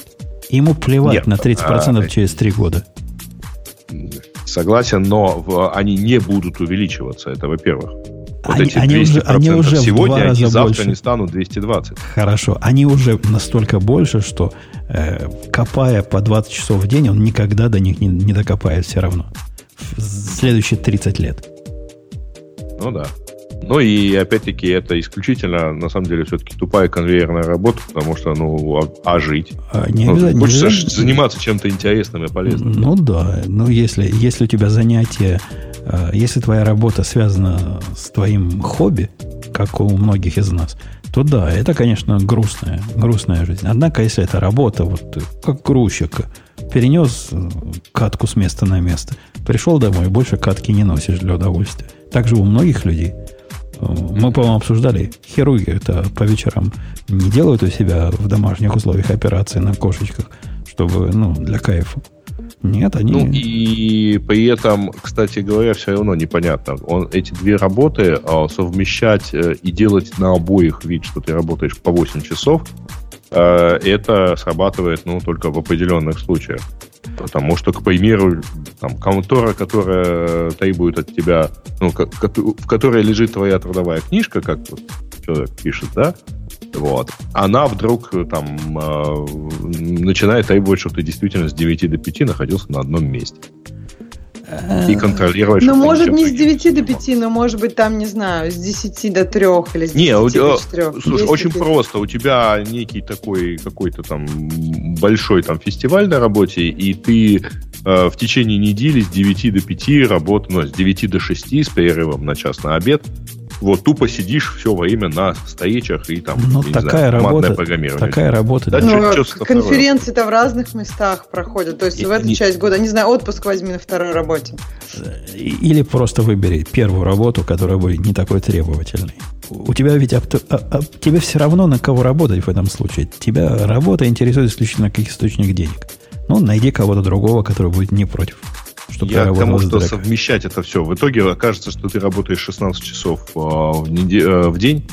Ему плевать Нет, на 30% а, через 3 года. Согласен, но они не будут увеличиваться, это во-первых. Вот они, эти они уже, они уже сегодня, они завтра больше. не станут 220. Хорошо, они уже настолько больше, что э, копая по 20 часов в день, он никогда до них не, не докопает все равно. В следующие 30 лет. Ну да. Ну и опять-таки это исключительно, на самом деле, все-таки тупая конвейерная работа, потому что, ну, а, а жить? А, не ну, хочется не заниматься чем-то интересным и полезным. Ну да, ну если, если у тебя занятие, а, если твоя работа связана с твоим хобби, как у многих из нас, то да, это, конечно, грустная, грустная жизнь. Однако, если это работа, вот как грузчик, перенес катку с места на место, пришел домой, больше катки не носишь для удовольствия. Так же у многих людей – мы, по-моему, обсуждали, хирурги это по вечерам не делают у себя в домашних условиях операции на кошечках, чтобы, ну, для кайфа. Нет, они... Ну, и при этом, кстати говоря, все равно непонятно. Он, эти две работы а, совмещать э, и делать на обоих вид, что ты работаешь по 8 часов, э, это срабатывает, ну, только в определенных случаях. Потому что, к примеру, там, контора, которая требует от тебя, ну, в которой лежит твоя трудовая книжка, как вот человек пишет, да, вот, она вдруг там э, начинает требовать, чтобы ты действительно с 9 до 5 находился на одном месте и контролировать. Ну, может, не с 9 до 5, но, может быть, там, не знаю, с 10 до 3 или с 10 не, до 4. Слушай, Есть очень просто. У тебя некий такой какой-то там большой там фестиваль на работе, и ты э, в течение недели с 9 до 5 работаешь, ну, с 9 до 6 с перерывом на час на обед, вот тупо сидишь все время на стоечах и там, ну, такая знаю, работа, программирование. Такая работа. Да, ну, конференции-то в разных местах проходят. То есть и, в эту не... часть года, не знаю, отпуск возьми на второй работе. Или просто выбери первую работу, которая будет не такой требовательной. У тебя ведь а, а, тебе все равно на кого работать в этом случае. Тебя работа интересует исключительно как источник денег. Ну, найди кого-то другого, который будет не против. Чтобы Я к тому, что совмещать это все. В итоге окажется, что ты работаешь 16 часов э, в, неде- э, в день,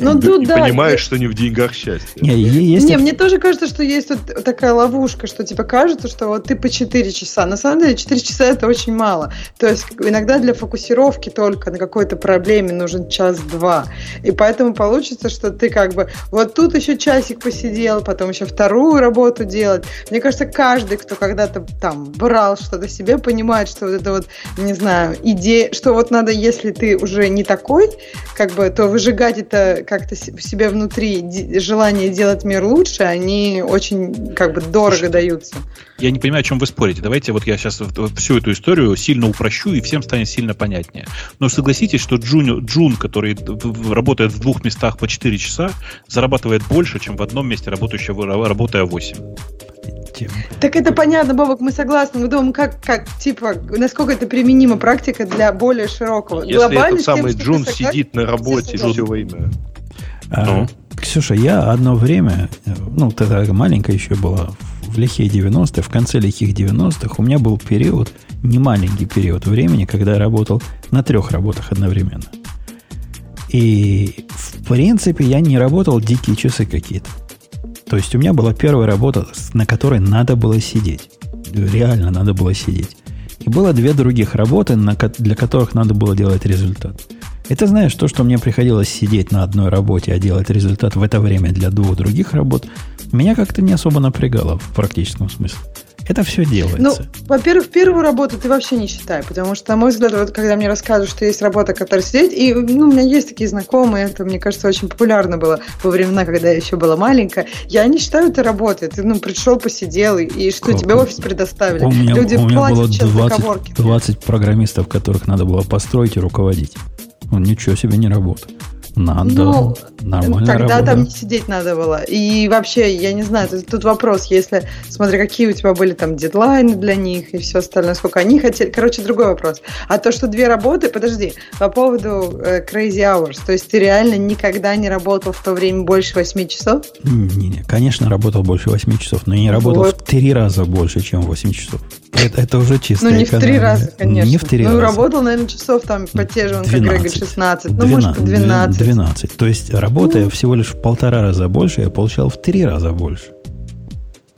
ну, тут, и да, понимаешь, что не в деньгах счастье. Не, есть... не, мне тоже кажется, что есть тут такая ловушка, что типа кажется, что вот ты по 4 часа. На самом деле 4 часа это очень мало. То есть иногда для фокусировки только на какой-то проблеме нужен час-два. И поэтому получится, что ты как бы вот тут еще часик посидел, потом еще вторую работу делать. Мне кажется, каждый, кто когда-то там брал что-то себе, понимает, что вот это вот, не знаю, идея, что вот надо, если ты уже не такой, как бы, то выжигать это как-то в себе внутри желание делать мир лучше, они очень как бы дорого Слушай, даются. Я не понимаю, о чем вы спорите. Давайте вот я сейчас всю эту историю сильно упрощу, и всем станет сильно понятнее. Но согласитесь, что Джун, Джун который работает в двух местах по 4 часа, зарабатывает больше, чем в одном месте работающего, работая 8 тему. Так это понятно, Бобок, мы согласны. Мы думаем, как, как, типа, насколько это применима практика для более широкого. Если Глобально этот самый тем, Джун сидит на работе все время. А, ну? Ксюша, я одно время, ну, тогда маленькая еще была, в лихие 90-е, в конце лихих 90-х, у меня был период, не маленький период времени, когда я работал на трех работах одновременно. И, в принципе, я не работал дикие часы какие-то. То есть у меня была первая работа, на которой надо было сидеть. Реально надо было сидеть. И было две других работы, для которых надо было делать результат. Это, знаешь, то, что мне приходилось сидеть на одной работе, а делать результат в это время для двух других работ, меня как-то не особо напрягало в практическом смысле. Это все делается. Ну, во-первых, первую работу ты вообще не считай, потому что, на мой взгляд, вот когда мне рассказывают, что есть работа, которая сидеть, и ну, у меня есть такие знакомые, это, мне кажется, очень популярно было во времена, когда я еще была маленькая. Я не считаю это работой. Ты ну, пришел, посидел, и, и что, как? тебе офис предоставили. У меня, Люди у меня было 20, 20 программистов, которых надо было построить и руководить. Он ничего себе не работает. Надо. Ну, Нормально Тогда работа. там не сидеть надо было. И вообще, я не знаю, тут, тут вопрос, если, смотри, какие у тебя были там дедлайны для них и все остальное, сколько они хотели. Короче, другой вопрос. А то, что две работы, подожди, по поводу э, Crazy Hours, то есть ты реально никогда не работал в то время больше 8 часов? Не-не, конечно, работал больше 8 часов, но не работал Вот. в три раза больше, чем 8 часов. Это, это уже чисто Ну, не в три раза, конечно. Не в три ну, раза. работал, наверное, часов там по те же, он, как Грег говорит, 12. 16, ну, может, 12, 12. 12. То есть, работая всего лишь в полтора раза больше, я получал в три раза больше.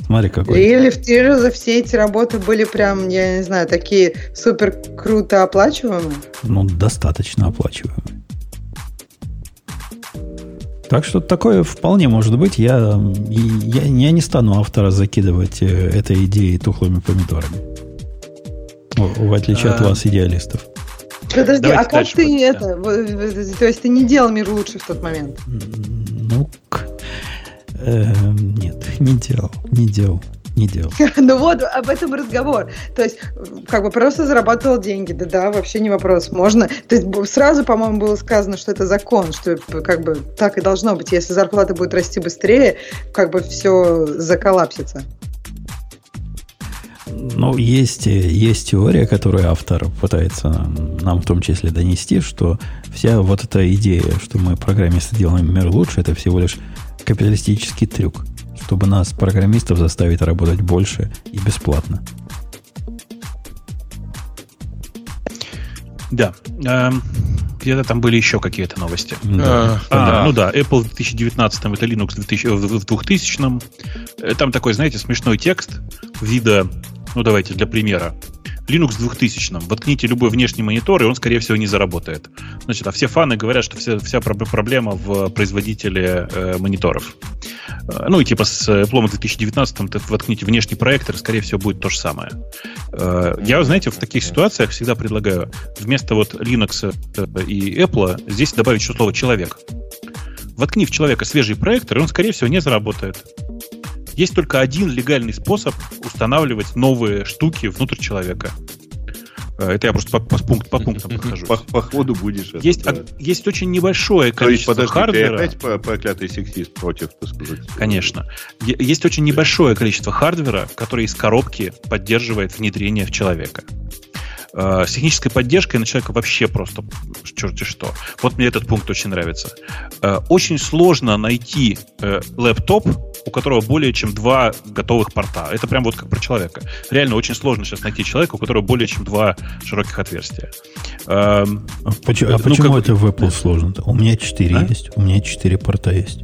Смотри, какой. Или в три раза все эти работы были прям, я не знаю, такие супер круто оплачиваемые. Ну, достаточно оплачиваемый. Так что такое вполне может быть. Я, я, я не стану автора закидывать э, этой идеей тухлыми помидорами. В, отличие от А. вас, идеалистов. Подожди, Давайте а как ты пойдем, это? в- То есть ты не делал мир лучше в тот момент? Ну, э, нет, не делал, не делал, не делал. Ну вот, об этом разговор. То есть, как бы просто зарабатывал деньги, да-да, вообще не вопрос, можно. То есть сразу, по-моему, было сказано, что это закон, что как бы так и должно быть. Если зарплата будет расти быстрее, как бы все заколлапсится. Ну, есть, есть теория, которую автор пытается нам в том числе донести, что вся вот эта идея, что мы, программисты, делаем мир лучше, это всего лишь капиталистический трюк, чтобы нас, программистов, заставить работать больше и бесплатно. Да. Эм, Где-то там были еще какие-то новости. Да. А, Да. ну да, Apple в 2019, это Linux в 2000 в 2000. Э, Там такой, знаете, смешной текст вида, ну давайте для примера. Linux в 2000 Воткните любой внешний монитор, и он, скорее всего, не заработает. Значит, а все фаны говорят, что вся, вся проб- проблема в производителе э, мониторов. Э, Ну и типа с Apple в 2019 ты воткните внешний проектор, и, скорее всего, будет то же самое. Э, Я, знаете, в таких ситуациях всегда предлагаю вместо вот Linux э, и Apple здесь добавить еще слово «человек». Воткни в человека свежий проектор, и он, скорее всего, не заработает. Есть только один легальный способ устанавливать новые штуки внутрь человека. Э, Это я просто по, по пункт- по пунктам прохожусь. По, по ходу будешь это, Есть, да. а- есть очень небольшое То есть, количество подожди, ты хардвера. опять по- проклятый сексист против, так сказать? Конечно. Е- Есть очень небольшое количество хардвера, который из коробки поддерживает внедрение в человека. Э, С технической поддержкой на человека вообще просто черти что. Вот мне этот пункт очень нравится. Э, Очень сложно найти э, лэптоп, у которого более чем два готовых порта. Это прям вот как про человека. Реально очень сложно сейчас найти человека, у которого более чем два широких отверстия. Эм, А почему, а Ну, почему как- это в Apple сложно? У меня 4 А? есть, у меня 4 порта есть.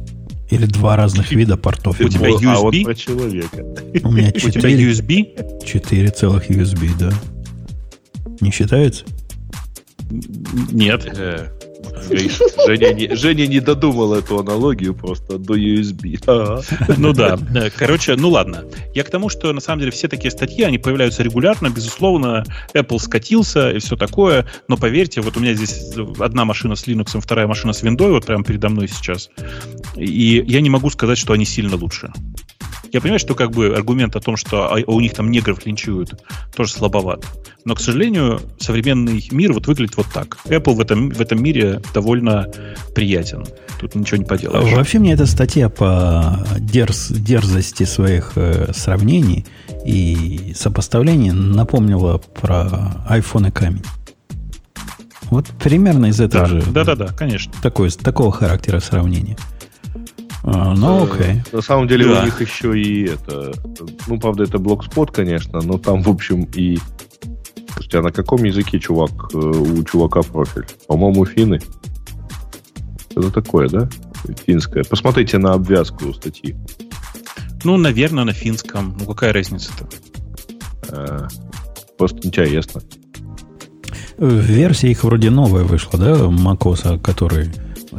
Или два разных вида портов. У тебя О, А вот USB? про человека. У меня у тебя 4, USB? 4 целых USB, да. Не считается? Нет. Э, Женя не, Женя не додумал эту аналогию просто до USB. Ага. Ну да. Э, Короче, ну ладно. Я к тому, что на самом деле все такие статьи, они появляются регулярно. Безусловно, Apple скатился и все такое. Но поверьте, вот у меня здесь одна машина с Linux, вторая машина с Windows, вот прямо передо мной сейчас. И я не могу сказать, что они сильно лучше. Я понимаю, что как бы аргумент о том, что а, у них там негров линчуют, тоже слабоват. Но, к сожалению, современный мир вот выглядит вот так. Apple в этом, в этом мире довольно приятен. Тут ничего не поделаешь. Вообще мне эта статья по дерз- дерзости своих э, сравнений и сопоставлений напомнила про iPhone и камень. Вот примерно из этого Да, же да, да, да, конечно. такой, такого характера сравнения. А, ну, окей. На самом деле Да. у них еще и это... Ну, правда, это блокспот, конечно, но там, в общем, и... Слушайте, а на каком языке чувак, э, у чувака профиль? По-моему, финны. Это такое, да? Финское. Посмотрите на обвязку статьи. Ну, наверное, на финском. Ну, какая разница-то? Э, Просто интересно. Версия их вроде новая вышла, да, macOS, который,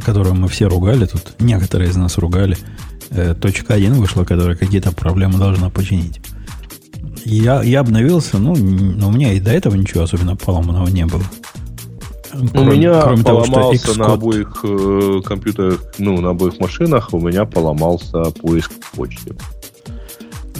которую мы все ругали тут, некоторые из нас ругали. Э, Точка 1 вышла, которая какие-то проблемы должна починить. Я, я обновился, ну, н- у меня и до этого ничего особенно поломанного не было. у меня кроме того, что поломался на обоих э, компьютерах, ну, на обоих машинах, у меня поломался поиск в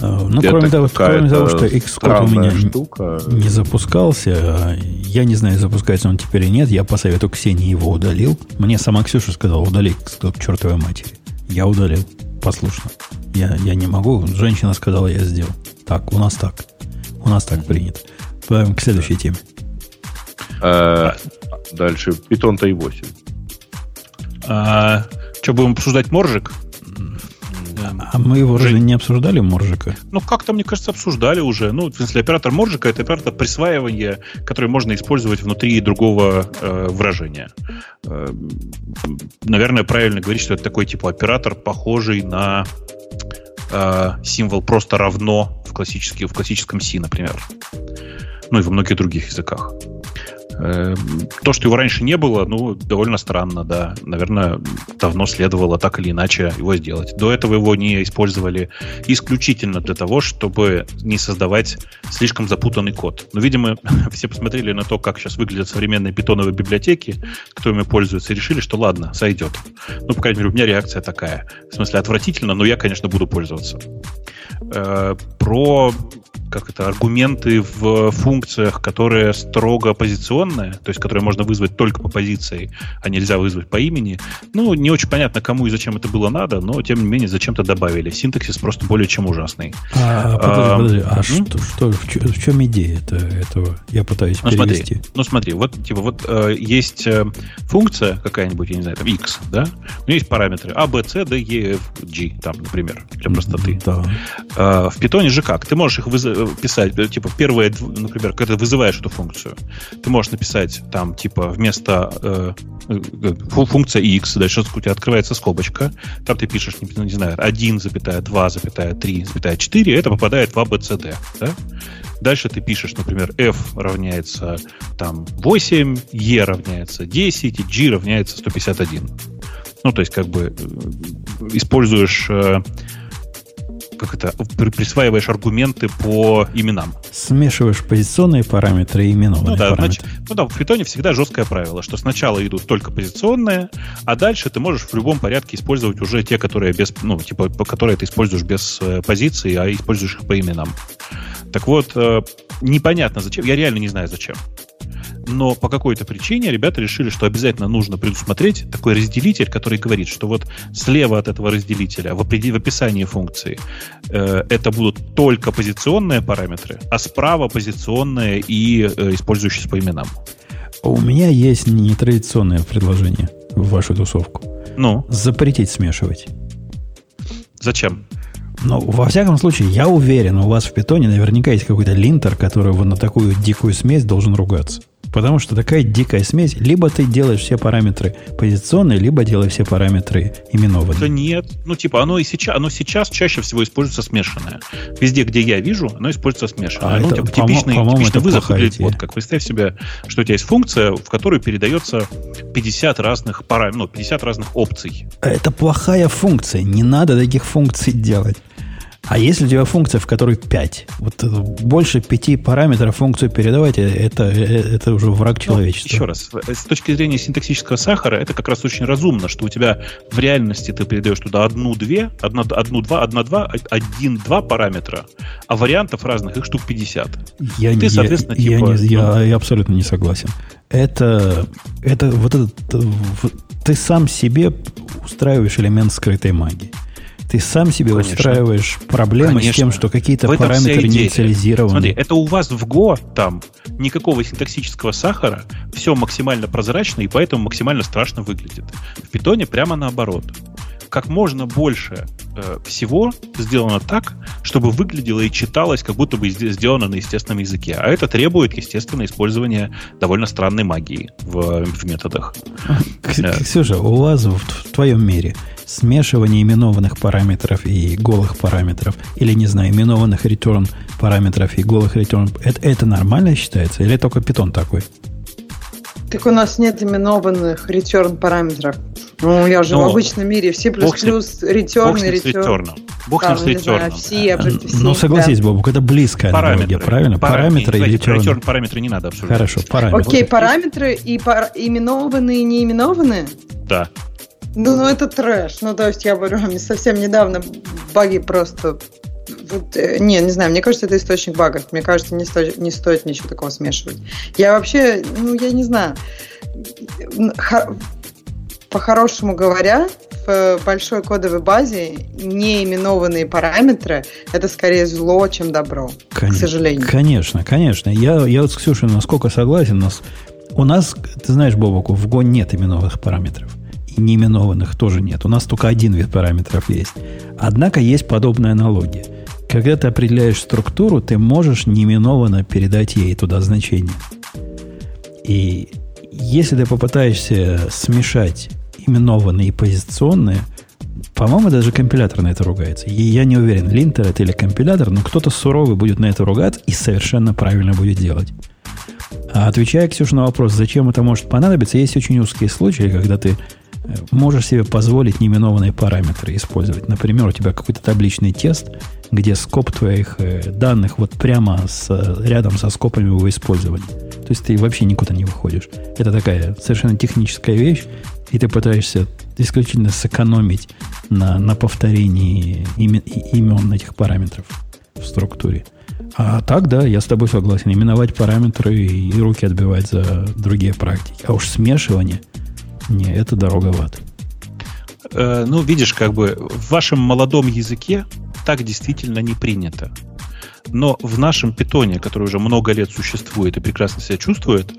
Ну, кроме того, кроме того, что Xcode у меня штука. не запускался, я не знаю, запускается он теперь или нет, я по совету Ксении его удалил. Мне сама Ксюша сказала, удали к чертовой матери. Я удалил, послушно. Я, я не могу, женщина сказала, я сделал. Так, у нас так. У нас так принято. К следующей теме. А, дальше. Python 3.8. А, что, будем обсуждать моржик? А мы его уже не обсуждали, Моржика? Ну, как-то, мне кажется, обсуждали уже. Ну, в смысле, оператор Моржика — это оператор присваивания, который можно использовать внутри другого э, выражения. Э, наверное, правильно говорить, что это такой типа оператор, похожий на э, символ просто равно в, классический, в классическом C, например. Ну и во многих других языках. Эм, то, что его раньше не было, ну, довольно странно, да. Наверное, давно следовало так или иначе его сделать. До этого его не использовали исключительно для того, чтобы не создавать слишком запутанный код. Но, видимо, все посмотрели на то, как сейчас выглядят современные питоновые библиотеки, которыми пользуются, и решили, что ладно, сойдет. Ну, по крайней мере, у меня реакция такая. В смысле, отвратительно, но я, конечно, буду пользоваться. Э, про как это, аргументы в функциях, которые строго позиционные, то есть которые можно вызвать только по позиции, а нельзя вызвать по имени. Ну, не очень понятно, кому и зачем это было надо, но тем не менее зачем-то добавили. Синтаксис просто более чем ужасный. А, а, подожди, а что, что, в, чем, в чем идея это, этого? Я пытаюсь ну, перевести. Смотри, ну смотри, вот типа вот э, есть э, функция какая-нибудь, я не знаю, там x, да? У нее есть параметры a, b, c, d, e, f, g, там, например, для простоты. Да. Э, в питоне же как? Ты можешь их вызвать писать, э, типа, первое, например, когда ты вызываешь эту функцию, ты можешь написать там, типа, вместо э, э функция x, дальше у тебя открывается скобочка, там ты пишешь, не, не знаю, 1, 2, 3, 4, это попадает в ABCD, да? Дальше ты пишешь, например, f равняется там 8, e равняется 10, и g равняется 151. Ну, то есть, как бы э, используешь как это, присваиваешь аргументы по именам. Смешиваешь позиционные параметры и именованные ну, да, параметры. Значит, ну да, в Python всегда жесткое правило, что сначала идут только позиционные, а дальше ты можешь в любом порядке использовать уже те, которые без, ну, типа, по которые ты используешь без э, позиции, а используешь их по именам. Так вот, э, непонятно зачем, я реально не знаю зачем но по какой-то причине ребята решили, что обязательно нужно предусмотреть такой разделитель, который говорит, что вот слева от этого разделителя в, в описании функции э, это будут только позиционные параметры, а справа позиционные и э, использующиеся по именам. У меня есть нетрадиционное предложение в вашу тусовку. Ну? Запретить смешивать. Зачем? Ну, во всяком случае, я уверен, у вас в питоне наверняка есть какой-то линтер, который на такую дикую смесь должен ругаться. Потому что такая дикая смесь, либо ты делаешь все параметры позиционные, либо делаешь все параметры именованные. Да нет. Ну, типа, оно и сейчас, оно сейчас чаще всего используется смешанное. Везде, где я вижу, оно используется смешанное. А ну, это, типа, типичный, по типичный вызов выглядит вот как. Представь себе, что у тебя есть функция, в которой передается 50 разных параметров, ну, 50 разных опций. Это плохая функция. Не надо таких функций делать. А если у тебя функция, в которой 5, вот больше 5 параметров функцию передавать, э, это, э, это уже враг ну, человечества. Ну, еще раз, э, с точки зрения синтаксического сахара, это как раз очень разумно, что у тебя в реальности ты передаешь туда одну-две, одну-два, одна-два, один-два параметра, а вариантов разных их штук 50. Я, ты, соответственно, я, типа... Я, не, я, ну, я абсолютно не согласен. Это, это вот этот... Ты сам себе устраиваешь элемент скрытой магии. Ты сам себе Конечно. устраиваешь проблемы Конечно. с тем, что какие-то параметры не инициализированы. Смотри, это у вас в Go там никакого синтаксического сахара, все максимально прозрачно и поэтому максимально страшно выглядит. В питоне прямо наоборот. Как можно больше э, всего сделано так, чтобы выглядело и читалось, как будто бы сделано на естественном языке. А это требует, естественно, использования довольно странной магии в, в методах. Ксюша, у вас в, в твоем мире смешивание именованных параметров и голых параметров, или, не знаю, именованных return параметров и голых return, это, это нормально считается? Или только питон такой? Так у нас нет именованных return параметров. Ну, я же ну, в обычном мире все плюс плюс return и return. Бог с return. Все, ну, согласись, да. Бобук, это близкая параметры. аналогия, правильно? Параметры, параметры и return. return. Параметры не надо обсуждать. Хорошо, параметры. Окей, параметры и пар... именованные и неименованные? Да. Ну, ну это трэш. Ну, то есть, я говорю, совсем недавно баги просто вот, э, не, не знаю, мне кажется, это источник багов. Мне кажется, не, сто, не стоит ничего такого смешивать. Я вообще, ну, я не знаю. По-хорошему говоря, в большой кодовой базе неименованные параметры – это скорее зло, чем добро, Кон- к сожалению. Конечно, конечно. Я, я вот с Ксюшей насколько согласен. У нас, у нас, ты знаешь, Бобоку, в Go нет именованных параметров. Неименованных тоже нет. У нас только один вид параметров есть. Однако есть подобная аналогия. Когда ты определяешь структуру, ты можешь неименованно передать ей туда значение. И если ты попытаешься смешать именованные и позиционные, по-моему, даже компилятор на это ругается. И я не уверен, линтер это или компилятор, но кто-то суровый будет на это ругаться и совершенно правильно будет делать. А отвечая, Ксюша, на вопрос, зачем это может понадобиться, есть очень узкие случаи, когда ты можешь себе позволить неименованные параметры использовать. Например, у тебя какой-то табличный тест, где скоп твоих э, данных вот прямо с, рядом со скопами его использования. То есть ты вообще никуда не выходишь. Это такая совершенно техническая вещь, и ты пытаешься исключительно сэкономить на, на повторении имен, имен этих параметров в структуре. А так, да, я с тобой согласен. Именовать параметры и руки отбивать за другие практики. А уж смешивание, не, это дороговато. Э, ну, видишь, как бы в вашем молодом языке так действительно не принято. Но в нашем питоне, который уже много лет существует и прекрасно себя чувствует,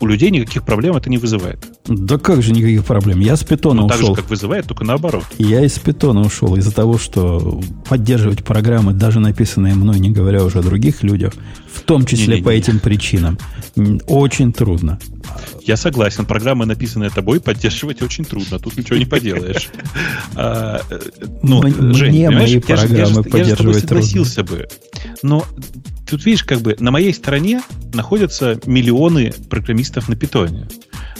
у людей никаких проблем это не вызывает. Да как же никаких проблем? Я с питона ну, ушел. Так же, как вызывает, только наоборот. Я из питона ушел из-за того, что поддерживать программы, даже написанные мной, не говоря уже о других людях, в том числе Не-не-не. по этим причинам, очень трудно. Я согласен, программы, написанные тобой, поддерживать очень трудно. Тут ничего не поделаешь. А, э, ну, Жень, мои программы поддерживать трудно. согласился бы. Но тут видишь, как бы на моей стороне находятся миллионы программистов на питоне.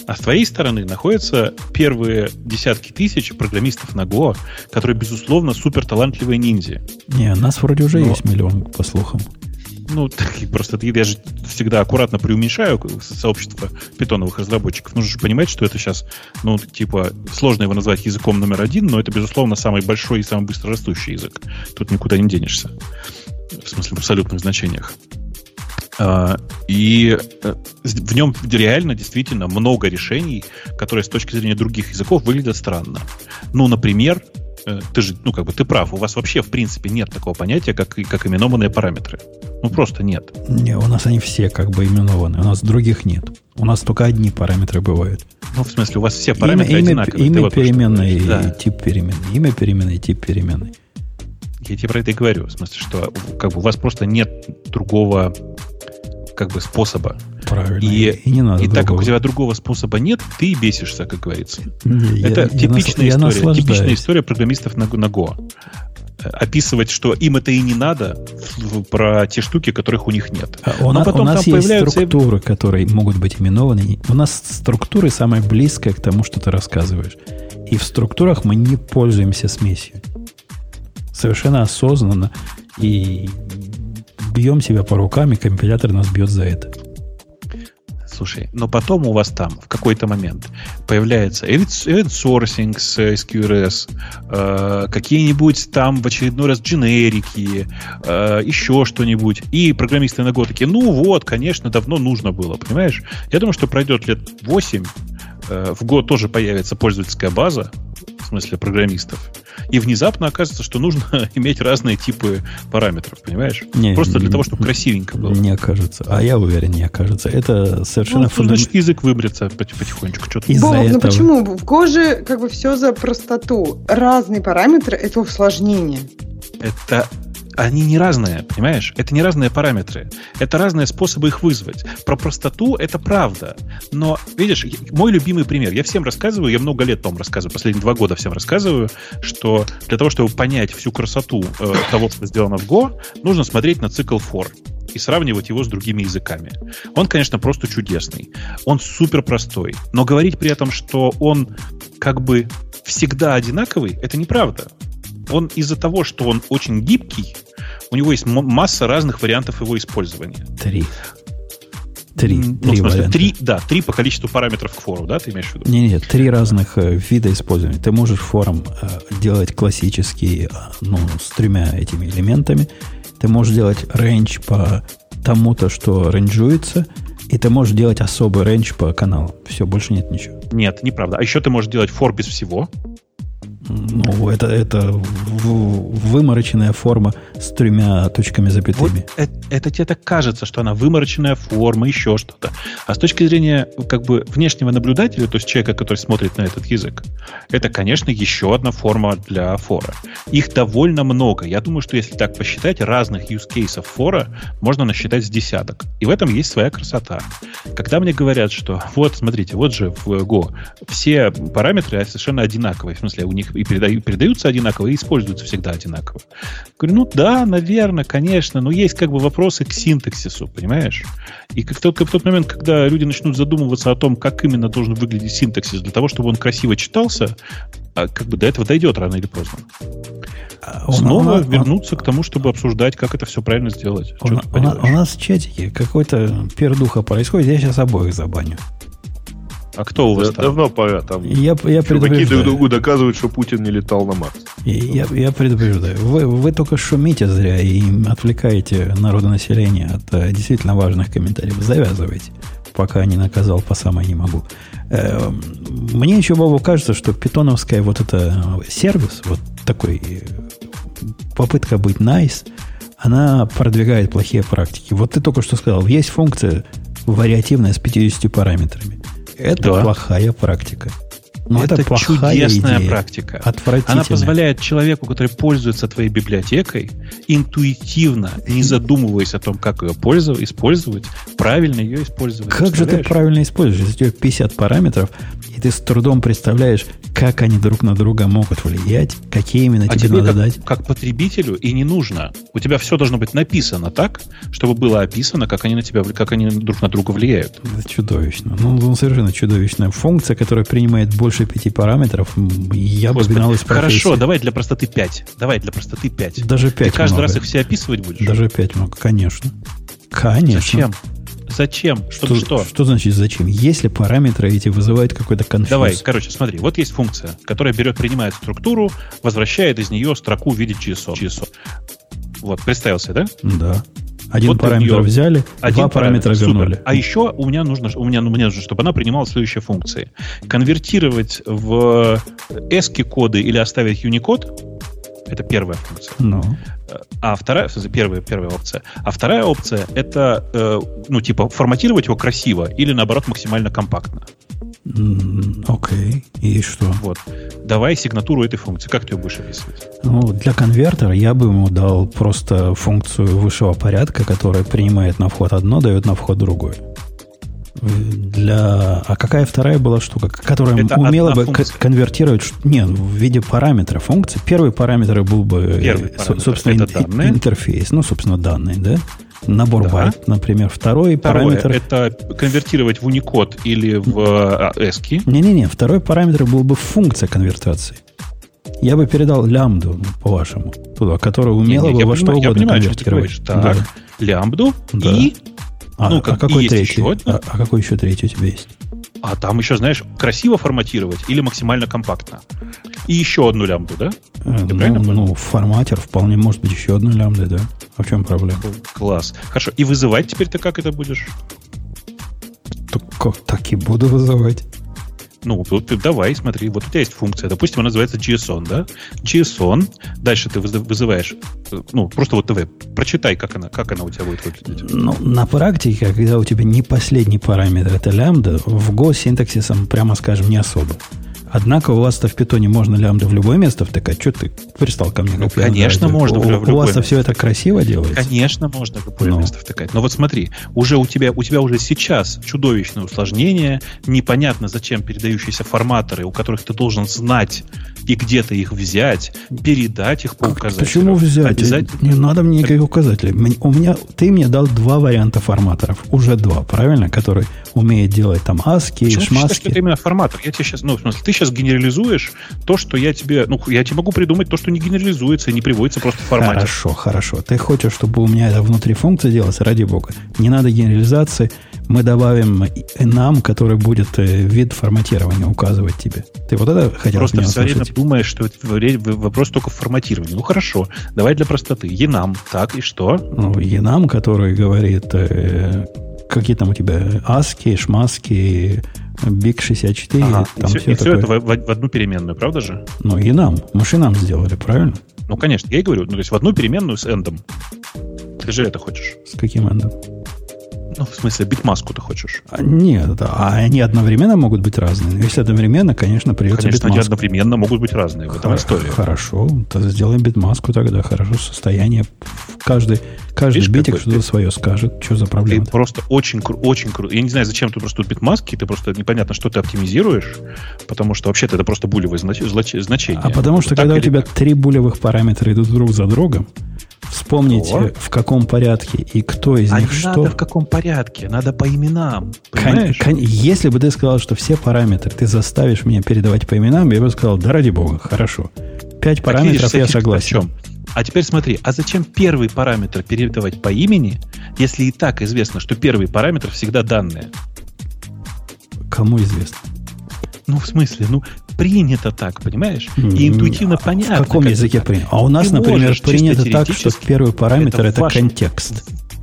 А с твоей стороны находятся первые десятки тысяч программистов на Go, которые, безусловно, супер талантливые ниндзя. Не, у нас вроде уже Но... есть миллион, по слухам. Ну, просто я же всегда аккуратно преуменьшаю сообщество питоновых разработчиков. Нужно же понимать, что это сейчас, ну, типа, сложно его назвать языком номер один, но это, безусловно, самый большой и самый быстро растущий язык. Тут никуда не денешься. В смысле, в абсолютных значениях. А, и э, в нем реально действительно много решений, которые с точки зрения других языков выглядят странно. Ну, например, Э, ты же, ну, как бы ты прав, у вас вообще, в принципе, нет такого понятия, как, как именованные параметры. Ну, просто нет. Не, у нас они все как бы именованы, у нас других нет. У нас только одни параметры бывают. Ну, в смысле, у вас все параметры имя, одинаковые. Имя переменной и да. тип переменной. Имя переменной и тип переменной. Я тебе про это и говорю. В смысле, что как бы у вас просто нет другого как бы способа. Правильно. И, и не надо и так как у тебя другого способа нет, ты бесишься, как говорится. Не, это я, типичная, я история, типичная история программистов на, на Go. Описывать, что им это и не надо, про те штуки, которых у них нет. А у, Но потом у нас там есть появляются... структуры, которые могут быть именованы. У нас структуры самая близкая к тому, что ты рассказываешь. И в структурах мы не пользуемся смесью. Совершенно осознанно. И бьем себя по рукам, и компилятор нас бьет за это. Слушай, но потом у вас там в какой-то момент появляется event sourcing с SQRS, э, какие-нибудь там в очередной раз дженерики, э, еще что-нибудь. И программисты на год такие, ну вот, конечно, давно нужно было, понимаешь? Я думаю, что пройдет лет 8, э, в год тоже появится пользовательская база, смысле программистов, и внезапно оказывается, что нужно иметь разные типы параметров, понимаешь? Не, Просто для не, того, чтобы красивенько было. Не окажется. А я уверен, не окажется. Это совершенно ну, фундамент... значит, язык выберется потихонечку. Что-то Бог, этого... ну почему? В Гоже как бы все за простоту. Разные параметры – это усложнение. Это они не разные, понимаешь? Это не разные параметры. Это разные способы их вызвать. Про простоту это правда. Но, видишь, мой любимый пример. Я всем рассказываю, я много лет том рассказываю, последние два года всем рассказываю, что для того, чтобы понять всю красоту э, того, что сделано в Go, нужно смотреть на цикл for и сравнивать его с другими языками. Он, конечно, просто чудесный. Он супер простой. Но говорить при этом, что он как бы всегда одинаковый, это неправда он из-за того, что он очень гибкий, у него есть масса разных вариантов его использования. Три. Три. Ну, три в смысле, варианта. три, да, три по количеству параметров к for у, да, ты имеешь в виду? Не, не, три разных э, вида использования. Ты можешь for ом э, делать классический, э, ну, с тремя этими элементами. Ты можешь делать range по тому-то, что рейнджуется, и ты можешь делать особый range по каналу. Все, больше нет ничего. Нет, неправда. А еще ты можешь делать for без всего. Ну, это, это вымороченная форма с тремя точками Вот запятыми. это, это тебе так кажется, что она вымороченная форма, еще что-то. А с точки зрения как бы внешнего наблюдателя, то есть человека, который смотрит на этот язык, это, конечно, еще одна форма для фора. Их довольно много. Я думаю, что если так посчитать, разных use cases фора можно насчитать с десяток. И в этом есть своя красота. Когда мне говорят, что вот, смотрите, вот же в Go все параметры совершенно одинаковые, в смысле, у них и передаю- передаются одинаково, и используются всегда одинаково. Говорю, ну да, наверное, конечно, но есть как бы вопросы к синтаксису, понимаешь? И как только в тот момент, когда люди начнут задумываться о том, как именно должен выглядеть синтаксис для того, чтобы он красиво читался, а как бы до этого дойдет рано или поздно. А Снова нас- вернуться к тому, чтобы обсуждать, как это все правильно сделать. У, ты у нас в чатике какой-то пердуха происходит, я сейчас обоих забаню. А кто у вас Да- там? давно пора. Там Я, я чуваки друг предупреждаю. другу доказывают, что Путин не летал на Марс. Я, я предупреждаю. Вы, вы только шумите зря и отвлекаете народонаселение от э, действительно важных комментариев. Завязывайте, пока не наказал по самой не могу. Э, мне еще, Бобу, кажется, что питоновская вот это э, сервис, вот такой э, попытка быть nice, она продвигает плохие практики. Вот ты только что сказал, есть функция вариативная с 50 параметрами. Это Да. плохая практика. Но это, это чудесная идея. практика. Отвратительная. Она позволяет человеку, который пользуется твоей библиотекой, интуитивно, не задумываясь о том, как ее пользовать, использовать, правильно ее использовать. Как же ты правильно используешь? Если у тебя 50 параметров, и ты с трудом представляешь, как они друг на друга могут влиять, какие именно А тебе тебе надо как, дать. как потребителю и не нужно. У тебя все должно быть написано так, чтобы было описано, как они на тебя, как они друг на друга влияют. Это чудовищно. Ну, ну, совершенно чудовищная функция, которая принимает больше пяти параметров. Я бы Господи, гнал из профессии. Хорошо, давай для простоты 5. Давай для простоты 5. Даже Ты 5 каждый много. раз их все описывать будешь? Даже 5 много, конечно. Конечно. Зачем? Зачем? Что, Что, что? что значит зачем? Если параметры эти вызывают какой-то конфуз. Давай, короче, смотри, вот есть функция, которая берет, принимает структуру, возвращает из нее строку в виде JSON. JSON. Вот, представился, да? Да. Один Вот параметр ее- взяли, Один два параметра супер. вернули. А еще у меня нужно, у меня, ну, мне нужно, чтобы она принимала следующие функции. Конвертировать в ASCII коды или оставить Unicode. Это первая функция. Ну, А вторая, первая, первая опция. А вторая опция это, э, ну, типа, форматировать его красиво или, наоборот, максимально компактно. Окей. И что? Вот. Давай сигнатуру этой функции. Как ты ее будешь описывать? Ну, для конвертера я бы ему дал просто функцию высшего порядка, которая принимает на вход одно, дает на вход другое. Для... А какая вторая была штука, которая Это умела бы функция. конвертировать... Не, в виде параметра функции. Первый параметр был бы, э, Первый со- параметр собственно, это ин- данные. интерфейс. Ну, собственно, данные, да? Набор Да. байт, например. Второй Второе параметр... это конвертировать в Unicode или в а, ASCII. Не-не-не, второй параметр был бы функция конвертации. Я бы передал лямбду, ну, по-вашему, туда, которая умела Не, не, бы во что понимаю- я угодно понимаю, что конвертировать. Так, Да. лямбду Да. и... А, Ну, а как какой и есть третий? еще одна. А, а какой еще третий у тебя есть? А там еще, знаешь, красиво форматировать или максимально компактно. И еще одну лямбду, да? Э, Ты ну, ну, форматер вполне может быть еще одной лямбдой, да? А в чем проблема? Класс. Хорошо. И вызывать теперь ты как это будешь? Так, как- так и буду вызывать. Ну, вот давай, смотри, вот у тебя есть функция, допустим, она называется JSON, да? JSON, дальше ты вызы- вызываешь, э, ну, просто вот давай, прочитай, как она, как она у тебя будет выглядеть. Ну, на практике, когда у тебя не последний параметр, это лямбда, в Go синтаксисом, прямо скажем, не особо. Однако у вас-то в питоне можно лямбда в любое место втыкать. Что ты пристал ко мне? Ну, конечно, знаю? можно У, в у вас-то все это красиво делается? Конечно, можно в любое Ну. место втыкать. Но вот смотри, уже у тебя, у тебя уже сейчас чудовищное усложнение, непонятно зачем передающиеся форматоры, у которых ты должен знать и где-то их взять, передать их по Как- указателю. Почему взять? Обязательно. Не надо мне никаких указателей. У меня, ты мне дал два варианта форматоров. Уже два, правильно? Который умеет делать там аски, Почему ты считаешь, что шмаски. это именно форматор? Я тебе сейчас, ну, в смысле, ты сейчас генерализуешь то, что я тебе, ну, я тебе могу придумать то, что не генерализуется и не приводится просто в формате. Хорошо, хорошо. Ты хочешь, чтобы у меня это внутри функция делалась? Ради бога. Не надо генерализации. мы добавим нам, который будет э, вид форматирования указывать тебе. Ты вот это хотел Просто все время думаешь, что вопрос только в форматировании. Ну хорошо, давай для простоты. Енам, так и что? Ну, Енам, который говорит, э, какие там у тебя аски, шмаски, Биг 64, Ага, там и все, все и всё такое. это в, в- в одну переменную, правда же? Ну, Енам, мы же Енам сделали, правильно? Ну, конечно, я и говорю, ну, то есть в одну переменную с эндом. Ты же это хочешь. С каким эндом? Ну, в смысле, битмаску ты хочешь. А, Нет, да, а они одновременно могут быть разные. Если одновременно, конечно, придется Конечно, они битмаску. одновременно могут быть разные. В этом Хо- история. Хорошо, то сделаем битмаску тогда. Хорошо, состояние. Каждый, каждый Видишь, битик что-то ты- свое скажет. Что за Ты проблема? просто очень, кру- очень круто. Я не знаю, зачем ты просто тут битмаски, ты просто непонятно, что ты оптимизируешь, потому что вообще-то это просто знач- злач- значение. А потому что Так когда у тебя так? три булевых параметра идут друг за другом, вспомнить, О. в каком порядке и кто из А них не что. надо в каком порядке, надо по именам. Кон- кон- если бы ты сказал, что все параметры ты заставишь меня передавать по именам, я бы сказал, да ради бога, хорошо. Пять Так параметров видишь, я согласен. А теперь смотри, а зачем первый параметр передавать по имени, если и так известно, что первый параметр всегда данные? Кому известно? Ну, в смысле, ну, принято так, понимаешь? И интуитивно а понятно. В каком как языке принято? А у нас, Ты например, принято так, что первый параметр Это это, в вашем-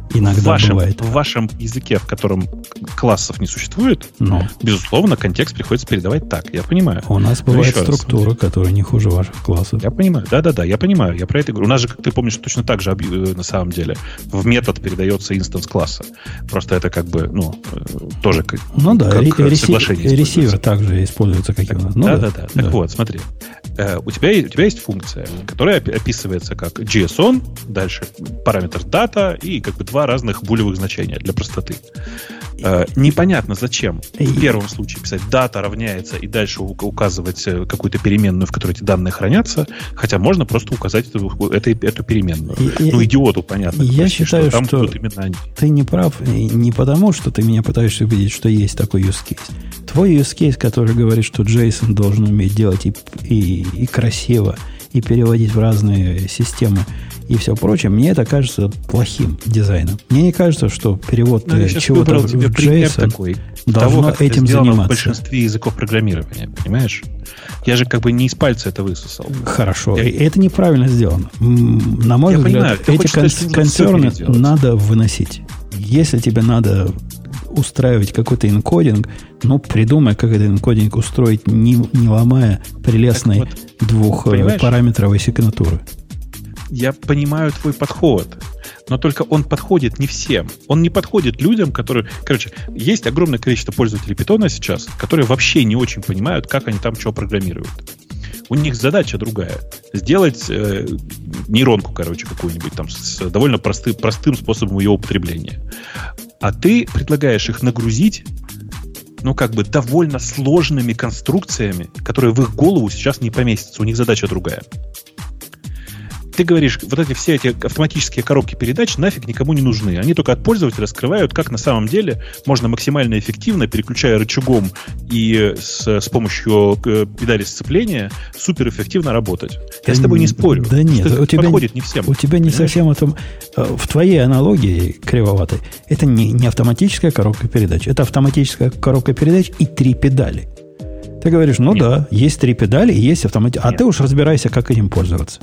контекст. в Иногда вашем, бывает. в вашем языке, в котором классов не существует, Но безусловно, контекст приходится передавать так. Я понимаю. у нас Ну, бывает структура, которая не хуже ваших классов. Я понимаю, да-да-да, я понимаю, я про это говорю. У нас же, как ты помнишь, точно так же э, на самом деле в метод передается инстанс класса. Просто это как бы, ну, э, тоже как, Ну да, как ре- соглашение ресивер также используется, как и у нас. Ну да, да, да. Так вот, смотри. Э, у, тебя, у тебя есть функция, которая опи- описывается как JSON, дальше параметр дата и как бы два разных булевых значения для простоты. Э, непонятно зачем в первом случае писать дата равняется и дальше указывать э, какую-то переменную, в которой эти данные хранятся, хотя можно просто указать эту, эту, эту переменную. И- ну, идиоту понятно. я почти, считаю, там что- именно они. Ты не прав не потому, что ты меня пытаешься убедить, что есть такой use case. Твой use case, который говорит, что JSON должен уметь делать и, и, и красиво, и переводить в разные системы, и все прочее, мне это кажется плохим дизайном. Мне не кажется, что перевод Ну, э, чего-то в, в JSON такой. должно того, как это этим в заниматься. большинстве языков программирования, понимаешь? Я же как бы не из пальца это высосал. Хорошо. Я- Это неправильно сделано. На мой Я взгляд, понимаю, эти кон- сказать, концерны надо выносить. Если тебе надо устраивать какой-то энкодинг, ну, придумай, как этот энкодинг устроить, не, не ломая прелестной Так понимаешь? двухпараметровой секвенатуры. Я понимаю твой подход, но только он подходит не всем. Он не подходит людям, которые... Короче, есть огромное количество пользователей питона сейчас, которые вообще не очень понимают, как они там что программируют. У них задача другая. Сделать э, нейронку, короче, какую-нибудь там с довольно просты- простым способом ее употребления. А ты предлагаешь их нагрузить ну, как бы довольно сложными конструкциями, которые в их голову сейчас не поместятся. У них задача другая ты говоришь, вот эти все эти автоматические коробки передач нафиг никому не нужны. Они только от пользователя скрывают, как на самом деле можно максимально эффективно, переключая рычагом и с, с помощью э, педали сцепления, суперэффективно работать. Я с тобой не спорю. Да нет, у тебя, подходит не всем. у тебя не Понимаешь? совсем это... э, В твоей аналогии кривоватой, это не, не автоматическая коробка передач, это автоматическая коробка передач и три педали. Ты говоришь, ну Нет. да, есть три педали и есть автоматическая. А ты уж разбирайся, как этим пользоваться.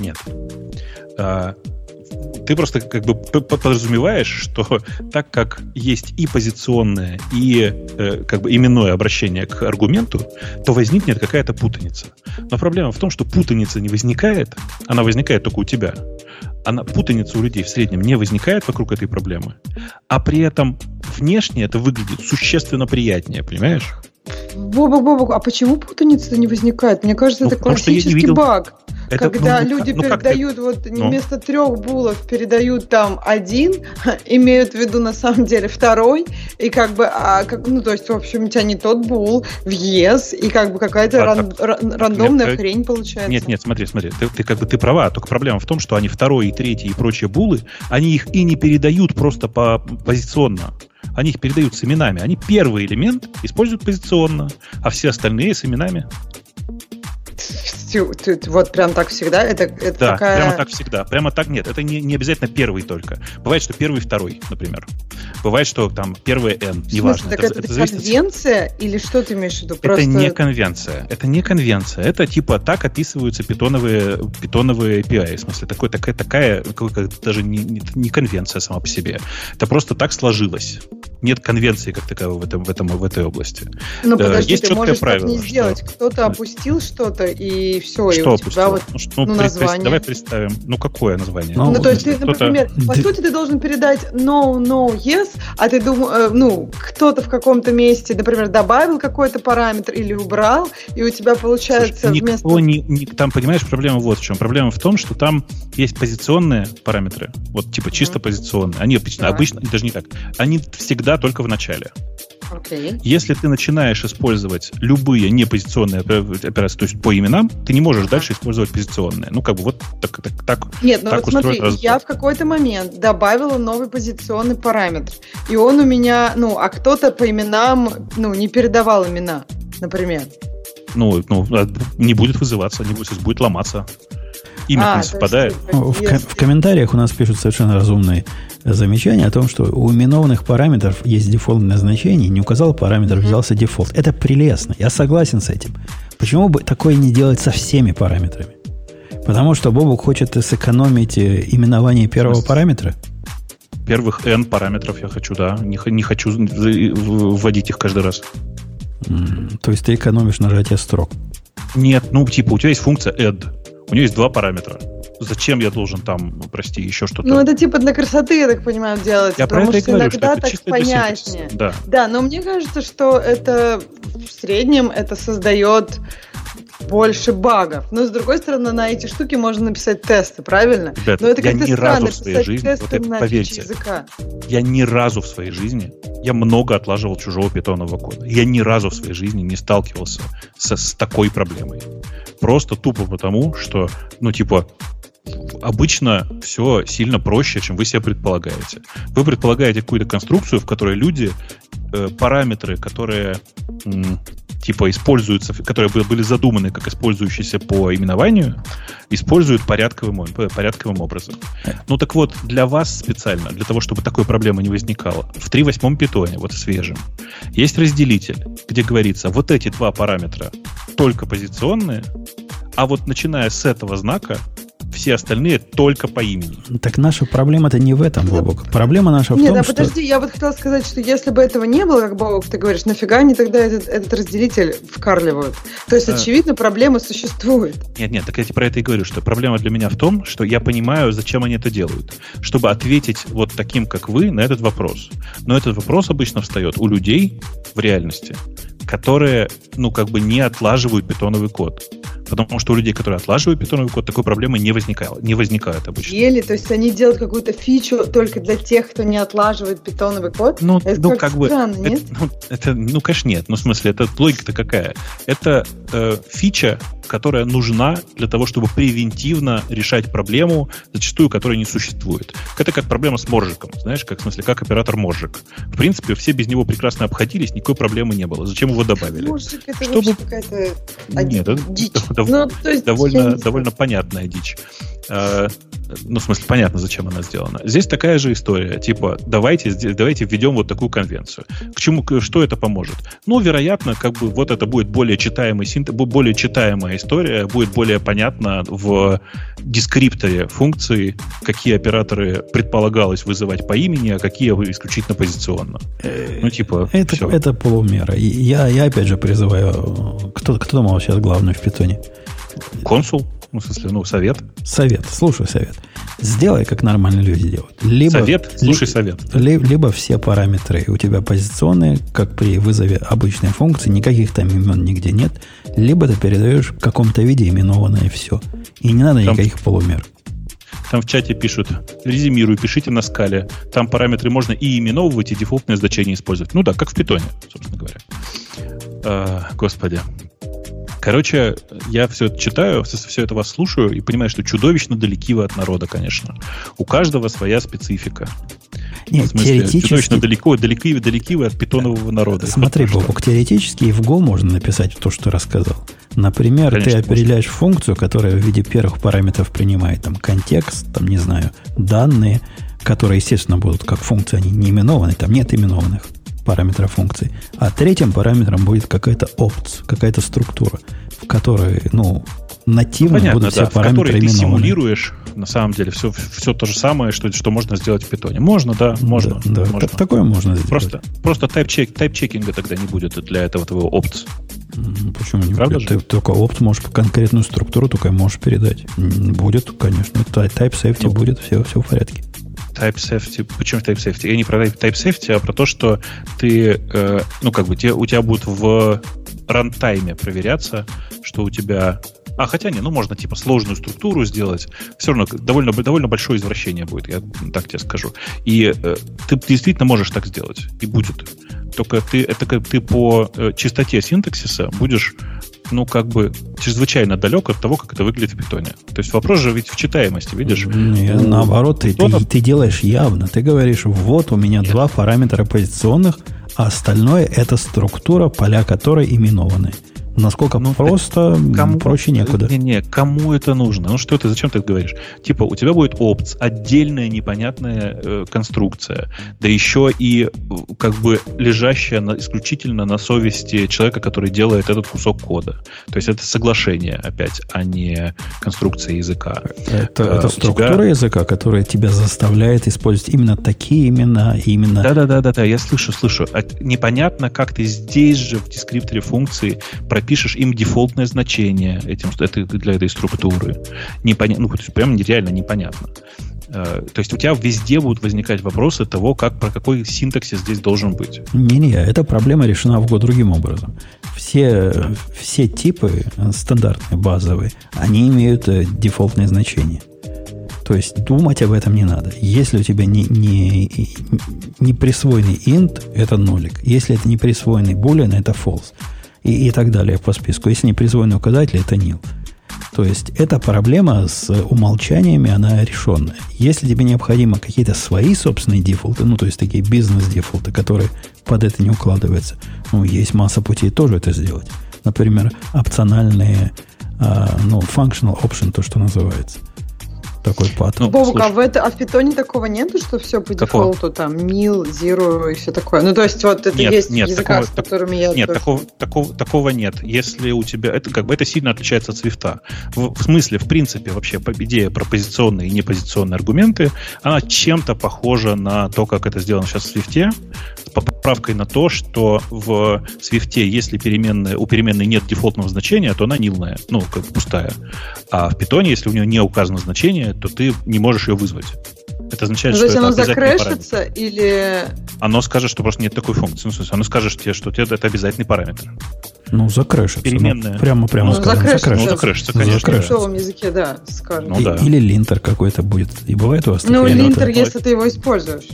Нет. А, ты просто как бы подразумеваешь, что так как есть и позиционное, и э, как бы именное обращение к аргументу, то возникнет какая-то путаница. Но проблема в том, что путаница не возникает, она возникает только у тебя. Она, путаница у людей в среднем не возникает вокруг этой проблемы, а при этом внешне это выглядит существенно приятнее, понимаешь? Бобок, Бобок, а почему путаница не возникает? Мне кажется, Ну, это классический видел- баг. Это, когда ну, люди ну, как ты- передают, вот Ну. вместо трех булов передают там один, имеют в виду на самом деле второй, и как бы, а, как, ну, то есть, в общем, у тебя не тот бул в ЕС, и как бы какая-то А, ран- ран- рандомная нет, хрень получается. Нет, нет, смотри, смотри, ты, ты как бы ты права, только проблема в том, что они второй и третий и прочие булы, они их и не передают просто по позиционно. Они их передают с именами. Они первый элемент используют позиционно, а все остальные с именами. Тю, ты- ты- вот прям так всегда, это, это Да, такая... прямо так всегда. Прямо так нет. Это не, не обязательно первый только. Бывает, что первый второй, например. Бывает, что там первое n, неважно. Так это, это, это конвенция или что ты имеешь в виду? Просто... Это не конвенция. Это не конвенция. Это типа так описываются питоновые, питоновые API. В смысле, такой, такая, такая как, даже не, не, не конвенция сама по себе. Это просто так сложилось. Нет конвенции как таковой в, этом, в, этом, в этой области. Ну, подожди, Есть ты можешь правило, так не сделать. Что... Кто-то опустил что-то, и все, что и у тебя вот ну, что, ну, название. Давай представим. Ну, какое название? Ну, ну то есть, ты, например, по сути, ты должен передать no, no, yes, а ты думаешь, э, ну, кто-то в каком-то месте, например, добавил какой-то параметр или убрал, и у тебя получается Слушай, вместо... Никто не, не, там, понимаешь, проблема вот в чем. Проблема в том, что там есть позиционные параметры, вот типа чисто mm-hmm. позиционные. Они обычно, да. обычно, даже не так, они всегда только в начале. Okay. Если ты начинаешь использовать любые непозиционные операции, то есть по именам, ты не можешь дальше использовать позиционные. Ну, как бы вот так. так, так Нет, ну так вот смотри, разбор. я в какой-то момент добавила новый позиционный параметр. И он у меня, ну, а кто-то по именам, ну, не передавал имена, например. Ну, ну а не будет вызываться, не будет, будет ломаться имя а, не совпадает. В, в комментариях у нас пишут совершенно разумные замечания о том, что у именованных параметров есть дефолтное значение, не указал параметр, взялся дефолт. Это прелестно, я согласен с этим. Почему бы такое не делать со всеми параметрами? Потому что Бобук хочет сэкономить э, именование первого Просто параметра? Первых n параметров я хочу, да. Не, не хочу вводить их каждый раз. Mm, то есть ты экономишь нажатие строк? Нет, ну типа у тебя есть функция add. У нее есть два параметра. Зачем я должен там, прости, еще что-то? Ну, это типа для красоты, я так понимаю, делать. Я потому про это что говорю, иногда что так понятнее. Да. да, но мне кажется, что это в среднем это создает больше багов. Но с другой стороны, на эти штуки можно написать тесты, правильно? Ребята, Но это я ни разу в своей жизни, вот это, поверьте, языка. я ни разу в своей жизни, я много отлаживал чужого питонового кода. Я ни разу в своей жизни не сталкивался со, с такой проблемой. Просто тупо потому, что, ну, типа, обычно все сильно проще, чем вы себе предполагаете. Вы предполагаете какую-то конструкцию, в которой люди э, параметры, которые типа используются, которые были задуманы как использующиеся по именованию, используют порядковым, порядковым образом. Ну так вот, для вас специально, для того, чтобы такой проблемы не возникало, в 3.8 питоне, вот свежем, есть разделитель, где говорится, вот эти два параметра только позиционные, а вот начиная с этого знака, все остальные только по имени. Так наша проблема-то не в этом, Бобок. Проблема наша в Нет, том, да, что... подожди, я вот хотела сказать, что если бы этого не было, как Бобок, ты говоришь, нафига они тогда этот, этот разделитель вкарливают? То есть, а... очевидно, проблема существует. Нет, нет, так я тебе про это и говорю, что проблема для меня в том, что я понимаю, зачем они это делают. Чтобы ответить вот таким, как вы, на этот вопрос. Но этот вопрос обычно встает у людей в реальности, которые, ну, как бы не отлаживают питоновый код. Потому что у людей, которые отлаживают питоновый код, такой проблемы не возникает, не возникает обычно. Или, то есть они делают какую-то фичу только для тех, кто не отлаживает питоновый код? Ну, это ну как, как бы... Странно, это, нет? Ну, это, ну, конечно, нет. Ну, в смысле, это логика-то какая? Это э, фича, которая нужна для того, чтобы превентивно решать проблему, зачастую которая не существует. Это как проблема с моржиком, знаешь, как в смысле, как оператор моржик. В принципе, все без него прекрасно обходились, никакой проблемы не было. Зачем его добавили? Моржик это чтобы... какая-то Нет, это дичь. Ну, то есть, довольно, довольно понятная дичь. А, ну, в смысле, понятно, зачем она сделана. Здесь такая же история. Типа, давайте, давайте введем вот такую конвенцию. К чему, что это поможет? Ну, вероятно, как бы вот это будет более читаемый синтез, более читаемая история, будет более понятно в дескрипторе функции, какие операторы предполагалось вызывать по имени, а какие исключительно позиционно. Ну, типа, это, все. это полумера. Я, я опять же призываю, кто, кто думал сейчас главный в питоне? Консул. Ну, в смысле, ну, совет. Совет. Слушай совет. Сделай, как нормальные люди делают. Либо, совет, слушай ли, совет. Ли, либо все параметры у тебя позиционные, как при вызове обычной функции, никаких там имен нигде нет. Либо ты передаешь в каком-то виде именованное все. И не надо там, никаких полумер. Там в чате пишут, резюмирую, пишите на скале. Там параметры можно и именовывать, и дефолтное значение использовать. Ну да, как в питоне, собственно говоря. А, господи. Короче, я все это читаю, все это вас слушаю и понимаю, что чудовищно далеки вы от народа, конечно. У каждого своя специфика. Нет, в смысле, теоретически... Чудовищно далеко, далеки, далеки вы от питонового народа. Смотри, Бобок, теоретически и в Go можно написать то, что рассказал. Например, Конечно, ты определяешь можно. функцию, которая в виде первых параметров принимает там контекст, там, не знаю, данные, которые, естественно, будут как функции, они не именованы, там нет именованных параметра функции. А третьим параметром будет какая-то опция, какая-то структура, в которой, ну, нативно Понятно, будут да, все параметры в которой ты симулируешь, на самом деле, все, все то же самое, что, что можно сделать в питоне. Можно, да, можно. Да, да, можно. так- такое можно сделать. Просто, просто тайп-чек, тайп-чекинга тогда не будет для этого твоего опт. Почему не Правда будет? же? Ты только опт можешь конкретную структуру только можешь передать. Будет, конечно. Type safety Ну. будет, все, все в порядке. Type safety. Почему type safety? Я не про type safety, а про то, что ты, э, ну, как бы, те, у тебя будут в рантайме проверяться, что у тебя... А, хотя не, ну, можно, типа, сложную структуру сделать. Все равно довольно, довольно большое извращение будет, я так тебе скажу. И э, ты действительно можешь так сделать. И будет. Только ты, это как ты по э, чистоте синтаксиса будешь ну, как бы чрезвычайно далек от того, как это выглядит в питоне. То есть вопрос же ведь в читаемости, видишь? Не, У наоборот, ты, ты, ты делаешь явно. Ты говоришь, вот у меня Нет. два параметра позиционных, а остальное это структура, поля которой именованы. Насколько Ну, просто, Кому, проще некуда. Не-не, кому это нужно? Ну что ты, зачем ты это говоришь? Типа, у тебя будет опц, отдельная непонятная э, конструкция, да еще и э, как бы лежащая на- исключительно на совести человека, который делает этот кусок кода. То есть это соглашение опять, а не конструкция языка. Это, А, это структура тебя- языка, которая тебя заставляет использовать именно такие имена, именно Да-да-да-да, я слышу, слышу. А непонятно, как ты здесь же в дескрипторе функции пропишешь им дефолтное значение этим, это для этой структуры. Непонятно, ну, то есть прям нереально непонятно. Э, То есть у тебя везде будут возникать вопросы того, как, про какой синтаксис здесь должен быть. Не-не, эта проблема решена в год другим образом. Все, все типы стандартные, базовые, они имеют э, дефолтное значение. То есть думать об этом не надо. Если у тебя не, не, не присвоенный int, это нолик. Если это не присвоенный boolean, это false. И, и так далее по списку. Если не присвоенный указатель, это nil. То есть эта проблема с умолчаниями, она решенная. Если тебе необходимо какие-то свои собственные дефолты, ну, то есть такие бизнес-дефолты, которые под это не укладываются, ну, есть масса путей тоже это сделать. Например, опциональные, а, ну, functional option, то, что называется. Такой паттерн. Ну, Бобук, а в, это, а в питоне такого нету, что все по Какого? дефолту, там, mil, zero и все такое? Ну, то есть, вот это Нет, есть нет, в языках, такого- с которыми я... Нет, тоже- такого, такого, такого нет. Если у тебя... Это как бы это сильно отличается от свифта. В, в смысле, в принципе, вообще по- идея про позиционные и непозиционные аргументы, она чем-то похожа на то, как это сделано сейчас в свифте, с поправкой на то, что в свифте, если переменная, у переменной нет дефолтного значения, то она нилная, ну, как бы пустая. А в питоне, если у нее не указано значение, то ты не можешь ее вызвать. Это означает, Ну, что то есть это оно закрэшится или... Оно скажет, что просто нет такой функции. Ну, в смысле, оно скажет тебе, что это обязательный параметр. Ну, закрэшится. Переменная. Ну, прямо, прямо Ну, скажем, закрэшится. Ну, закрэшится, конечно. В Закрэшится. текстовом языке, да, скажем. Ну, И- да. Или линтер какой-то будет. И бывает у вас Ну, линтер, ноты? если ты его используешь.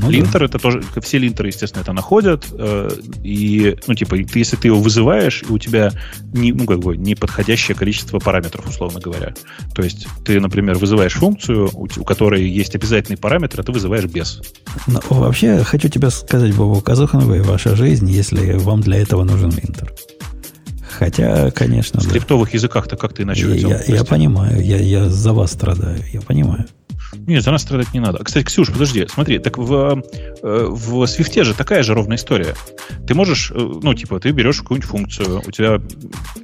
Ну да. Линтер это тоже, все линтеры, естественно, это находят, э, и, ну, типа, ты, если ты его вызываешь, и у тебя не, ну, как бы, неподходящее количество параметров, условно говоря. То есть ты, например, вызываешь функцию, у, которой есть обязательный параметр, а ты вызываешь без. Но вообще, хочу тебе сказать, Бобу, казухановая ваша жизнь, если вам для этого нужен линтер. Хотя, конечно, В да. скриптовых языках-то как-то иначе я, хотел. я, я понимаю, я, я за вас страдаю, я понимаю. Нет, за нас страдать не надо. Кстати, Ксюш, подожди, смотри, так в, э, в Свифте же такая же ровная история. Ты можешь, э, ну, типа, ты берешь какую-нибудь функцию, у тебя,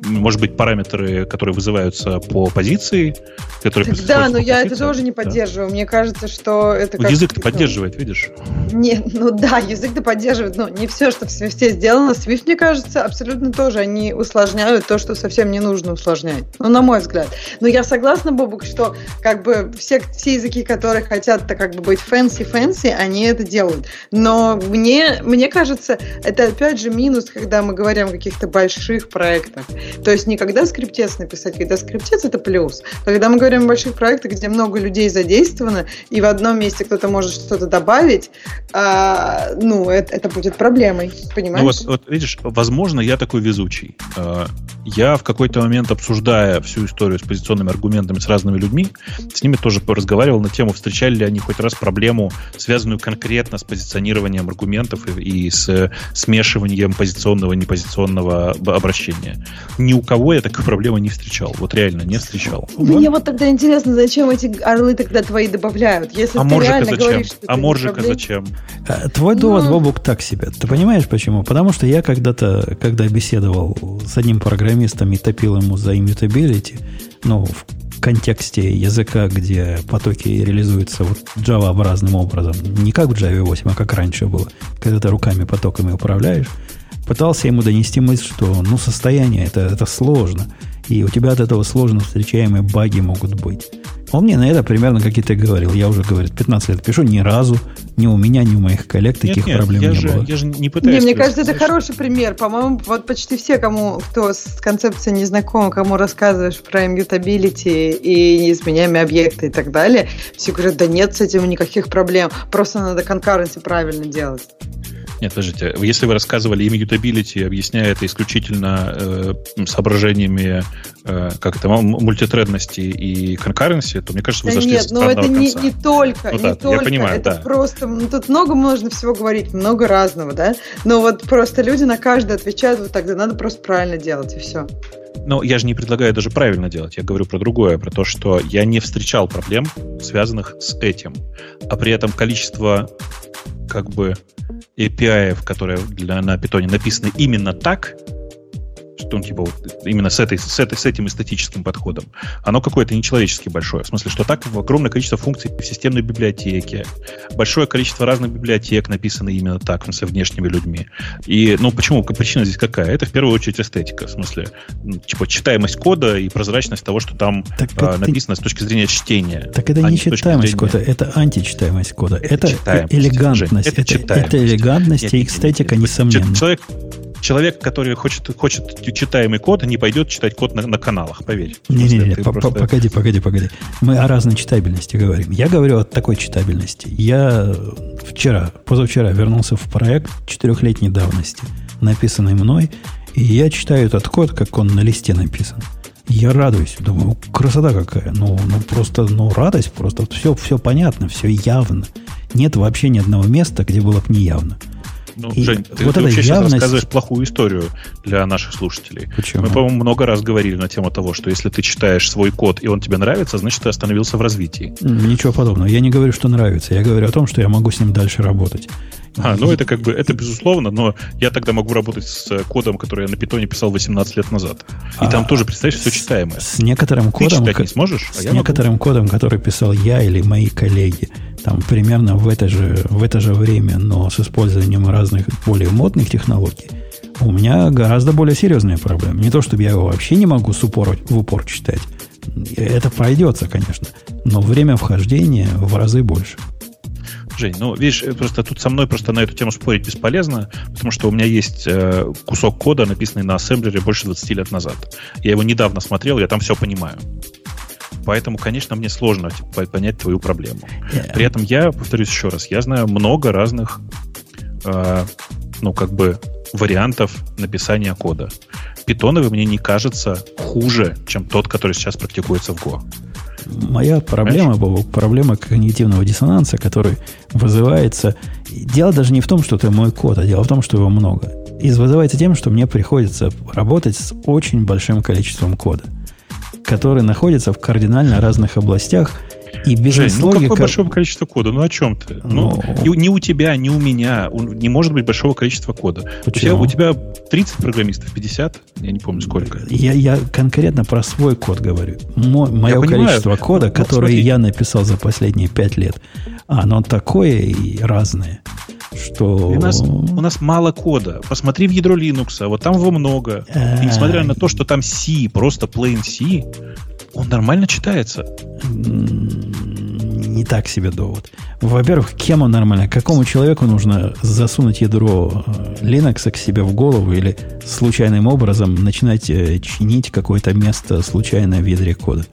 может быть, параметры, которые вызываются по позиции, которые Так да, но я это позиции. тоже не Да. поддерживаю. Мне кажется, что это как... Язык-то ну, поддерживает, видишь? Нет, ну да, язык-то поддерживает, но не все, что в Свифте сделано. Swift, мне кажется, абсолютно тоже. Они усложняют то, что совсем не нужно усложнять. Ну, на мой взгляд. Но я согласна, Бобук, что как бы все, все языки, которые хотят-то как бы быть fancy-fancy, они это делают. Но мне, мне кажется, это опять же минус, когда мы говорим о каких-то больших проектах. То есть не когда скриптец написать, когда скриптец это плюс. Когда мы говорим о больших проектах, где много людей задействовано, и в одном месте кто-то может что-то добавить, а, ну, это, это будет проблемой, понимаешь? Ну, вот, вот видишь, возможно, я такой везучий. Э, Я в какой-то момент, обсуждая всю историю с позиционными аргументами с разными людьми, с ними тоже разговаривал на тему, встречали ли они хоть раз проблему, связанную конкретно с позиционированием аргументов и, и с смешиванием позиционного и непозиционного обращения. Ни у кого я такой проблемы не встречал. Вот реально не встречал. Мне вот тогда интересно, зачем эти орлы тогда твои добавляют? Если а моржика зачем? Говоришь, что а моржика зачем? А, твой довод, ну... Бобук, так себе. Ты понимаешь почему? Потому что я когда-то, когда беседовал с одним программистом и топил ему за immutability, ну, в контексте языка, где потоки реализуются вот Java-образным образом, не как в Java 8, а как раньше было, когда ты руками потоками управляешь, пытался ему донести мысль, что ну, состояние это, это сложно, и у тебя от этого сложно встречаемые баги могут быть. Он мне на это примерно, как и ты говорил, я уже, говорит, 15 лет пишу, ни разу ни у меня, ни у моих коллег таких нет, проблем я не же, было. Я же не пытаюсь... Не, мне кажется, это хороший пример. По-моему, вот почти все, кому, кто с концепцией не знаком, кому рассказываешь про immutability и неизменяемые объекты и так далее, все говорят, да нет с этим никаких проблем, просто надо конкуренции правильно делать. Нет, подождите, если вы рассказывали immutability, объясняя это исключительно э, соображениями э, как это, мультитредности и конкуренции, то мне кажется, вы да зашли нет, но это не, не только, ну, не да, только. Я понимаю, это да. просто, ну, тут много можно всего говорить, много разного, да, но вот просто люди на каждый отвечают вот так, да надо просто правильно делать, и все. Но я же не предлагаю даже правильно делать. Я говорю про другое, про то, что я не встречал проблем, связанных с этим. А при этом количество как бы API, которые для, на питоне написаны именно так, что он типа вот именно с, этой, с, этой, с этим эстетическим подходом, оно какое-то нечеловечески большое. В смысле, что так огромное количество функций в системной библиотеке, большое количество разных библиотек написаны именно так, в смысле, внешними людьми. И, ну, почему? Причина здесь какая? Это в первую очередь эстетика, в смысле, ну, типа, читаемость кода и прозрачность того, что там так а, написано ты... с точки зрения чтения. Так это а не читаемость зрения... кода, это античитаемость кода. Это, это элегантность. Жень, это, это, это элегантность нет, и эстетика, нет, несомненно. Человек, человек, который хочет, хочет читаемый код, не пойдет читать код на, на каналах, поверь. Не-не-не, просто... погоди, погоди, погоди. Мы о разной читабельности говорим. Я говорю о такой читабельности. Я вчера, позавчера вернулся в проект четырехлетней давности, написанный мной, и я читаю этот код, как он на листе написан. Я радуюсь, думаю, красота какая. Ну, ну просто, ну, радость, просто все, все понятно, все явно. Нет вообще ни одного места, где было бы неявно. явно. Ну, и Жень, ты, вот ты вообще явность... сейчас рассказываешь плохую историю для наших слушателей. Почему? Мы, по-моему, много раз говорили на тему того, что если ты читаешь свой код, и он тебе нравится, значит, ты остановился в развитии. Ничего подобного. Я не говорю, что нравится. Я говорю о том, что я могу с ним дальше работать. А, ну это как бы, это безусловно, но я тогда могу работать с кодом, который я на питоне писал 18 лет назад. И а, там тоже, представляешь, все читаемое. С некоторым кодом... Ты не сможешь, а С некоторым могу. кодом, который писал я или мои коллеги, там примерно в это же, в это же время, но с использованием разных более модных технологий, у меня гораздо более серьезные проблемы. Не то, чтобы я его вообще не могу с упор, в упор читать. Это пройдется, конечно. Но время вхождения в разы больше. Жень, ну, видишь, э, просто тут со мной просто на эту тему спорить бесполезно, потому что у меня есть э, кусок кода, написанный на ассемблере больше 20 лет назад. Я его недавно смотрел, я там все понимаю. Поэтому, конечно, мне сложно типа, понять твою проблему. Yeah. При этом я, повторюсь еще раз, я знаю много разных, э, ну, как бы, вариантов написания кода. Питоновый мне не кажется хуже, чем тот, который сейчас практикуется в Go. Моя проблема, Бобок, проблема когнитивного диссонанса, который вызывается... Дело даже не в том, что это мой код, а дело в том, что его много. И вызывается тем, что мне приходится работать с очень большим количеством кода, который находится в кардинально разных областях – и бизнес-логика... ну какое большое количество кода? Ну о чем ты? Ну, ну, ни у тебя, ни у меня не может быть большого количества кода. Почему? У тебя, у тебя 30 программистов, 50? Я не помню сколько. Я, я конкретно про свой код говорю. Мо, мое я количество понимаю. кода, ну, которое смотри. я написал за последние 5 лет, оно такое и разное что... У нас, у нас мало кода. Посмотри в ядро Linux, вот там его много. И несмотря на то, что там C, просто plain C, он нормально читается. Не так себе довод. Во-первых, кем он нормально? Какому человеку нужно засунуть ядро э, Linux к себе в голову или случайным образом начинать э, чинить какое-то место случайно в ядре кода?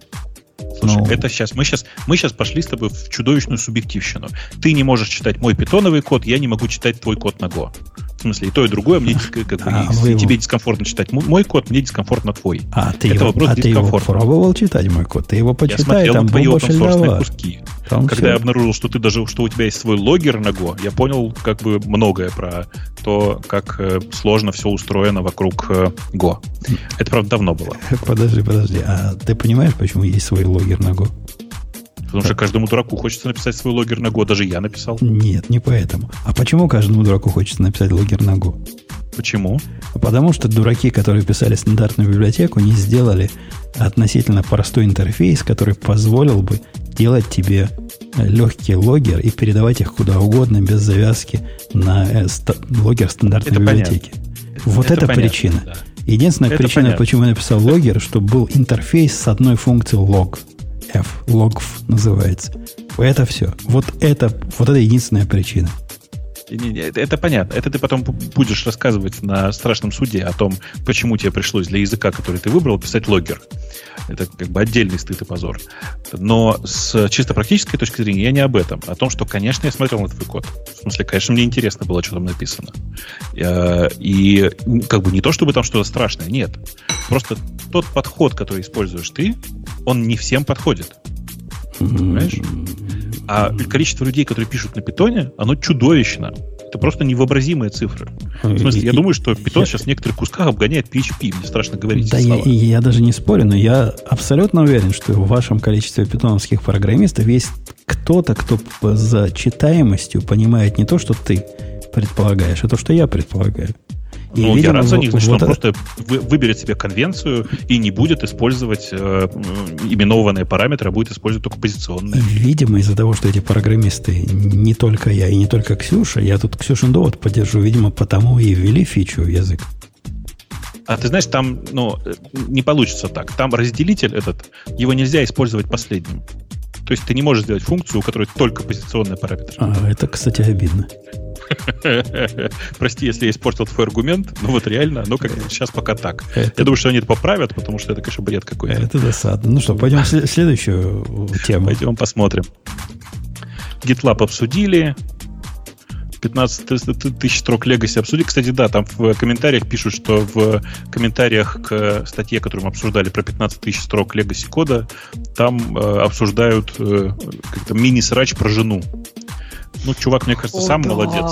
Слушай, ну... это сейчас мы сейчас мы сейчас пошли с тобой в чудовищную субъективщину. Ты не можешь читать мой питоновый код, я не могу читать твой код на Go. В смысле, и то, и другое мне как а тебе его... дискомфортно читать мой код, мне дискомфортно твой. А ты, Это его, а ты его пробовал читать, мой код? Ты его почитай, я смотрел там твои open куски. Там Когда все... я обнаружил, что ты даже, что у тебя есть свой логер на Go, я понял как бы многое про то, как э, сложно все устроено вокруг э, Go. Это, правда, давно было. Подожди, подожди. А ты понимаешь, почему есть свой логер на Go? Потому что каждому дураку хочется написать свой логер на Go. Даже я написал. Нет, не поэтому. А почему каждому дураку хочется написать логер на Go? Почему? Потому что дураки, которые писали стандартную библиотеку, не сделали относительно простой интерфейс, который позволил бы делать тебе э, легкий логер и передавать их куда угодно без завязки на э, ста- логер стандартной это библиотеки. Понятно. Вот это, это понятно, причина. Да. Единственная это причина, понятно. почему я написал логер, чтобы был интерфейс с одной функцией log. F, logf называется. Это все. Вот это, вот это единственная причина. Не, не, это, это понятно. Это ты потом будешь рассказывать на страшном суде о том, почему тебе пришлось для языка, который ты выбрал, писать логер. Это как бы отдельный стыд и позор. Но с чисто практической точки зрения я не об этом. О том, что, конечно, я смотрел на твой код. В смысле, конечно, мне интересно было, что там написано. И как бы не то, чтобы там что-то страшное, нет. Просто тот подход, который используешь ты, он не всем подходит. Понимаешь? А количество людей, которые пишут на питоне, оно чудовищно. Это просто невообразимые цифры. В смысле, я думаю, что Python сейчас в некоторых кусках обгоняет PHP. Мне страшно говорить. Да, я, я даже не спорю, но я абсолютно уверен, что в вашем количестве питоновских программистов есть кто-то, кто за читаемостью понимает не то, что ты предполагаешь, а то, что я предполагаю. И, ну, видимо, я рад за них, значит, вот он это... просто выберет себе конвенцию и не будет использовать э, именованные параметры, а будет использовать только позиционные. Видимо, из-за того, что эти программисты, не только я и не только Ксюша, я тут Ксюшин довод поддержу, видимо, потому и ввели фичу в язык. А ты знаешь, там ну, не получится так. Там разделитель этот, его нельзя использовать последним. То есть ты не можешь сделать функцию, у которой только позиционные параметры. А, это, кстати, обидно. Прости, если я испортил твой аргумент, но вот реально, ну как сейчас пока так. Это... Я думаю, что они это поправят, потому что это, конечно, бред какой-то. Это досадно. Ну что, пойдем в следующую тему. Пойдем посмотрим. GitLab обсудили, 15 тысяч строк Legacy обсудили. Кстати, да, там в комментариях пишут, что в комментариях к статье, которую мы обсуждали про 15 тысяч строк Legacy кода, там э, обсуждают э, как-то мини-срач про жену. Ну, чувак, мне кажется, О, сам да. молодец.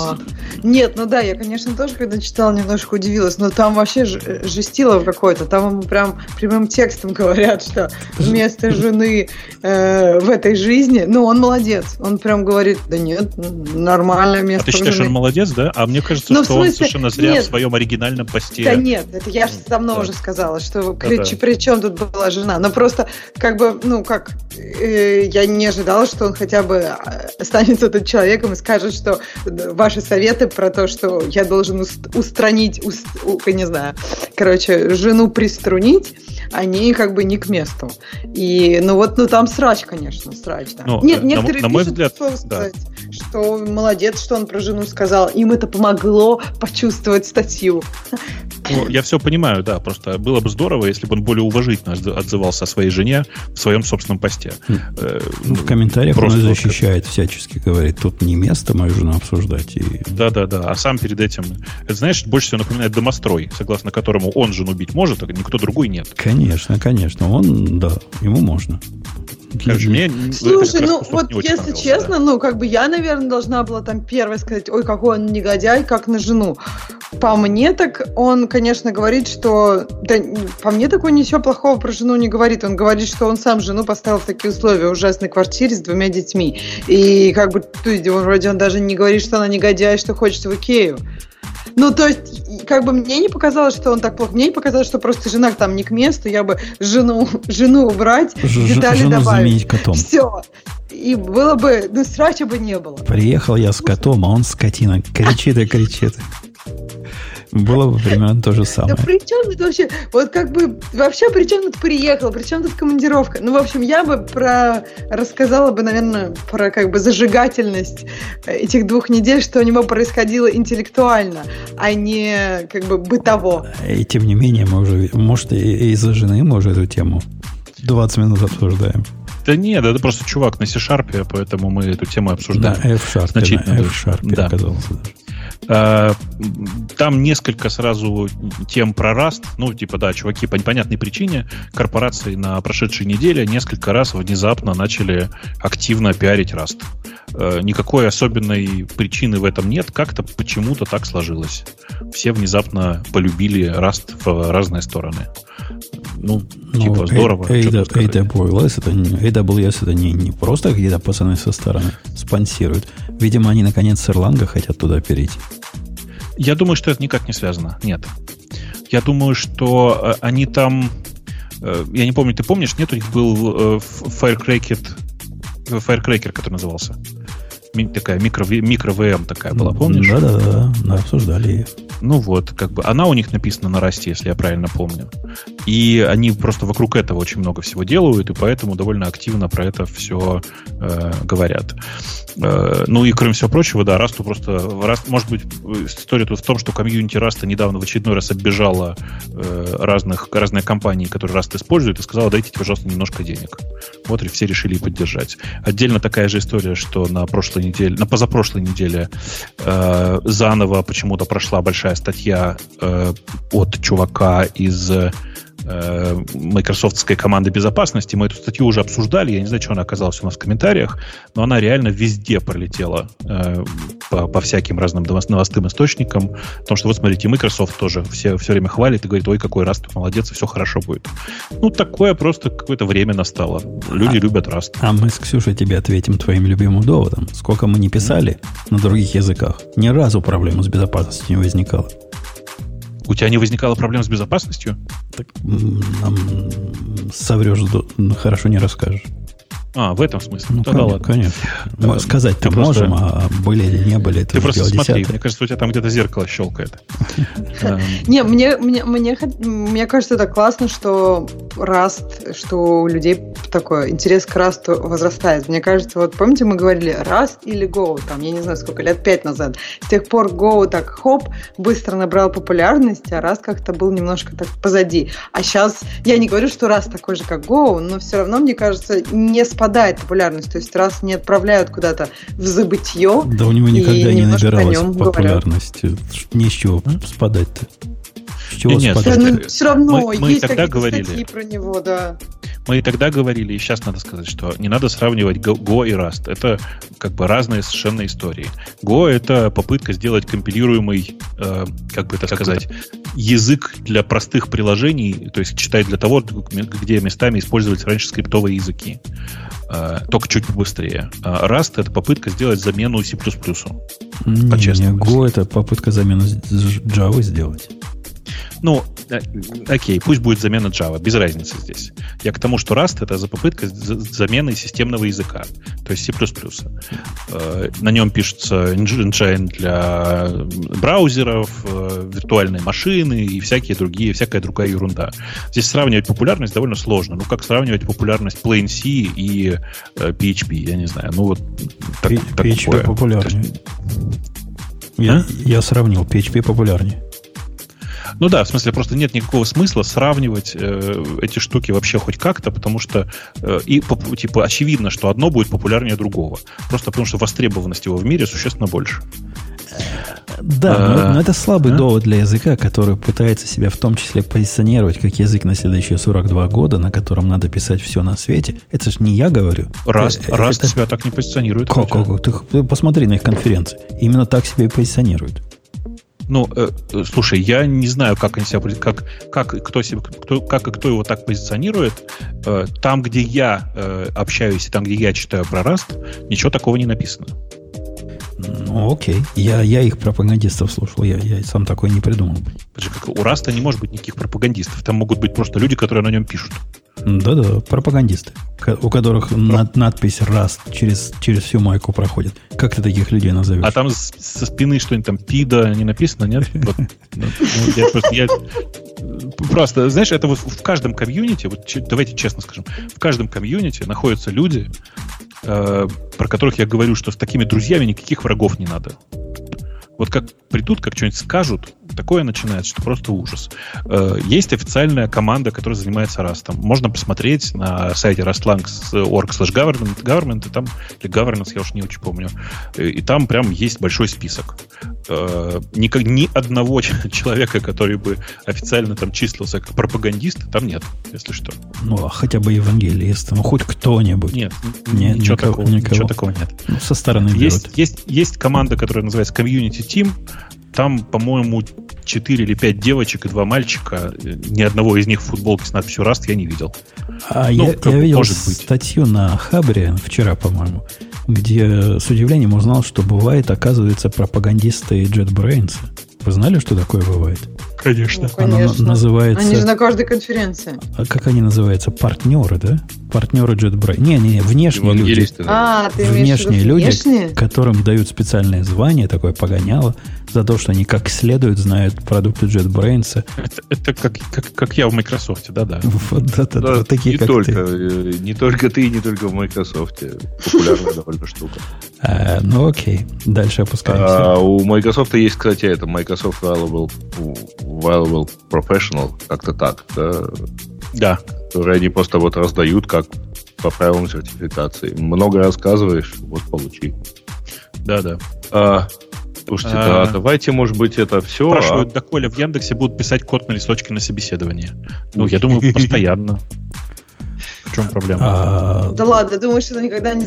Нет, ну да, я, конечно, тоже, когда читала, немножко удивилась, но там вообще жестило какое-то. Там ему прям прямым текстом говорят, что вместо жены э, в этой жизни, ну, он молодец. Он прям говорит, да нет, нормальное место. А ты считаешь, жены. он молодец, да? А мне кажется, ну, что смысле, он совершенно зря нет. в своем оригинальном посте. Да нет, это я же давно да. уже сказала, что да, при, да. при чем тут была жена. Но просто, как бы, ну, как, э, я не ожидала, что он хотя бы э, станет этот человек, человеком и скажет, что ваши советы про то, что я должен устранить, уст, не знаю, короче, жену приструнить, они как бы не к месту. И, ну вот, ну там срач, конечно, срач, да. Ну, Нет, некоторые на, на мой пишут, взгляд, что, сказать, да. что молодец, что он про жену сказал. Им это помогло почувствовать статью. Ну, я все понимаю, да, просто было бы здорово, если бы он более уважительно отзывался о своей жене в своем собственном посте. Хм. Э, ну, в комментариях он защищает всячески, говорит, тут не место мою жену обсуждать. И... Да, да, да. А сам перед этим, это знаешь, больше всего напоминает домострой, согласно которому он жену бить может, а никто другой нет. Конечно, конечно. Он, да, ему можно. Короче, мне Слушай, ну вот если честно, да. ну как бы я, наверное, должна была там первой сказать, ой, какой он негодяй, как на жену. По мне так он, конечно, говорит, что... Да, по мне так он ничего плохого про жену не говорит. Он говорит, что он сам жену поставил в такие условия ужасной квартире с двумя детьми. И как бы, то есть, он, вроде он даже не говорит, что она негодяй, что хочет в Икею. Ну, то есть, как бы мне не показалось, что он так плохо. Мне не показалось, что просто жена там не к месту. Я бы жену, жену убрать, Ж- детали жену добавить. заменить котом. Все. И было бы, ну, срача бы не было. Приехал я с котом, а он скотина. Кричит и кричит. Было бы примерно то же самое. Да при чем тут вообще? Вот как бы вообще при чем тут приехал, при чем тут командировка? Ну, в общем, я бы про рассказала бы, наверное, про как бы зажигательность этих двух недель, что у него происходило интеллектуально, а не как бы бытово. И тем не менее, мы уже, может, и из-за жены мы уже эту тему 20 минут обсуждаем. Да нет, это просто чувак на C-Sharp, поэтому мы эту тему обсуждаем. Да, F-Sharp, Значительно F-Sharp да. оказался даже. Э, там несколько сразу тем про Rust. Ну, типа, да, чуваки, по непонятной причине корпорации на прошедшей неделе несколько раз внезапно начали активно пиарить Rust. Э, никакой особенной причины в этом нет. Как-то почему-то так сложилось. Все внезапно полюбили Rust в разные стороны. Ну, ну типа, здорово. AWS это, AWS это не, не просто какие-то пацаны со стороны спонсируют. Видимо, они наконец с Erlang хотят туда перейти. Я думаю, что это никак не связано. Нет. Я думаю, что э, они там... Э, я не помню, ты помнишь, нет, у них был э, Firecracker, Firecracker, который назывался. Такая микро, микро VM такая была, помнишь? Да-да-да, да, обсуждали ее. Ну вот, как бы она у них написана на Rust е, если я правильно помню. И они просто вокруг этого очень много всего делают, и поэтому довольно активно про это все э, говорят. Э, ну и кроме всего прочего, да, Rust у просто... Rust, может быть, история тут в том, что комьюнити Rust а недавно в очередной раз оббежала э, разных, разные компании, которые Rust используют, и сказала, дайте, пожалуйста, немножко денег. Вот и все решили поддержать. Отдельно такая же история, что на прошлой неделе, на позапрошлой неделе э, заново почему-то прошла большая статья э, от чувака из майкрософтской команды безопасности. Мы эту статью уже обсуждали. Я не знаю, что она оказалась у нас в комментариях, но она реально везде пролетела э, по, по всяким разным новостным источникам. Потому что вот смотрите, Microsoft тоже все, все время хвалит и говорит, ой, какой Rust молодец, и все хорошо будет. Ну, такое просто какое-то время настало. Люди а, любят Rust. А мы с Ксюшей тебе ответим твоим любимым доводом. Сколько мы не писали на других языках, ни разу проблема с безопасностью не возникала. У тебя не возникало проблем с безопасностью? Так нам соврешь, хорошо не расскажешь. А, в этом смысле. Ну, Тогда конечно, конечно. Мы а, сказать-то можем, просто... а были или не были, это Ты просто смотри, мне кажется, у тебя там где-то зеркало щелкает. Эм. Не, мне, мне, мне, мне кажется, это классно, что Rust, что у людей такой интерес к Rust у возрастает. Мне кажется, вот помните, мы говорили Rust или Go, там, я не знаю, сколько, лет пять назад. С тех пор Go так хоп, быстро набрал популярность, а Rust как-то был немножко так позади. А сейчас, я не говорю, что Rust такой же, как Go, но все равно, мне кажется, не спадает популярность. То есть Rust не отправляют куда-то в забытье. Да у него никогда не набиралась популярность. Не с чего спадать-то. С чего нет, спадать? Нет, все равно мы, мы есть тогда говорили про него, да. Мы и тогда говорили, и сейчас надо сказать, что не надо сравнивать Go и Rust. Это как бы разные совершенно истории. Go — это попытка сделать компилируемый, э, как бы это как сказать, это? язык для простых приложений, то есть читать для того, где местами использовались раньше скриптовые языки. Э, только чуть быстрее. А Rust — это попытка сделать замену C++. Не, Go — это попытка замены Java сделать. Ну, э, окей, пусть будет замена Java, без разницы здесь. Я к тому, что Rust это за попытка замены системного языка, то есть C++. Э, на нем пишется engine для браузеров, э, виртуальные машины и всякие другие, всякая другая ерунда. Здесь сравнивать популярность довольно сложно. Ну, как сравнивать популярность Plain C и PHP, я не знаю. Ну, вот так, PHP такое. популярнее. Я, а? я сравнил, PHP популярнее. Ну да, в смысле, просто нет никакого смысла сравнивать э, эти штуки вообще хоть как-то, потому что э, и типа очевидно, что одно будет популярнее другого. Просто потому что востребованность его в мире существенно больше. Да, а, но, но это слабый а? довод для языка, который пытается себя в том числе позиционировать как язык на следующие 42 года, на котором надо писать все на свете. Это же не я говорю. Раз, раз это... себя так не позиционирует. Как, как, ты посмотри на их конференции. Именно так себя и позиционируют. Ну, э, слушай, я не знаю, как они себя как, как, кто себе, кто, как и кто его так позиционирует. Э, там, где я э, общаюсь и там, где я читаю про Rust, ничего такого не написано. Ну, окей. Я, я их пропагандистов слушал, я, я сам такой не придумал. Как у Раста не может быть никаких пропагандистов. Там могут быть просто люди, которые на нем пишут. Да-да, пропагандисты, у которых над, надпись «Раст» через, через всю майку проходит. Как ты таких людей назовешь? А там со спины что-нибудь там «Пида» не написано, нет? Ну, просто, знаешь, это вот в каждом комьюнити, вот давайте честно скажем, в каждом комьюнити находятся люди, э, про которых я говорю, что с такими друзьями никаких врагов не надо. Вот как придут, как что-нибудь скажут, такое начинается, что просто ужас. Э, есть официальная команда, которая занимается растом. Можно посмотреть на сайте rustlang.org slash government, government, и там, или governance, я уж не очень помню, э, и там прям есть большой список. э, ни, ни одного человека, который бы официально там числился как пропагандист, там нет, если что. Ну, а хотя бы евангелист, ну, хоть кто-нибудь. Нет, нет ничего, никого, такого, никого. ничего такого нет. Ну, со стороны есть, берут. есть, есть команда, которая называется Community Team, там, по-моему, 4 или 5 девочек и 2 мальчика. Ни одного из них в футболке с надписью «Раст» я не видел. А ну, я, я видел статью на Хабре вчера, по-моему, где с удивлением узнал, что бывает, оказывается, пропагандисты JetBrains. Вы знали, что такое бывает? Конечно. Ну, конечно. Она называется... Они же на каждой конференции. А как они называются? Партнеры, да? Партнеры JetBrains. Не, не, не, внешние люди. А, ты внешние люди, внешние? которым дают специальное звание, такое погоняло, за то, что они как следует знают продукты JetBrains. Это, это как, как, как я в Microsoft, да-да. Вот, да, да, да, такие, не как только, ты. Э, не только ты, не только в Microsoft. Популярная довольно штука. А, ну окей, дальше опускаемся. А, у Microsoft есть, кстати, это Microsoft Valuable, Valuable Professional, как-то так, да? Да. Которые они просто вот раздают как по правилам сертификации. Много рассказываешь, вот получи. Да-да. А, Слушайте, а, да, давайте, может быть, это все. Спрашивают, а... доколе в Яндексе будут писать код на листочке на собеседование. Ну, я думаю, постоянно. В чем проблема? А, да ладно, думаешь, что никогда не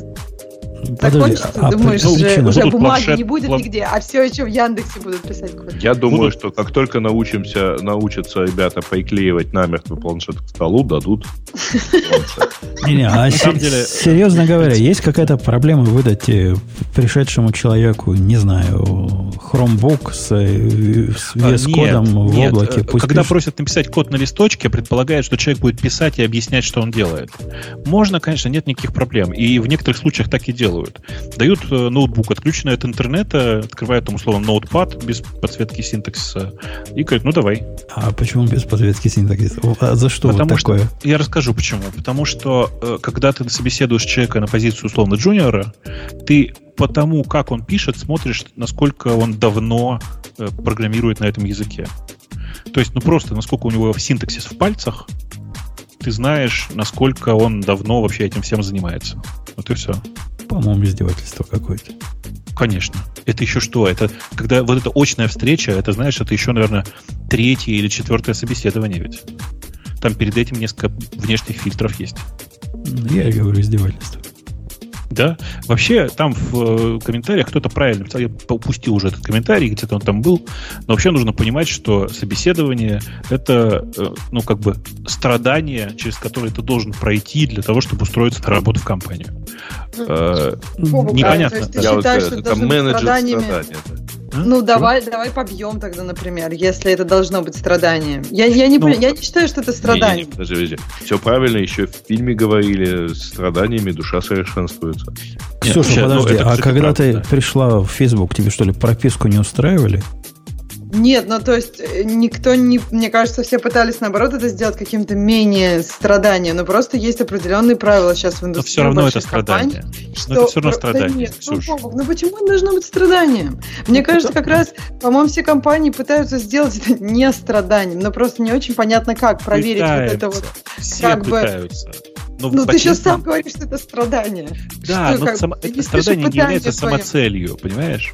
закончится, а, думаешь, ну, уже, уже бумаги планшет, не будет план... нигде, а все еще в Яндексе будут писать код. Я думаю, будут... что как только научимся, научатся ребята приклеивать намертво планшет к столу, дадут Не-не, а серьезно говоря, есть какая-то проблема выдать э, пришедшему человеку, не знаю, хромбук с VS-кодом а, в облаке? Э, когда просят написать код на листочке, предполагают, что человек будет писать и объяснять, что он делает. Можно, конечно, нет никаких проблем. И в некоторых случаях так и делают делают. Дают э, ноутбук, отключенный от интернета, открывают там условно ноутпад без подсветки синтаксиса и говорят, ну давай. А почему без подсветки синтаксиса? А за что Потому вот такое? Что, я расскажу почему. Потому что э, когда ты собеседуешь человека на позицию условно джуниора, ты по тому, как он пишет, смотришь, насколько он давно э, программирует на этом языке. То есть, ну просто, насколько у него синтаксис в пальцах, ты знаешь, насколько он давно вообще этим всем занимается. Вот и все по-моему, издевательство какое-то. Конечно. Это еще что? Это когда вот эта очная встреча, это, знаешь, это еще, наверное, третье или четвертое собеседование ведь. Там перед этим несколько внешних фильтров есть. Я и говорю издевательство. Да, вообще там в э, комментариях кто-то правильно написал, я упустил уже этот комментарий, где-то он там был, но вообще нужно понимать, что собеседование это, э, ну, как бы страдание, через которое ты должен пройти для того, чтобы устроиться на работу в компанию. Э, непонятно. ты считаешь, что это менеджер страдания. Ну, давай, давай побьем тогда, например, если это должно быть страданием. Я, я, не, ну, я не считаю, что это страдание. Не, не, подожди, подожди. Все правильно, еще в фильме говорили, страданиями душа совершенствуется. Ксюша, подожди, ну, а когда ты пришла в Facebook, тебе что ли прописку не устраивали? Нет, ну то есть э, никто не, мне кажется, все пытались наоборот это сделать каким-то менее страданием, но просто есть определенные правила сейчас в индустрии. Но все равно это страдание. Что... Но это все равно страдание. Да нет, ну, ну почему это должно быть страданием? Мне ну, кажется, как раз, по-моему, все компании пытаются сделать это не страданием, но просто не очень понятно, как проверить пытаются. вот это вот. Все как пытаются. Бы... Но ну, ты сейчас сам говоришь, что это страдание. Да, что, но само... это страдание не является самоцелью, понимаешь?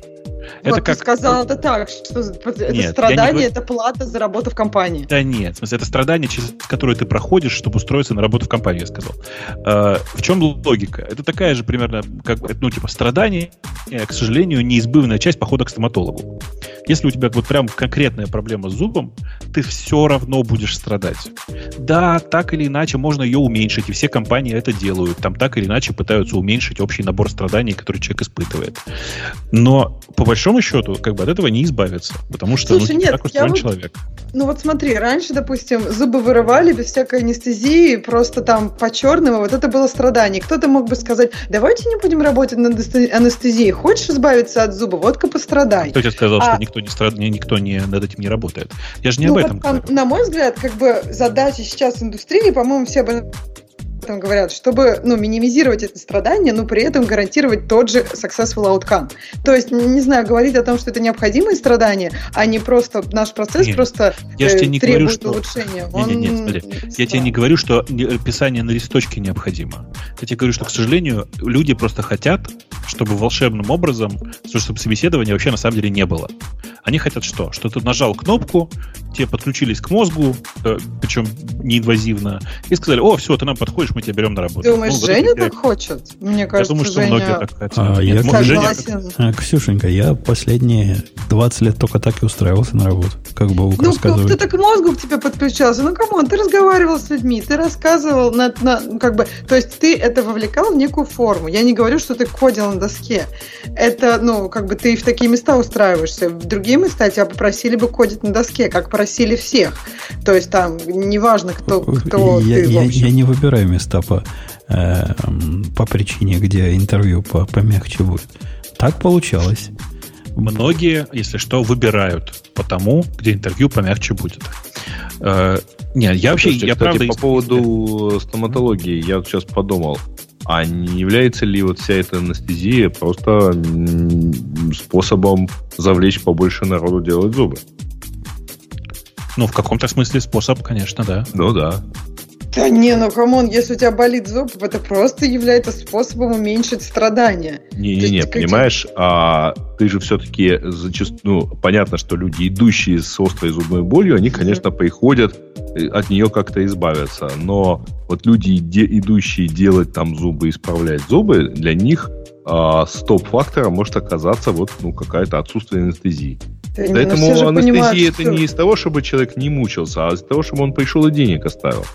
Это вот как... ты сказал это так, что это нет, страдание, не... это плата за работу в компании. Да нет, в смысле, это страдание, через которое ты проходишь, чтобы устроиться на работу в компанию, я сказал. Э, в чем логика? Это такая же примерно, как, ну, типа, страдание, к сожалению, неизбывная часть похода к стоматологу. Если у тебя вот прям конкретная проблема с зубом, ты все равно будешь страдать. Да, так или иначе можно ее уменьшить, и все компании это делают. Там так или иначе пытаются уменьшить общий набор страданий, который человек испытывает. Но по большому счету, как бы от этого не избавиться, потому что Слушай, ну, нет, так устроен вот, человек. Ну вот смотри, раньше, допустим, зубы вырывали без всякой анестезии, просто там по-черному, вот это было страдание. Кто-то мог бы сказать, давайте не будем работать над анестезией, хочешь избавиться от зуба, вот-ка пострадай. Кто тебе сказал, а... что никто, не страд... никто не над этим не работает? Я же не ну, об этом вот, говорю. На мой взгляд, как бы задача сейчас индустрии, по-моему, все об этом говорят, чтобы ну, минимизировать это страдание, но при этом гарантировать тот же successful outcome. То есть, не знаю, говорить о том, что это необходимое страдание, а не просто наш процесс нет, просто я э, не требует говорю, улучшения. Что... Нет, нет, нет, смотри. Я тебе не говорю, что писание на листочке необходимо. Я тебе говорю, что, к сожалению, люди просто хотят, чтобы волшебным образом, чтобы собеседования вообще на самом деле не было. Они хотят что? Что ты нажал кнопку, те подключились к мозгу, э, причем неинвазивно, и сказали, о, все, ты нам подходишь, мы тебя берем на работу. Думаешь, ну, Женя так хочет? Мне кажется, я думаю, что Женя... многие так хотят. А, Нет, я... Женя... А, Ксюшенька, я последние 20 лет только так и устраивался на работу, как бы Ну, как ты так мозгу к тебе подключался? Ну, come on, ты разговаривал с людьми, ты рассказывал, на, на, как бы, то есть ты это вовлекал в некую форму. Я не говорю, что ты кодил на доске. Это, ну, как бы ты в такие места устраиваешься. В другие места тебя попросили бы кодить на доске, как просили всех. То есть там, неважно, кто, кто я, ты, я, я не выбираю места по, э, по причине, где интервью по, помягче будет. Так получалось. Многие, если что, выбирают по тому, где интервью помягче будет. Э, не, я вообще, Слушайте, я кстати, правда... по поводу стоматологии, я вот сейчас подумал, а не является ли вот вся эта анестезия просто способом завлечь побольше народу делать зубы? Ну, в каком-то смысле способ, конечно, да. Ну да. Да не, ну come on, если у тебя болит зуб, это просто является способом уменьшить страдания. Не-не-не, понимаешь, а, ты же все-таки зачастую, ну, понятно, что люди, идущие с острой зубной болью, они, конечно, приходят э, от нее как-то избавиться. Но вот люди, идущие делать там зубы, исправлять зубы, для них а, стоп-фактором может оказаться вот ну, какая-то отсутствие анестезии. Да Поэтому ну, анестезия понимают, это что... не из того, чтобы человек не мучился, а из того, чтобы он пришел и денег оставил.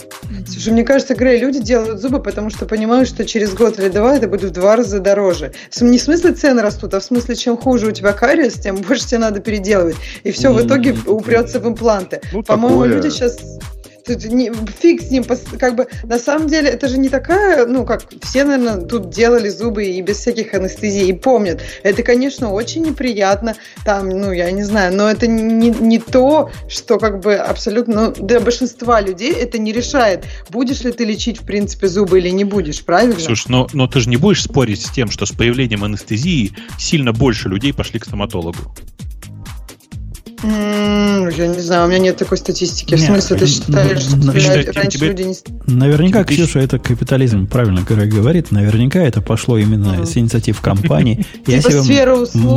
Слушай, мне кажется, Грей, люди делают зубы, потому что понимают, что через год или два это будет в два раза дороже. Не в смысле цены растут, а в смысле, чем хуже у тебя кариес, тем больше тебе надо переделывать. И все в итоге упрется в импланты. Ну, По-моему, люди сейчас Тут не, фиг с ним, как бы, на самом деле, это же не такая, ну, как все, наверное, тут делали зубы и без всяких анестезий, и помнят. Это, конечно, очень неприятно, там, ну, я не знаю, но это не, не то, что, как бы, абсолютно, ну, для большинства людей это не решает, будешь ли ты лечить, в принципе, зубы или не будешь, правильно? Слушай, но, но ты же не будешь спорить с тем, что с появлением анестезии сильно больше людей пошли к стоматологу. Я не знаю, у меня нет такой статистики. В смысле, ты считаешь, что раньше люди не... Наверняка, Ксюша, это капитализм, правильно говорит. Наверняка это пошло именно с инициатив компании. Я типа себе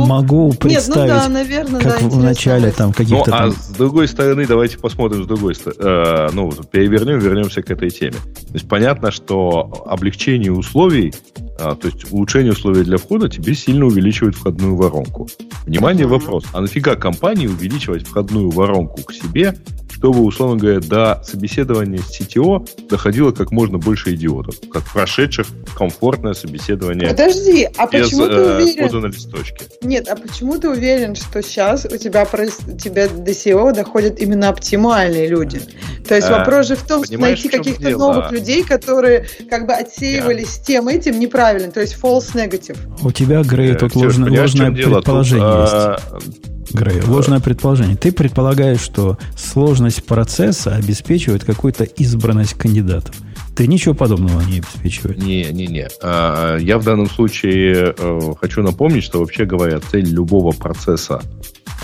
могу ну представить, как в начале там каких-то... Ну, а с другой стороны, давайте посмотрим с другой стороны. Э, ну, перевернем, вернемся к этой теме. То есть понятно, что облегчение условий а, то есть улучшение условий для входа тебе сильно увеличивает входную воронку. Внимание, вопрос. А нафига компании увеличивать входную воронку к себе, чтобы, условно говоря, до собеседования с CTO доходило как можно больше идиотов, как прошедших комфортное собеседование. Подожди, а без, почему ты э, уверен? на листочке. Нет, а почему ты уверен, что сейчас у тебя, тебя до SEO доходят именно оптимальные люди? То есть а, вопрос же в том, что найти каких-то новых людей, которые как бы отсеивались yeah. тем этим неправильно, то есть false negative. У тебя, Грей, тут ложное, ложное предположение а, есть. Грей, ложное предположение. Ты предполагаешь, что сложность процесса обеспечивает какую-то избранность кандидатов. Ты ничего подобного не обеспечиваешь. Не, не, не. А, я в данном случае э, хочу напомнить, что вообще говоря, цель любого процесса,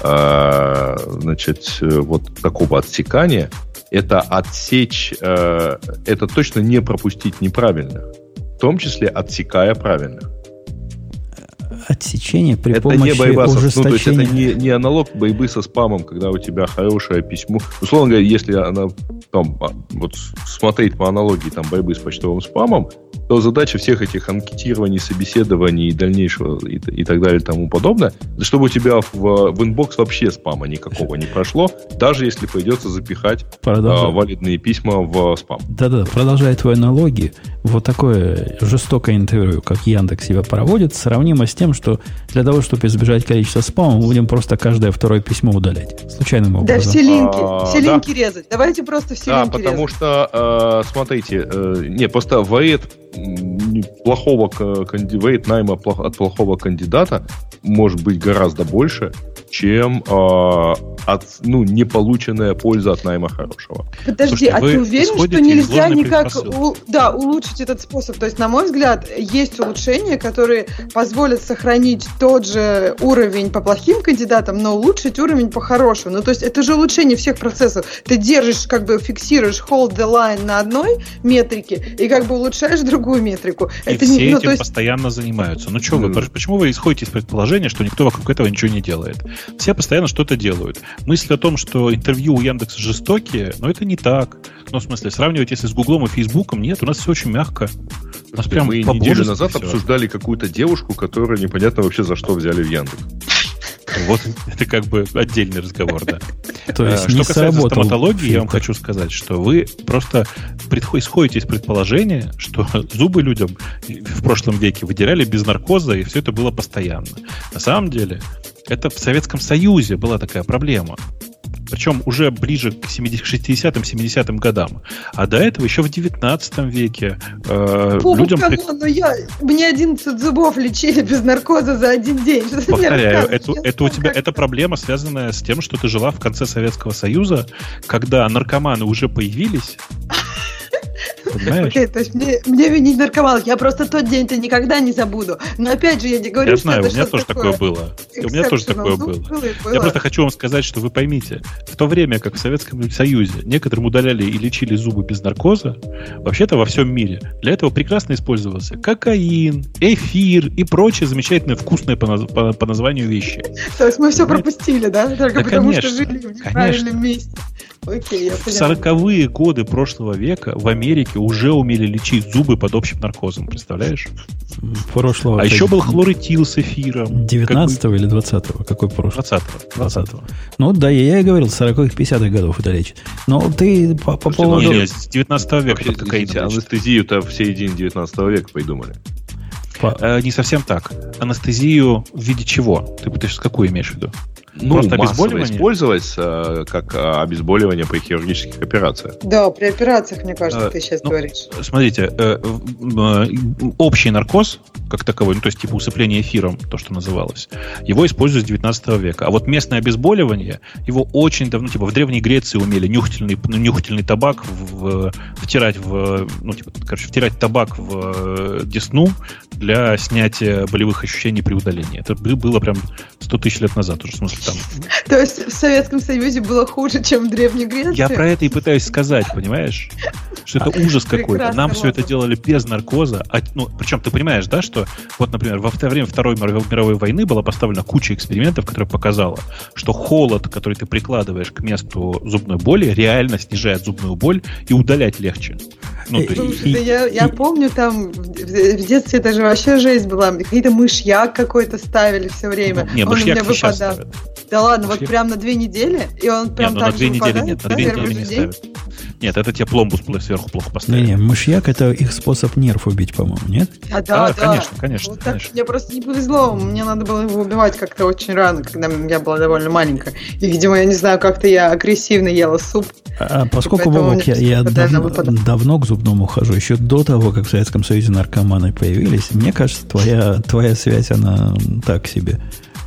а, значит, э, вот такого отсекания, это отсечь, э, это точно не пропустить неправильных, в том числе отсекая правильных отсечение при это помощи не байбасов, ужесточения. Ну, то есть это не, не аналог борьбы со спамом, когда у тебя хорошее письмо. Условно говоря, если она там, а, вот смотреть по аналогии там, борьбы с почтовым спамом, то задача всех этих анкетирований, собеседований и дальнейшего и, и так далее и тому подобное, чтобы у тебя в, в inbox вообще спама никакого не прошло, даже если придется запихать а, валидные письма в спам. Да-да, продолжая твою аналогию, вот такое жестокое интервью, как Яндекс себя проводит, сравнимо с тем, что для того, чтобы избежать количества спама, мы будем просто каждое второе письмо удалять. Случайным образом. Да, все линки, а, все линки да. резать. Давайте просто все да, линки потому резать. что, э, смотрите, э, не, просто вейт плохого вейт найма от плохого кандидата может быть гораздо больше, чем э, от, ну, неполученная польза от найма хорошего. Подожди, Слушайте, а ты уверен, что нельзя никак у, да, улучшить этот способ? То есть, на мой взгляд, есть улучшения, которые позволят сохранить тот же уровень по плохим кандидатам, но улучшить уровень по хорошим. Ну, то есть, это же улучшение всех процессов. Ты держишь, как бы фиксируешь hold the line на одной метрике и как бы улучшаешь другую метрику. И это все не, ну, этим есть... постоянно занимаются. Ну, что mm. вы, почему вы исходите из предположения, что никто вокруг этого ничего не делает? Все постоянно что-то делают. Мысль о том, что интервью у Яндекса жестокие, но это не так. Ну, в смысле, сравнивать если с Гуглом и Фейсбуком, нет, у нас все очень мягко. У нас прям Мы неделю назад все. обсуждали какую-то девушку, которую непонятно вообще за что взяли в Яндекс. Вот это как бы отдельный разговор, да. То есть что касается стоматологии, я вам хочу сказать, что вы просто исходите из предположения, что зубы людям в прошлом веке выделяли без наркоза, и все это было постоянно. На самом деле, это в Советском Союзе была такая проблема причем уже ближе к 60-м, 70-м годам. А до этого еще в 19 веке э, Фу, людям... Кому? Но ну я, мне 11 зубов лечили без наркоза за один день. Что Повторяю, это, это у тебя это проблема, связанная с тем, что ты жила в конце Советского Союза, когда наркоманы уже появились, Понимаешь? Окей, то есть мне, мне винить наркоманов. Я просто тот день-то никогда не забуду. Но опять же, я не говорю, я что знаю, у меня тоже такое было. У меня тоже такое было. было. Я просто хочу вам сказать, что вы поймите, в то время, как в Советском Союзе некоторым удаляли и лечили зубы без наркоза, вообще-то во всем мире для этого прекрасно использовался кокаин, эфир и прочие замечательные вкусные по, по, по названию вещи. То есть мы все пропустили, да? Только да, потому конечно, что жили в неправильном конечно. месте. Окей, я в сороковые годы прошлого века в Америке уже умели лечить зубы под общим наркозом, представляешь? Прошлого. А еще был хлорэтил с эфиром. 19 или 20 Какой прошлый? 20 20 Ну да, я, я и говорил, 40-х, 50-х годов это лечит. Но ты по, по Слушайте, поводу... Ну, нет, с 19 века под кокаин Анестезию-то в середине 19 века придумали. По... Э, не совсем так. Анестезию в виде чего? Ты, ты какую имеешь в виду? Ну, Просто обезболивание? использовать э, как э, обезболивание при хирургических операциях. Да, при операциях, мне кажется, а, ты сейчас ну, говоришь. Смотрите, э, э, общий наркоз, как таковой, ну, то есть типа усыпление эфиром, то, что называлось, его используют с 19 века. А вот местное обезболивание, его очень давно, типа в Древней Греции умели нюхательный, ну, нюхательный табак в, в, втирать в, ну, типа, короче, втирать табак в э, десну для снятия болевых ощущений при удалении. Это было прям 100 тысяч лет назад уже, в смысле там. То есть в Советском Союзе было хуже, чем в Древней Греции? Я про это и пытаюсь сказать, понимаешь? Что это ужас какой-то. Нам все это делали без наркоза. А, ну, причем ты понимаешь, да, что вот, например, во время Второй мировой войны была поставлена куча экспериментов, которые показала, что холод, который ты прикладываешь к месту зубной боли, реально снижает зубную боль и удалять легче. Ну, и, я, помню там в, в детстве это же вообще жизнь была. Какие-то мышьяк какой-то ставили все время. Не, он у меня выпадал. Да ладно, вот прям на две недели, и он прям нет, ну, так на две недели нет, на две недели не ставят. Нет, это тебе пломбус сверху плохо поставили. Не, не, мышьяк это их способ нерв убить, по-моему, нет? А, да, а, да. Конечно, конечно, вот конечно. мне просто не повезло, мне надо было его убивать как-то очень рано, когда я была довольно маленькая. И, видимо, я не знаю, как-то я агрессивно ела суп. А, поскольку, Бобок, я, я давно, давно к зубному хожу, еще до того, как в Советском Союзе наркоманы появились, мне кажется, твоя, твоя связь, она так себе.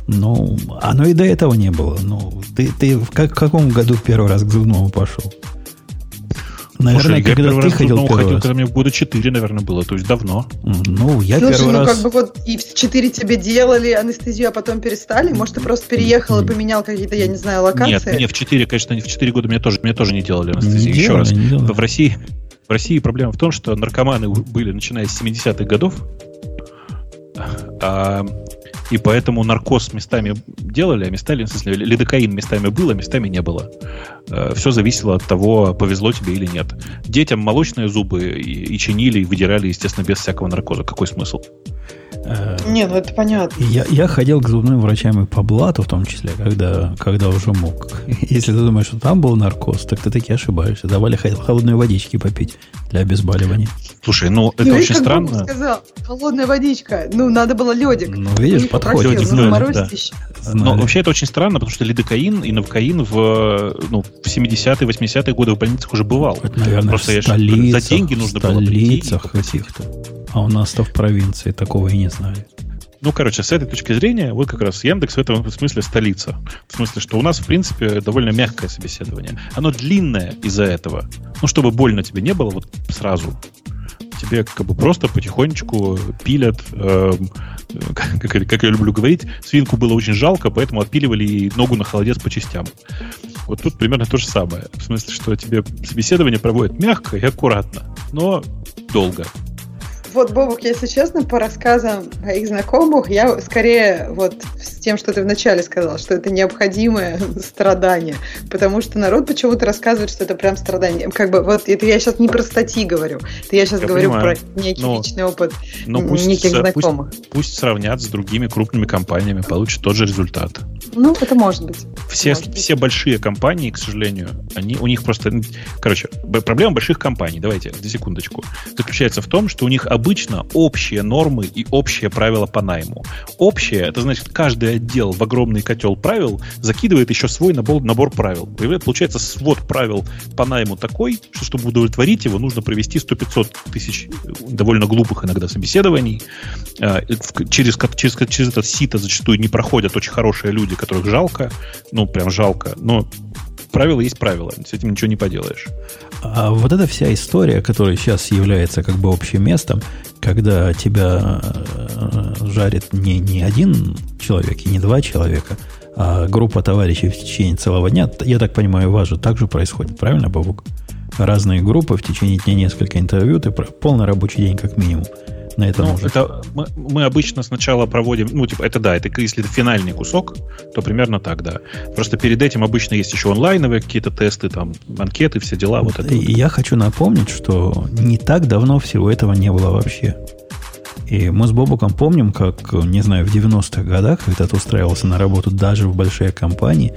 Ну, оно и до этого не было. Ну, ты, ты в, как, в каком году первый раз к зубному пошел? Наверное, Слушай, когда я ты ходил первый ходил, раз. когда мне года 4, наверное, было, то есть давно. Ну, я Слушай, первый ну, раз... как бы вот и в 4 тебе делали анестезию, а потом перестали? Может, ты просто переехал и поменял какие-то, я не знаю, локации? Нет, мне в 4, конечно, в 4 года мне тоже, мне тоже не делали анестезию. Не Еще делали, раз. Не делали. В России, в России проблема в том, что наркоманы были, начиная с 70-х годов, а и поэтому наркоз местами делали, а местами, в смысле, лидокаин местами было, местами не было. Э, Все зависело от того, повезло тебе или нет. Детям молочные зубы и, и чинили, и выдирали, естественно, без всякого наркоза. Какой смысл? Э, не, ну это понятно. Я, я ходил к зубным врачам и по блату, в том числе, когда, когда уже мог. Если ты думаешь, что там был наркоз, так ты таки ошибаешься. Давали холодной водички попить для обезболивания. Слушай, ну это ну, очень как странно. сказал, холодная водичка. Ну, надо было ледик. Ну, видишь, подходит. Ну, да. Но вообще это очень странно, потому что лидокаин и навкаин в, ну, в 70-е, 80-е годы в больницах уже бывал. Это, наверное, Просто в столицах, за деньги нужно было прийти. каких-то. А у нас-то в провинции такого и не знали. Ну, короче, с этой точки зрения, вот как раз Яндекс в этом смысле столица. В смысле, что у нас, в принципе, довольно мягкое собеседование. Оно длинное из-за этого. Ну, чтобы больно тебе не было вот сразу. Тебе как бы просто потихонечку пилят, э, как, как я люблю говорить, свинку было очень жалко, поэтому отпиливали ей ногу на холодец по частям. Вот тут примерно то же самое. В смысле, что тебе собеседование проводят мягко и аккуратно, но долго. Вот, Бобок, если честно, по рассказам моих знакомых, я скорее вот с тем, что ты вначале сказал, что это необходимое страдание, потому что народ почему-то рассказывает, что это прям страдание. Как бы вот это я сейчас не про статьи говорю, это я сейчас я говорю понимаю. про некий но, личный опыт но пусть, неких знакомых. Пусть, пусть сравнят с другими крупными компаниями, получат тот же результат. Ну, это может быть. Все, может быть. все большие компании, к сожалению, они, у них просто... Короче, проблема больших компаний, давайте, за секундочку, заключается в том, что у них обычно общие нормы и общие правила по найму. Общее, это значит, каждый отдел в огромный котел правил закидывает еще свой набор, набор правил. Получается свод правил по найму такой, что чтобы удовлетворить его, нужно провести 100-500 тысяч довольно глупых иногда собеседований. А, через, через, через это сито зачастую не проходят очень хорошие люди, которых жалко, ну, прям жалко, но правила есть правила, с этим ничего не поделаешь. А вот эта вся история, которая сейчас является как бы общим местом, когда тебя э, жарит не, не один человек и не два человека, а группа товарищей в течение целого дня, я так понимаю, у вас же так же происходит, правильно, Бабук? Разные группы в течение дня несколько интервью, ты полный рабочий день как минимум на этом ну, уже? Это мы, мы обычно сначала проводим, ну, типа, это да, это если это финальный кусок, то примерно так, да. Просто перед этим обычно есть еще онлайновые какие-то тесты, там, анкеты, все дела. Вот это Я вот. хочу напомнить, что не так давно всего этого не было вообще. И мы с Бобуком помним, как, не знаю, в 90-х годах, когда ты устраивался на работу даже в большие компании,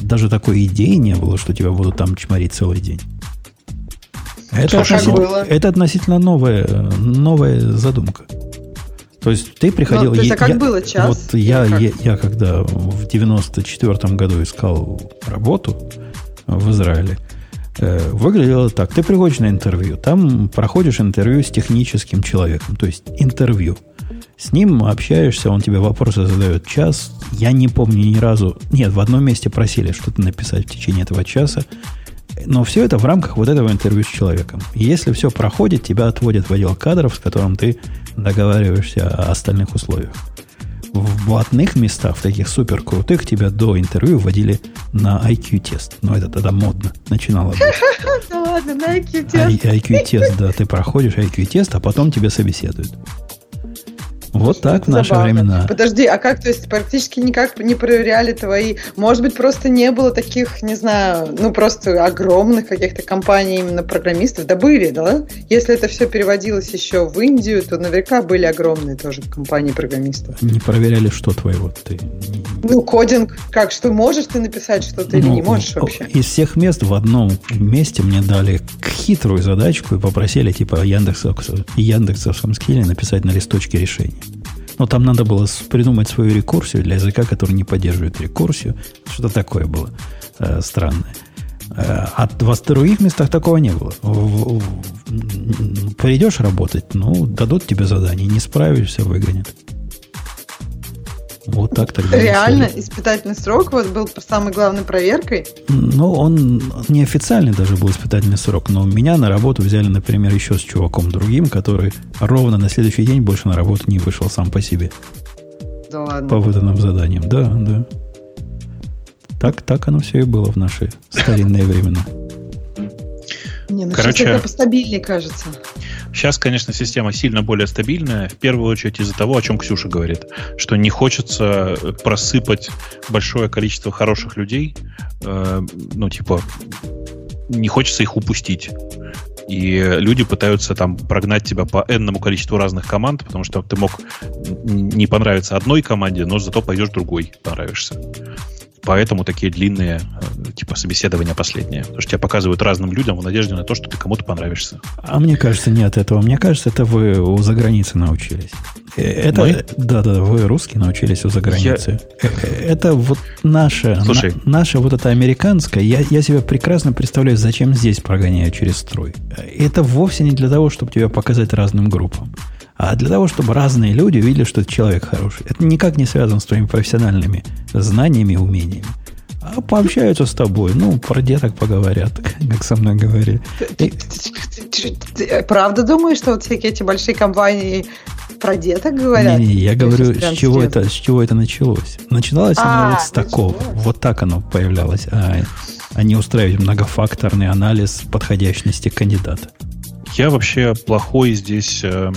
даже такой идеи не было, что тебя будут там чморить целый день. Это, относительно, это относительно новая, новая задумка. То есть ты приходил... Ну, то есть, я, а как я, было, час? Вот я, я, я когда в 94 году искал работу в Израиле, э, выглядело так. Ты приходишь на интервью, там проходишь интервью с техническим человеком, то есть интервью. С ним общаешься, он тебе вопросы задает час. Я не помню ни разу... Нет, в одном месте просили что-то написать в течение этого часа. Но все это в рамках вот этого интервью с человеком. Если все проходит, тебя отводят в отдел кадров, с которым ты договариваешься о остальных условиях. В блатных местах, в таких супер крутых, тебя до интервью вводили на IQ-тест. Но это тогда модно. Начинало быть. Да ладно, на IQ-тест. IQ-тест, да. Ты проходишь IQ-тест, а потом тебя собеседуют. Вот так в наши Забавно. времена. Подожди, а как, то есть практически никак не проверяли твои... Может быть, просто не было таких, не знаю, ну просто огромных каких-то компаний именно программистов? Да были, да? Если это все переводилось еще в Индию, то наверняка были огромные тоже компании программистов. Не проверяли, что твоего ты... Ну, кодинг, как, что можешь ты написать что-то ну, или не можешь вообще? Из всех мест в одном месте мне дали хитрую задачку и попросили типа Яндексовском, Яндексовском скилле написать на листочке решение. Но там надо было придумать свою рекурсию для языка, который не поддерживает рекурсию. Что-то такое было э, странное. Э, а в других местах такого не было. В, в, придешь работать, ну, дадут тебе задание, не справишься, выгонят. Вот так тогда. Реально испытательный срок вот был самой главной проверкой? Ну, он неофициальный даже был испытательный срок, но меня на работу взяли, например, еще с чуваком другим, который ровно на следующий день больше на работу не вышел сам по себе. Да ладно. По выданным заданиям, да, да. Так, так оно все и было в наши старинные времена. Не, ну Короче, сейчас это постабильнее кажется. Сейчас, конечно, система сильно более стабильная, в первую очередь из-за того, о чем Ксюша говорит, что не хочется просыпать большое количество хороших людей, э, ну, типа, не хочется их упустить. И люди пытаются там прогнать тебя по энному количеству разных команд, потому что ты мог не понравиться одной команде, но зато пойдешь другой, понравишься. Поэтому такие длинные, э, типа, собеседования последние. Потому что тебя показывают разным людям в надежде на то, что ты кому-то понравишься. А мне кажется, не от этого. Мне кажется, это вы у заграницы научились. Э, это, Мы? да, да, вы русские научились у заграницы. Я... Э, это вот наше, Слушай. на, наше вот это американское. Я, я себе прекрасно представляю, зачем здесь прогоняют через строй. Это вовсе не для того, чтобы тебя показать разным группам а для того, чтобы разные люди увидели, что это человек хороший. Это никак не связано с твоими профессиональными знаниями и умениями. А пообщаются с тобой, ну, про деток поговорят, как со мной говорили. Ты, правда думаешь, что вот всякие эти большие компании про деток говорят? Не, не, я говорю, с чего, это, с чего это началось. Начиналось а, оно вот с такого. Вот так оно появлялось. А, а не устраивать многофакторный анализ подходящности кандидата. Я вообще плохой здесь э,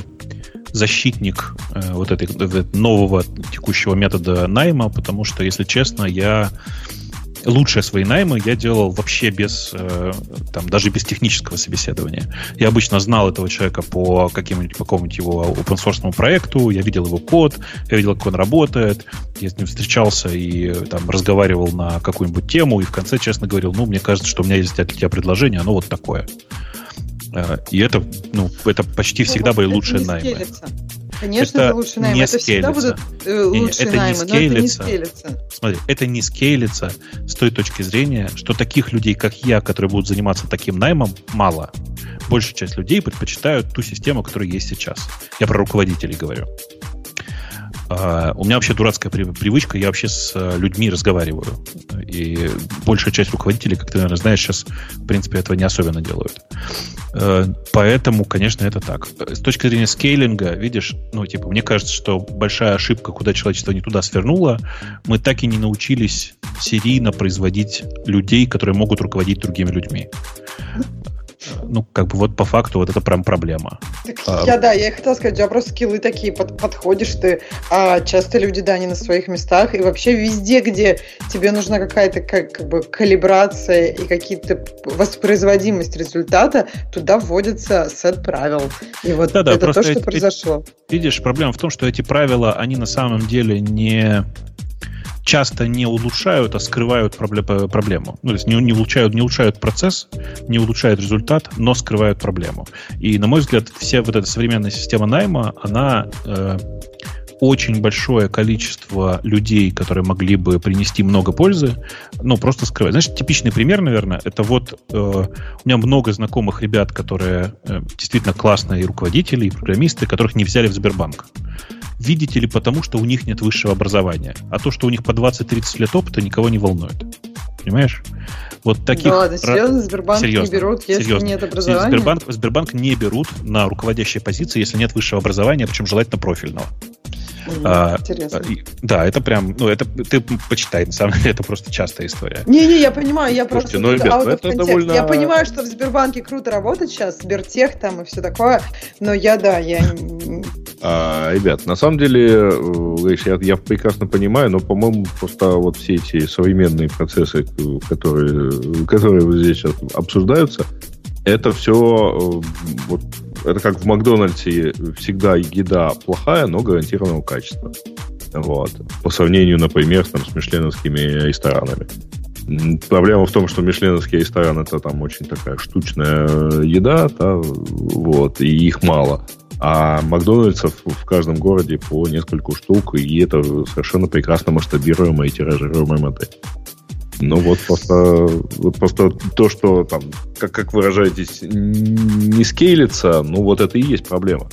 защитник э, вот этой, нового текущего метода найма, потому что, если честно, я лучшие свои наймы я делал вообще без, э, там, даже без технического собеседования. Я обычно знал этого человека по каким-нибудь, по какому-нибудь его open source проекту, я видел его код, я видел, как он работает, я с ним встречался и там разговаривал на какую-нибудь тему, и в конце честно говорил, ну, мне кажется, что у меня есть для тебя предложение, оно вот такое. Э, и это, ну, это почти ну, всегда были лучшие наймы. Скелется. Конечно, это, это лучше найм. Это всегда будут э, лучшие не, наймы, не но это не скейлится. Смотри, это не скейлится с той точки зрения, что таких людей, как я, которые будут заниматься таким наймом, мало. Большая часть людей предпочитают ту систему, которая есть сейчас. Я про руководителей говорю. Uh, у меня вообще дурацкая привычка, я вообще с uh, людьми разговариваю. И большая часть руководителей, как ты, наверное, знаешь, сейчас, в принципе, этого не особенно делают. Uh, поэтому, конечно, это так. С точки зрения скейлинга, видишь, ну, типа, мне кажется, что большая ошибка, куда человечество не туда свернуло, мы так и не научились серийно производить людей, которые могут руководить другими людьми ну, как бы вот по факту вот это прям проблема. Так а, я, да, я и хотела сказать, у тебя просто скиллы такие, под, подходишь ты, а часто люди, да, не на своих местах, и вообще везде, где тебе нужна какая-то как, как бы калибрация и какие-то воспроизводимость результата, туда вводится сет правил. И вот да, да, это то, что эти, произошло. Видишь, проблема в том, что эти правила, они на самом деле не часто не улучшают, а скрывают проблему. Ну, то есть не, не, улучшают, не улучшают процесс, не улучшают результат, но скрывают проблему. И, на мой взгляд, вся вот эта современная система найма, она э, очень большое количество людей, которые могли бы принести много пользы, ну, просто скрывать. Знаешь, типичный пример, наверное, это вот э, у меня много знакомых ребят, которые э, действительно классные руководители, и программисты, которых не взяли в Сбербанк видите ли, потому что у них нет высшего образования. А то, что у них по 20-30 лет опыта, никого не волнует. Понимаешь? Вот таких... Да ладно, серьезно, Сбербанк серьезно, не берут, если серьезно. нет образования? Сбербанк, Сбербанк не берут на руководящие позиции, если нет высшего образования, причем желательно профильного. А, Интересно. да, это прям, ну, это ты почитай, на самом деле, это просто частая история. Не-не, я понимаю, я Слушайте, просто... Ну, ребят, это довольно... Я понимаю, что в Сбербанке круто работать сейчас, Сбертех там и все такое, но я, да, я... А, ребят, на самом деле, э, я, я прекрасно понимаю, но, по-моему, просто вот все эти современные процессы, которые, которые здесь сейчас обсуждаются, это все э, вот, это как в Макдональдсе всегда еда плохая, но гарантированного качества. Вот. По сравнению, например, там, с мишленовскими ресторанами. Проблема в том, что мишленовский ресторан это там очень такая штучная еда, да, вот, и их мало. А Макдональдсов в каждом городе по нескольку штук, и это совершенно прекрасно масштабируемая и тиражируемая модель. Ну вот просто, вот просто то, что там, как, как выражаетесь, не скейлится, ну вот это и есть проблема.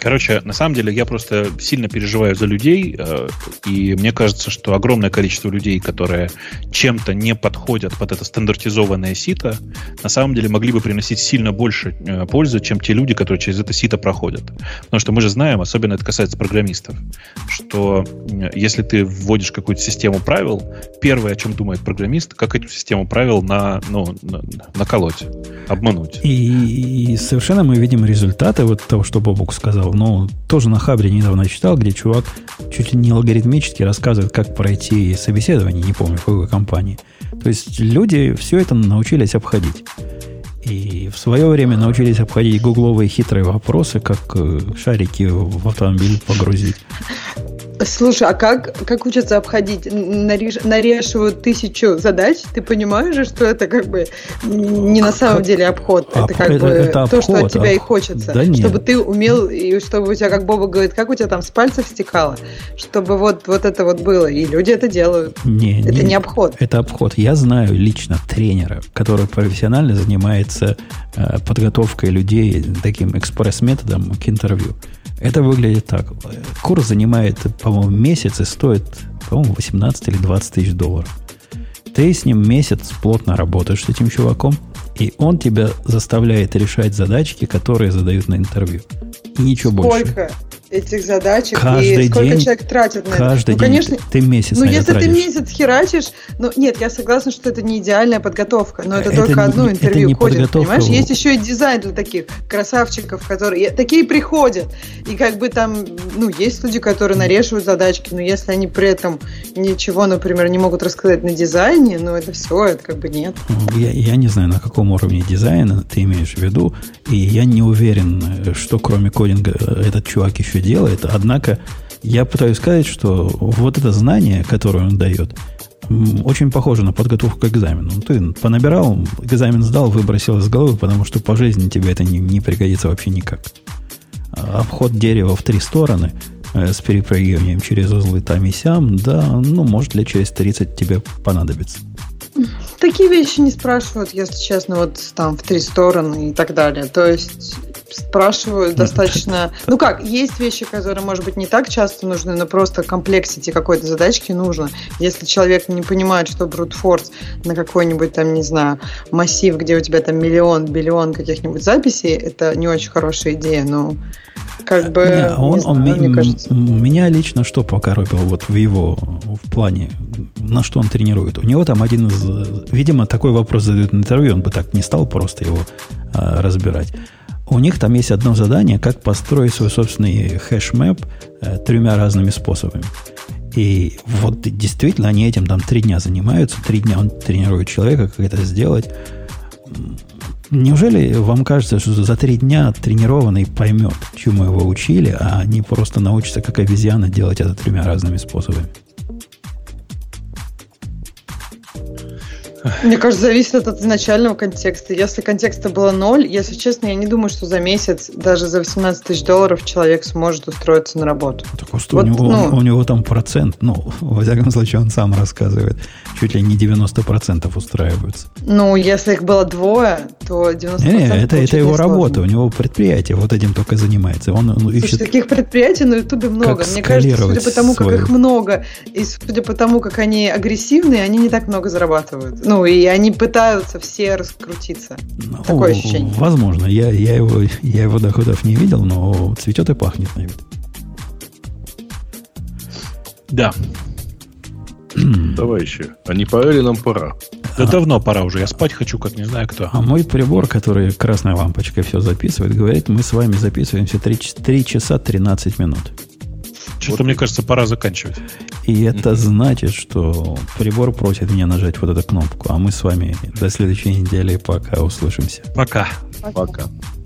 Короче, на самом деле я просто сильно переживаю за людей, э, и мне кажется, что огромное количество людей, которые чем-то не подходят под это стандартизованное сито, на самом деле могли бы приносить сильно больше э, пользы, чем те люди, которые через это сито проходят. Потому что мы же знаем, особенно это касается программистов, что э, если ты вводишь какую-то систему правил, первое, о чем думает программист, как эту систему правил на, ну, на, наколоть, обмануть. И, и совершенно мы видим результаты вот того, что Бобук сказал читал, ну, тоже на Хабре недавно читал, где чувак чуть ли не алгоритмически рассказывает, как пройти собеседование, не помню, в какой компании. То есть люди все это научились обходить. И в свое время научились обходить гугловые хитрые вопросы, как э, шарики в автомобиль погрузить. Слушай, а как, как учатся обходить? Нареш, нарешивают тысячу задач, ты понимаешь же, что это как бы не на самом деле обход. Это как это, бы это то, обход, что от тебя а... и хочется. Да чтобы ты умел, и чтобы у тебя, как Боба говорит, как у тебя там с пальцев стекало, чтобы вот, вот это вот было. И люди это делают. Не, это не, не обход. Это обход. Я знаю лично тренера, который профессионально занимается э, подготовкой людей таким экспресс-методом к интервью. Это выглядит так. Курс занимает, по-моему, месяц и стоит, по-моему, 18 или 20 тысяч долларов. Ты с ним месяц плотно работаешь с этим чуваком, и он тебя заставляет решать задачки, которые задают на интервью. И ничего Сколько? больше. Этих задачек каждый и сколько день, человек тратит на каждый это. Ну, конечно, ты месяц Ну, если тратишь. ты месяц херачишь, ну, нет, я согласна, что это не идеальная подготовка, но это, это только не, одно интервью ходит, понимаешь? Есть еще и дизайн для таких красавчиков, которые... Такие приходят, и как бы там, ну, есть люди, которые нарешивают задачки, но если они при этом ничего, например, не могут рассказать на дизайне, ну, это все, это как бы нет. Я, я не знаю, на каком уровне дизайна ты имеешь в виду, и я не уверен, что кроме кодинга этот чувак еще делает, однако я пытаюсь сказать, что вот это знание, которое он дает, очень похоже на подготовку к экзамену. Ты понабирал, экзамен сдал, выбросил из головы, потому что по жизни тебе это не, не пригодится вообще никак. Обход дерева в три стороны э, с перепрыгиванием через узлы там и сям, да, ну, может, лет через 30 тебе понадобится. Такие вещи не спрашивают, если честно, вот там в три стороны и так далее. То есть спрашивают достаточно... Ну как, есть вещи, которые, может быть, не так часто нужны, но просто комплексити какой-то задачки нужно. Если человек не понимает, что force на какой-нибудь там, не знаю, массив, где у тебя там миллион, биллион каких-нибудь записей, это не очень хорошая идея, но как бы... Не, он, не знаю, он, мне кажется. Меня лично что покоробило вот в его в плане, на что он тренирует. У него там один из... Видимо, такой вопрос задают на интервью, он бы так не стал просто его а, разбирать. У них там есть одно задание, как построить свой собственный хэш-мэп э, тремя разными способами. И вот действительно они этим там три дня занимаются, три дня он тренирует человека, как это сделать. Неужели вам кажется, что за три дня тренированный поймет, чему его учили, а не просто научится, как обезьяна, делать это тремя разными способами? Мне кажется, зависит от изначального контекста. Если контекста было ноль, если честно, я не думаю, что за месяц, даже за 18 тысяч долларов человек сможет устроиться на работу. Так вот, вот у, него, ну, у него там процент, ну, во всяком случае, он сам рассказывает, чуть ли не 90% устраиваются. Ну, если их было двое, то 90% Не, не это, это его сложно. работа, у него предприятие вот этим только занимается. Он, он Слушай, ищет... таких предприятий на Ютубе много. Мне кажется, судя по тому, свой... как их много, и судя по тому, как они агрессивные, они не так много зарабатывают. Ну, и они пытаются все раскрутиться. Ну, Такое ощущение. Возможно. Я, я, его, я его доходов не видел, но цветет и пахнет на вид. Да. Товарищи, а не пора ли нам пора? Да а, давно пора уже. Я спать хочу, как не знаю кто. А мой прибор, который красной лампочкой все записывает, говорит, мы с вами записываемся 3, 3 часа 13 минут. Что-то, вот. мне кажется, пора заканчивать. И это значит, что прибор просит меня нажать вот эту кнопку. А мы с вами до следующей недели пока услышимся. Пока. Пока.